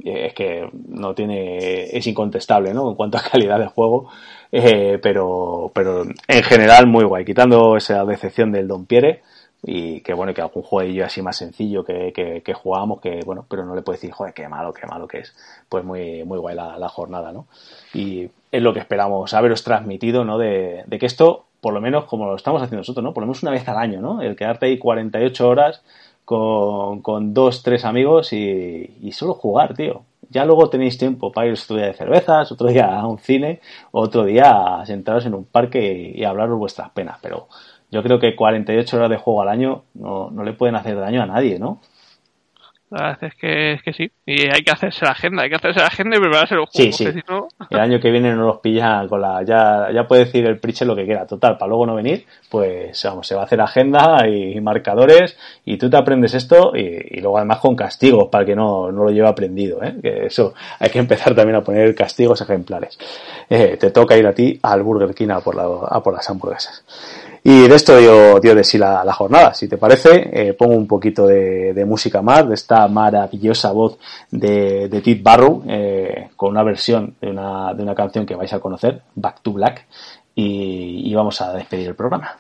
eh, es que no tiene, es incontestable, ¿no? En cuanto a calidad de juego, eh, pero, pero en general muy guay, quitando esa decepción del Don Pierre y que bueno, que algún jueguillo así más sencillo que, que, que jugábamos, que bueno, pero no le puedo decir, joder, qué malo, qué malo que es. Pues muy, muy guay la, la jornada, ¿no? Y es lo que esperamos haberos transmitido, ¿no? De, de que esto por lo menos como lo estamos haciendo nosotros, ¿no? Por lo menos una vez al año, ¿no? El quedarte ahí 48 horas con, con dos, tres amigos y, y solo jugar, tío. Ya luego tenéis tiempo para ir otro día de cervezas, otro día a un cine, otro día a sentaros en un parque y, y hablaros vuestras penas. Pero yo creo que 48 horas de juego al año no, no le pueden hacer daño a nadie, ¿no? La verdad es que, es que sí. Y hay que hacerse la agenda, hay que hacerse la agenda y prepararse los Sí, juegos. sí. si no- El año que viene no los pilla con la. Ya, ya puede decir el Pritchett lo que quiera. Total, para luego no venir, pues vamos, se va a hacer agenda y, marcadores y tú te aprendes esto y, y luego además con castigos para que no, no lo lleve aprendido. ¿eh? Que eso hay que empezar también a poner castigos ejemplares. Eh, te toca ir a ti al Burger King a por, la, a por las hamburguesas. Y de esto dio, dio de sí la, la jornada. Si te parece, eh, pongo un poquito de, música más, de esta maravillosa voz de, de Tit Barrow, eh, con una versión de una, de una canción que vais a conocer, Back to Black, y, vamos a despedir el programa.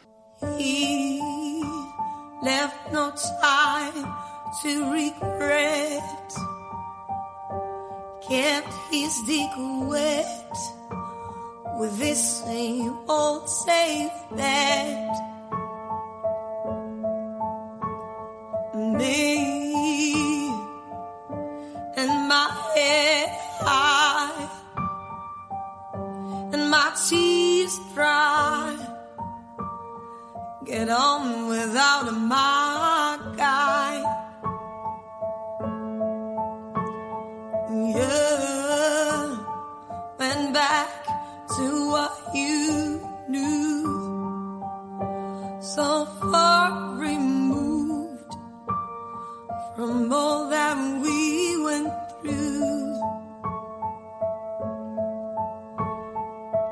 With this same old safe bet. Me and my head high and my tears dry. Get on without my guy. You went back to what you knew. So far removed from all that we went through.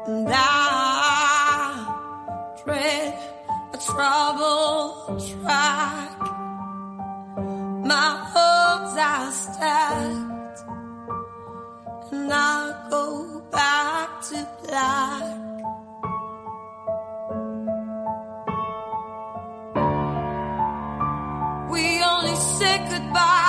And I a troubled track. My are stacked, and I go back We only said goodbye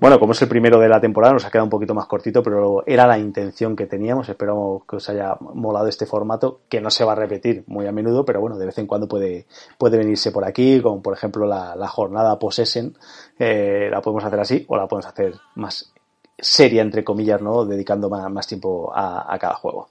Bueno, como es el primero de la temporada, nos ha quedado un poquito más cortito, pero era la intención que teníamos. Esperamos que os haya molado este formato, que no se va a repetir muy a menudo, pero bueno, de vez en cuando puede, puede venirse por aquí, como por ejemplo la, jornada Possession, eh, la podemos hacer así, o la podemos hacer más seria, entre comillas, ¿no? Dedicando más, tiempo a cada juego.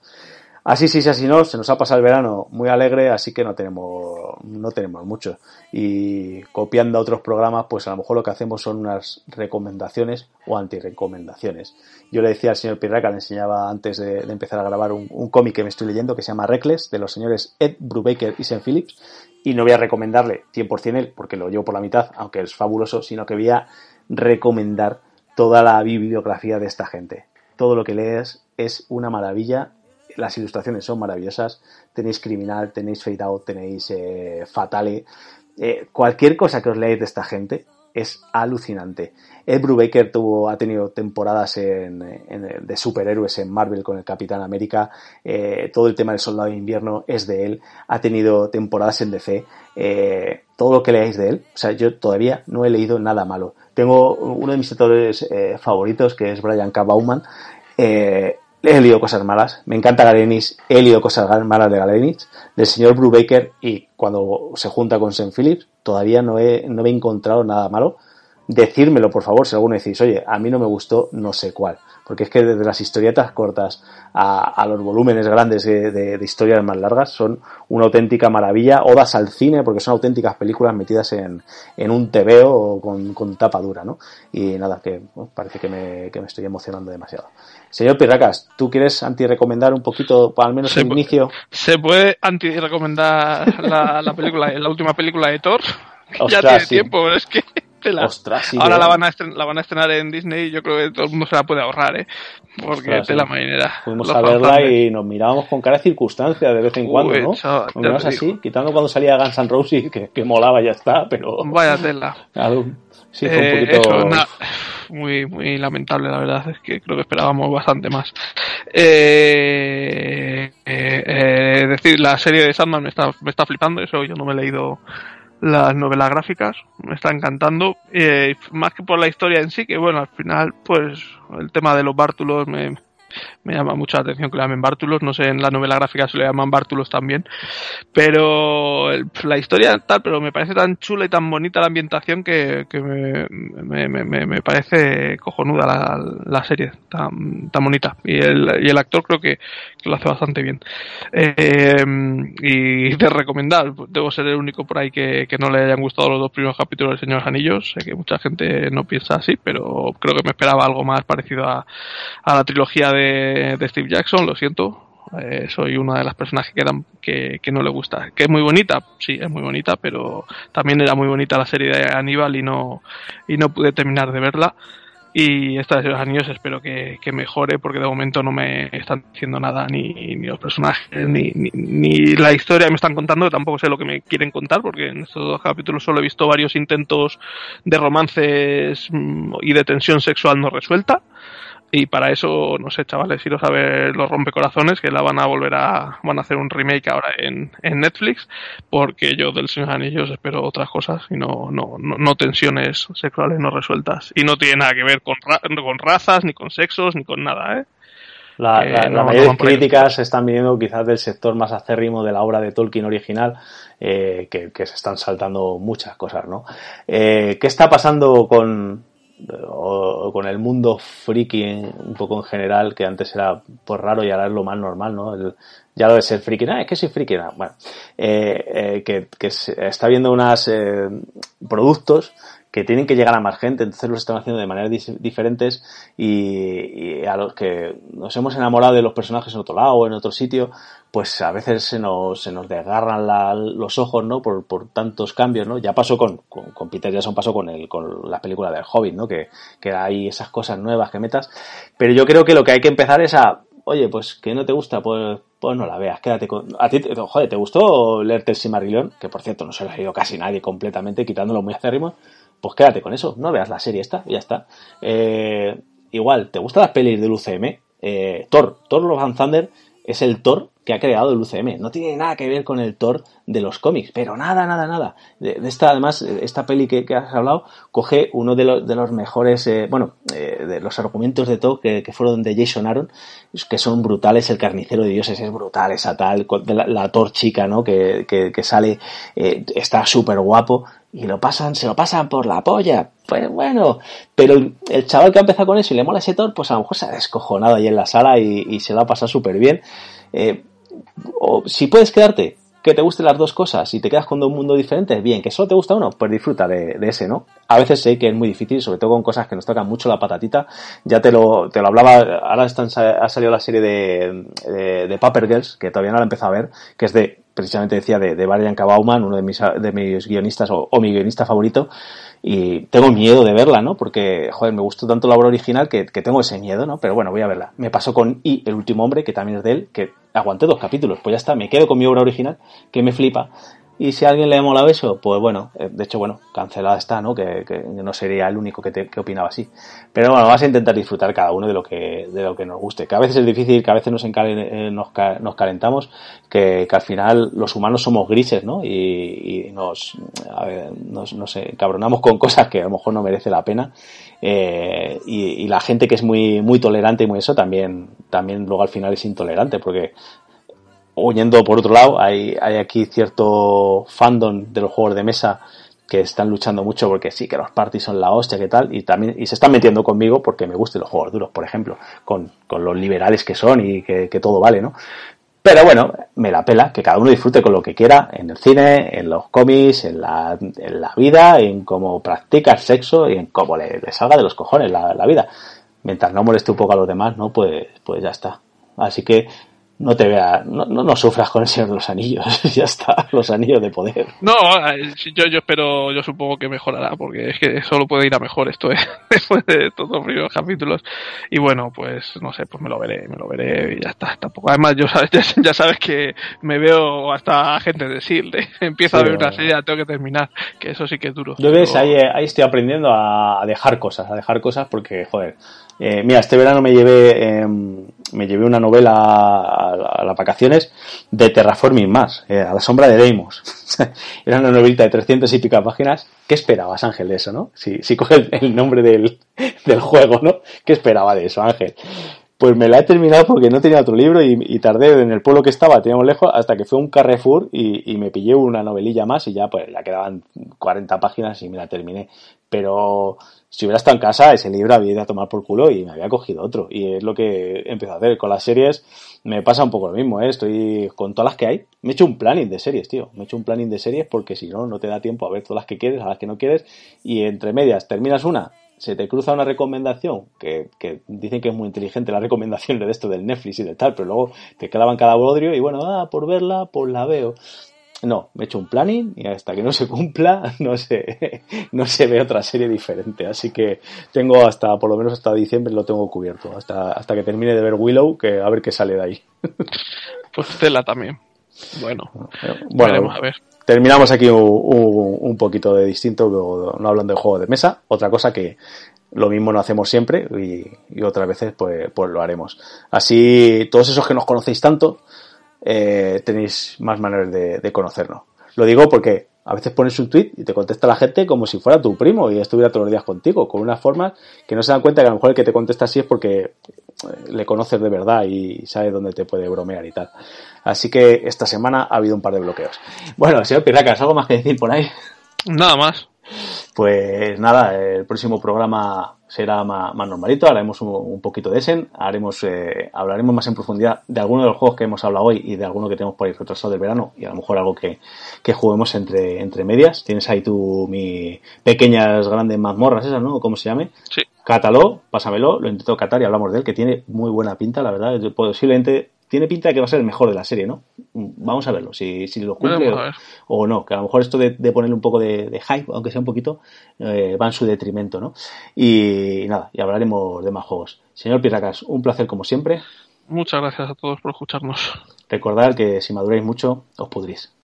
Así sí, sí, así no, se nos ha pasado el verano muy alegre, así que no tenemos, no tenemos mucho. Y copiando a otros programas, pues a lo mejor lo que hacemos son unas recomendaciones o antirecomendaciones. Yo le decía al señor Pirraca, le enseñaba antes de, empezar a grabar un, un cómic que me estoy leyendo que se llama Reckless, de los señores Ed Brubaker y Sean Phillips, y no voy a recomendarle 100% él, porque lo llevo por la mitad, aunque es fabuloso, sino que voy a recomendar toda la bibliografía de esta gente. Todo lo que lees es una maravilla las ilustraciones son maravillosas. Tenéis Criminal, tenéis Fade Out, tenéis eh, Fatale. Eh, cualquier cosa que os leáis de esta gente es alucinante. Ed Brubaker tuvo, ha tenido temporadas en, en, de superhéroes en Marvel con el Capitán América. Eh, todo el tema del Soldado de Invierno es de él. Ha tenido temporadas en DC. Todo lo que leáis de él, o sea, yo todavía no he leído nada malo. Tengo uno de mis autores favoritos, que es Brian K. Bauman. He leído cosas malas, me encanta Galenis, he leído cosas malas de Galenis, del señor Brubaker y cuando se junta con St. Phillips todavía no he, no he encontrado nada malo. Decírmelo, por favor, si alguno decís, oye, a mí no me gustó no sé cuál. Porque es que desde las historietas cortas a, a los volúmenes grandes de, de, de, historias más largas son una auténtica maravilla. Odas al cine, porque son auténticas películas metidas en, en un tebeo o con, con tapa dura, ¿no? Y nada, que bueno, parece que me, que me estoy emocionando demasiado. Señor Pirracas, ¿tú quieres anti-recomendar un poquito, al menos el inicio? ¿Se puede anti-recomendar la, la, película, la última película de Thor? Ostras, ya tiene sí. tiempo, pero es que... La... Ostras, sí, Ahora eh. la van, a estrenar, la van a estrenar en Disney y yo creo que todo el mundo se la puede ahorrar, ¿eh? Porque Ostras, de la sí. marinera. Fuimos a verla y nos mirábamos con cara de circunstancia de vez en Uy, cuando, ¿no? Nos te así, quitando cuando salía Guns N' Roses, que, que molaba ya está, pero... Vaya tela. Sí, fue Eh, un poquito... eso, muy, muy lamentable, la verdad. Es que creo que esperábamos bastante más. Eh, eh, decir, la serie de Sandman me está, me está flipando, eso yo no me he leído las novelas gráficas, me está encantando, eh, más que por la historia en sí, que bueno, al final, pues el tema de los bártulos me, me llama mucho la atención que le llamen bártulos, no sé, en la novela gráfica se le llaman bártulos también, pero la historia tal, pero me parece tan chula y tan bonita la ambientación que, me, me, me, parece cojonuda la, la serie, tan, tan bonita, y el, y el actor creo que, lo hace bastante bien. Eh, y de recomendar, debo ser el único por ahí que, que no le hayan gustado los dos primeros capítulos del Señor Anillos, sé que mucha gente no piensa así, pero creo que me esperaba algo más parecido a, a la trilogía de de, Steve Jackson, lo siento. Eh, soy una de las personas que quedan que, no le gusta. Que es muy bonita, sí, es muy bonita, pero también era muy bonita la serie de Aníbal y no, y no pude terminar de verla. Y esta de los anillos espero que, mejore porque de momento no me están diciendo nada ni, ni los personajes ni, ni, la historia me están contando, que tampoco sé lo que me quieren contar porque en estos dos capítulos solo he visto varios intentos de romances mm, y de tensión sexual no resuelta. Y para eso, no sé, chavales, iros a ver Los Rompecorazones, que la van a volver a. van a hacer un remake ahora en, en Netflix, porque yo del Señor Anillos espero otras cosas y no, no, no, tensiones sexuales no resueltas. Y no tiene nada que ver con, con razas, ni con sexos, ni con nada, ¿eh? La, la, mayoría de críticas están viniendo quizás del sector más acérrimo de la obra de Tolkien original, eh, que, que, se están saltando muchas cosas, ¿no? Eh, ¿Qué está pasando con, o, con el mundo friki un poco en general, que antes era pues raro y ahora es lo más normal, ¿no? ya lo de ser friki, ah, es que soy friki, bueno, eh, eh, que, que está viendo unos eh, productos que tienen que llegar a más gente, entonces los están haciendo de maneras diferentes y, a los que nos hemos enamorado de los personajes en otro lado en otro sitio, pues a veces se nos, se nos desgarran los ojos, ¿no? Por, por tantos cambios, ¿no? Ya pasó con, con, Peter Jackson, pasó con el, con la película del Hobbit, ¿no? Que, que hay esas cosas nuevas que metas. Pero yo creo que lo que hay que empezar es a, oye, pues que no te gusta, pues, pues no la veas, quédate con... A ti, joder, ¿te gustó leerte el Simarillion? Que por cierto, no se lo ha leído casi nadie completamente, quitándolo muy acérrimo pues quédate con eso, no veas la serie esta ya está. Eh, igual, ¿te gustan las pelis del UCM? Eh, Thor, Thor Love and Thunder es el Thor que ha creado el UCM. No tiene nada que ver con el Thor de los cómics, pero nada, nada, nada. De, esta, además, esta peli que, has hablado, coge uno de, los, mejores, eh, bueno, eh, de los argumentos de Thor que, fueron de Jason Aaron, que son brutales. El carnicero de dioses es brutal, esa tal, la, Thor chica, ¿no? Que, que sale, eh, está súper guapo y lo pasan, se lo pasan por la polla. Pues bueno, pero el, chaval que ha empezado con eso y le mola ese Thor, pues a lo mejor se ha descojonado ahí en la sala y, se lo ha pasado súper bien. Eh, o si puedes quedarte que te gusten las dos cosas y te quedas con dos mundos diferentes, bien, que solo te gusta uno, pues disfruta de, ese, ¿no? A veces sé que es muy difícil, sobre todo con cosas que nos tocan mucho la patatita. Ya te lo, te lo hablaba, ahora están, ha salido la serie de, de, de Paper Girls, que todavía no la he empezado a ver, que es de, precisamente decía, de, de Brian Bauman, uno de mis, de mis guionistas o mi guionista favorito, y tengo miedo de verla, ¿no? Porque, joder, me gustó tanto la obra original que, tengo ese miedo, ¿no? Pero bueno, voy a verla. Me pasó con Y, el último hombre, que también es de él, que aguanté dos capítulos, pues ya está, me quedo con mi obra original, que me flipa. Y si a alguien le ha molado eso, pues bueno, eh, de hecho, bueno, cancelada está, ¿no? Que, que no sería el único que, te, que, opinaba así. Pero bueno, vas a intentar disfrutar cada uno de lo que, de lo que nos guste. Que a veces es difícil, que a veces nos, eh, nos, nos calentamos, que, que, al final los humanos somos grises, ¿no? Y, nos, a ver, nos, no sé, cabronamos con cosas que a lo mejor no merece la pena. Eh, y, y, la gente que es muy, muy tolerante y muy eso también, también luego al final es intolerante porque oyendo por otro lado, hay, hay aquí cierto fandom de los juegos de mesa que están luchando mucho porque sí, que los parties son la hostia, que tal, y también, y se están metiendo conmigo porque me gustan los juegos duros, por ejemplo, con, con los liberales que son y que, todo vale, ¿no? Pero bueno, me la pela, que cada uno disfrute con lo que quiera, en el cine, en los cómics, en la, en la vida, en cómo practica el sexo y en cómo le, le salga de los cojones la, la, vida. Mientras no moleste un poco a los demás, ¿no? Pues, pues ya está. Así que no te vea, no, no, no, sufras con el Señor de los Anillos, ya está, los anillos de poder. No, eh, yo, yo espero, yo supongo que mejorará, porque es que solo puede ir a mejor esto, ¿eh? después de estos dos primeros capítulos. Y bueno, pues no sé, pues me lo veré, me lo veré y ya está, tampoco. Además, yo sabes, ya, sabes que me veo hasta gente de SEAL, ¿eh? empiezo a ver una serie, tengo que terminar, que eso sí que es duro. Yo ves, ahí, ahí estoy aprendiendo a dejar cosas, a dejar cosas porque, joder, eh, mira, este verano me llevé, em, me llevé una novela a, las vacaciones de Terraforming más, eh, a la sombra de Deimos. Era una novelita de 300 y pica páginas. ¿Qué esperabas, Ángel, de eso, no? Si, si coge el, nombre del, del, juego, ¿no? ¿Qué esperaba de eso, Ángel? Pues me la he terminado porque no tenía otro libro y, tardé en el pueblo que estaba, teníamos lejos, hasta que fue un Carrefour y, y, me pillé una novelilla más y ya pues ya quedaban 40 páginas y me la terminé. Pero si hubiera estado en casa, ese libro había ido a tomar por culo y me había cogido otro. Y es lo que empiezo a hacer. Con las series me pasa un poco lo mismo, ¿eh? Estoy con todas las que hay. Me he hecho un planning de series, tío. Me he hecho un planning de series porque si no, no te da tiempo a ver todas las que quieres, a las que no quieres. Y entre medias, terminas una, se te cruza una recomendación, que, que dicen que es muy inteligente la recomendación de esto del Netflix y de tal, pero luego te clavan cada bodrio y bueno, ah, por verla, pues la veo. No, me he hecho un planning y hasta que no se cumpla no se, no se ve otra serie diferente. Así que tengo hasta, por lo menos hasta diciembre lo tengo cubierto. Hasta, hasta que termine de ver Willow, que a ver qué sale de ahí. Pues Cela también. Bueno, bueno a ver. Terminamos aquí un, un, poquito de distinto, no hablando de juego de mesa. Otra cosa que lo mismo no hacemos siempre y, y otras veces pues, pues lo haremos. Así, todos esos que nos conocéis tanto, eh, tenéis más maneras de, conocernos. Lo digo porque a veces pones un tweet y te contesta la gente como si fuera tu primo y estuviera todos los días contigo, con unas formas que no se dan cuenta que a lo mejor el que te contesta así es porque eh, le conoces de verdad y sabe dónde te puede bromear y tal. Así que esta semana ha habido un par de bloqueos. Bueno, señor Piracas, ¿algo más que decir por ahí? Nada más. Pues nada, el próximo programa será más, normalito, haremos un, poquito de Essen, haremos, eh, hablaremos más en profundidad de algunos de los juegos que hemos hablado hoy y de alguno que tenemos por ahí retrasado del verano y a lo mejor algo que, que juguemos entre, entre medias. Tienes ahí tú mi pequeñas grandes mazmorras esas, ¿no? ¿Cómo se llame? Sí. Cátalo, pásamelo, lo intento catar y hablamos de él, que tiene muy buena pinta, la verdad. Posiblemente tiene pinta de que va a ser el mejor de la serie, ¿no? Vamos a verlo, si, si lo cumple o, no, que a lo mejor esto de, ponerle un poco de, hype, aunque sea un poquito, eh, va en su detrimento, ¿no? Y, nada, y hablaremos de más juegos. Señor Pirracas, un placer como siempre. Muchas gracias a todos por escucharnos. Recordad que si maduráis mucho, os pudrís.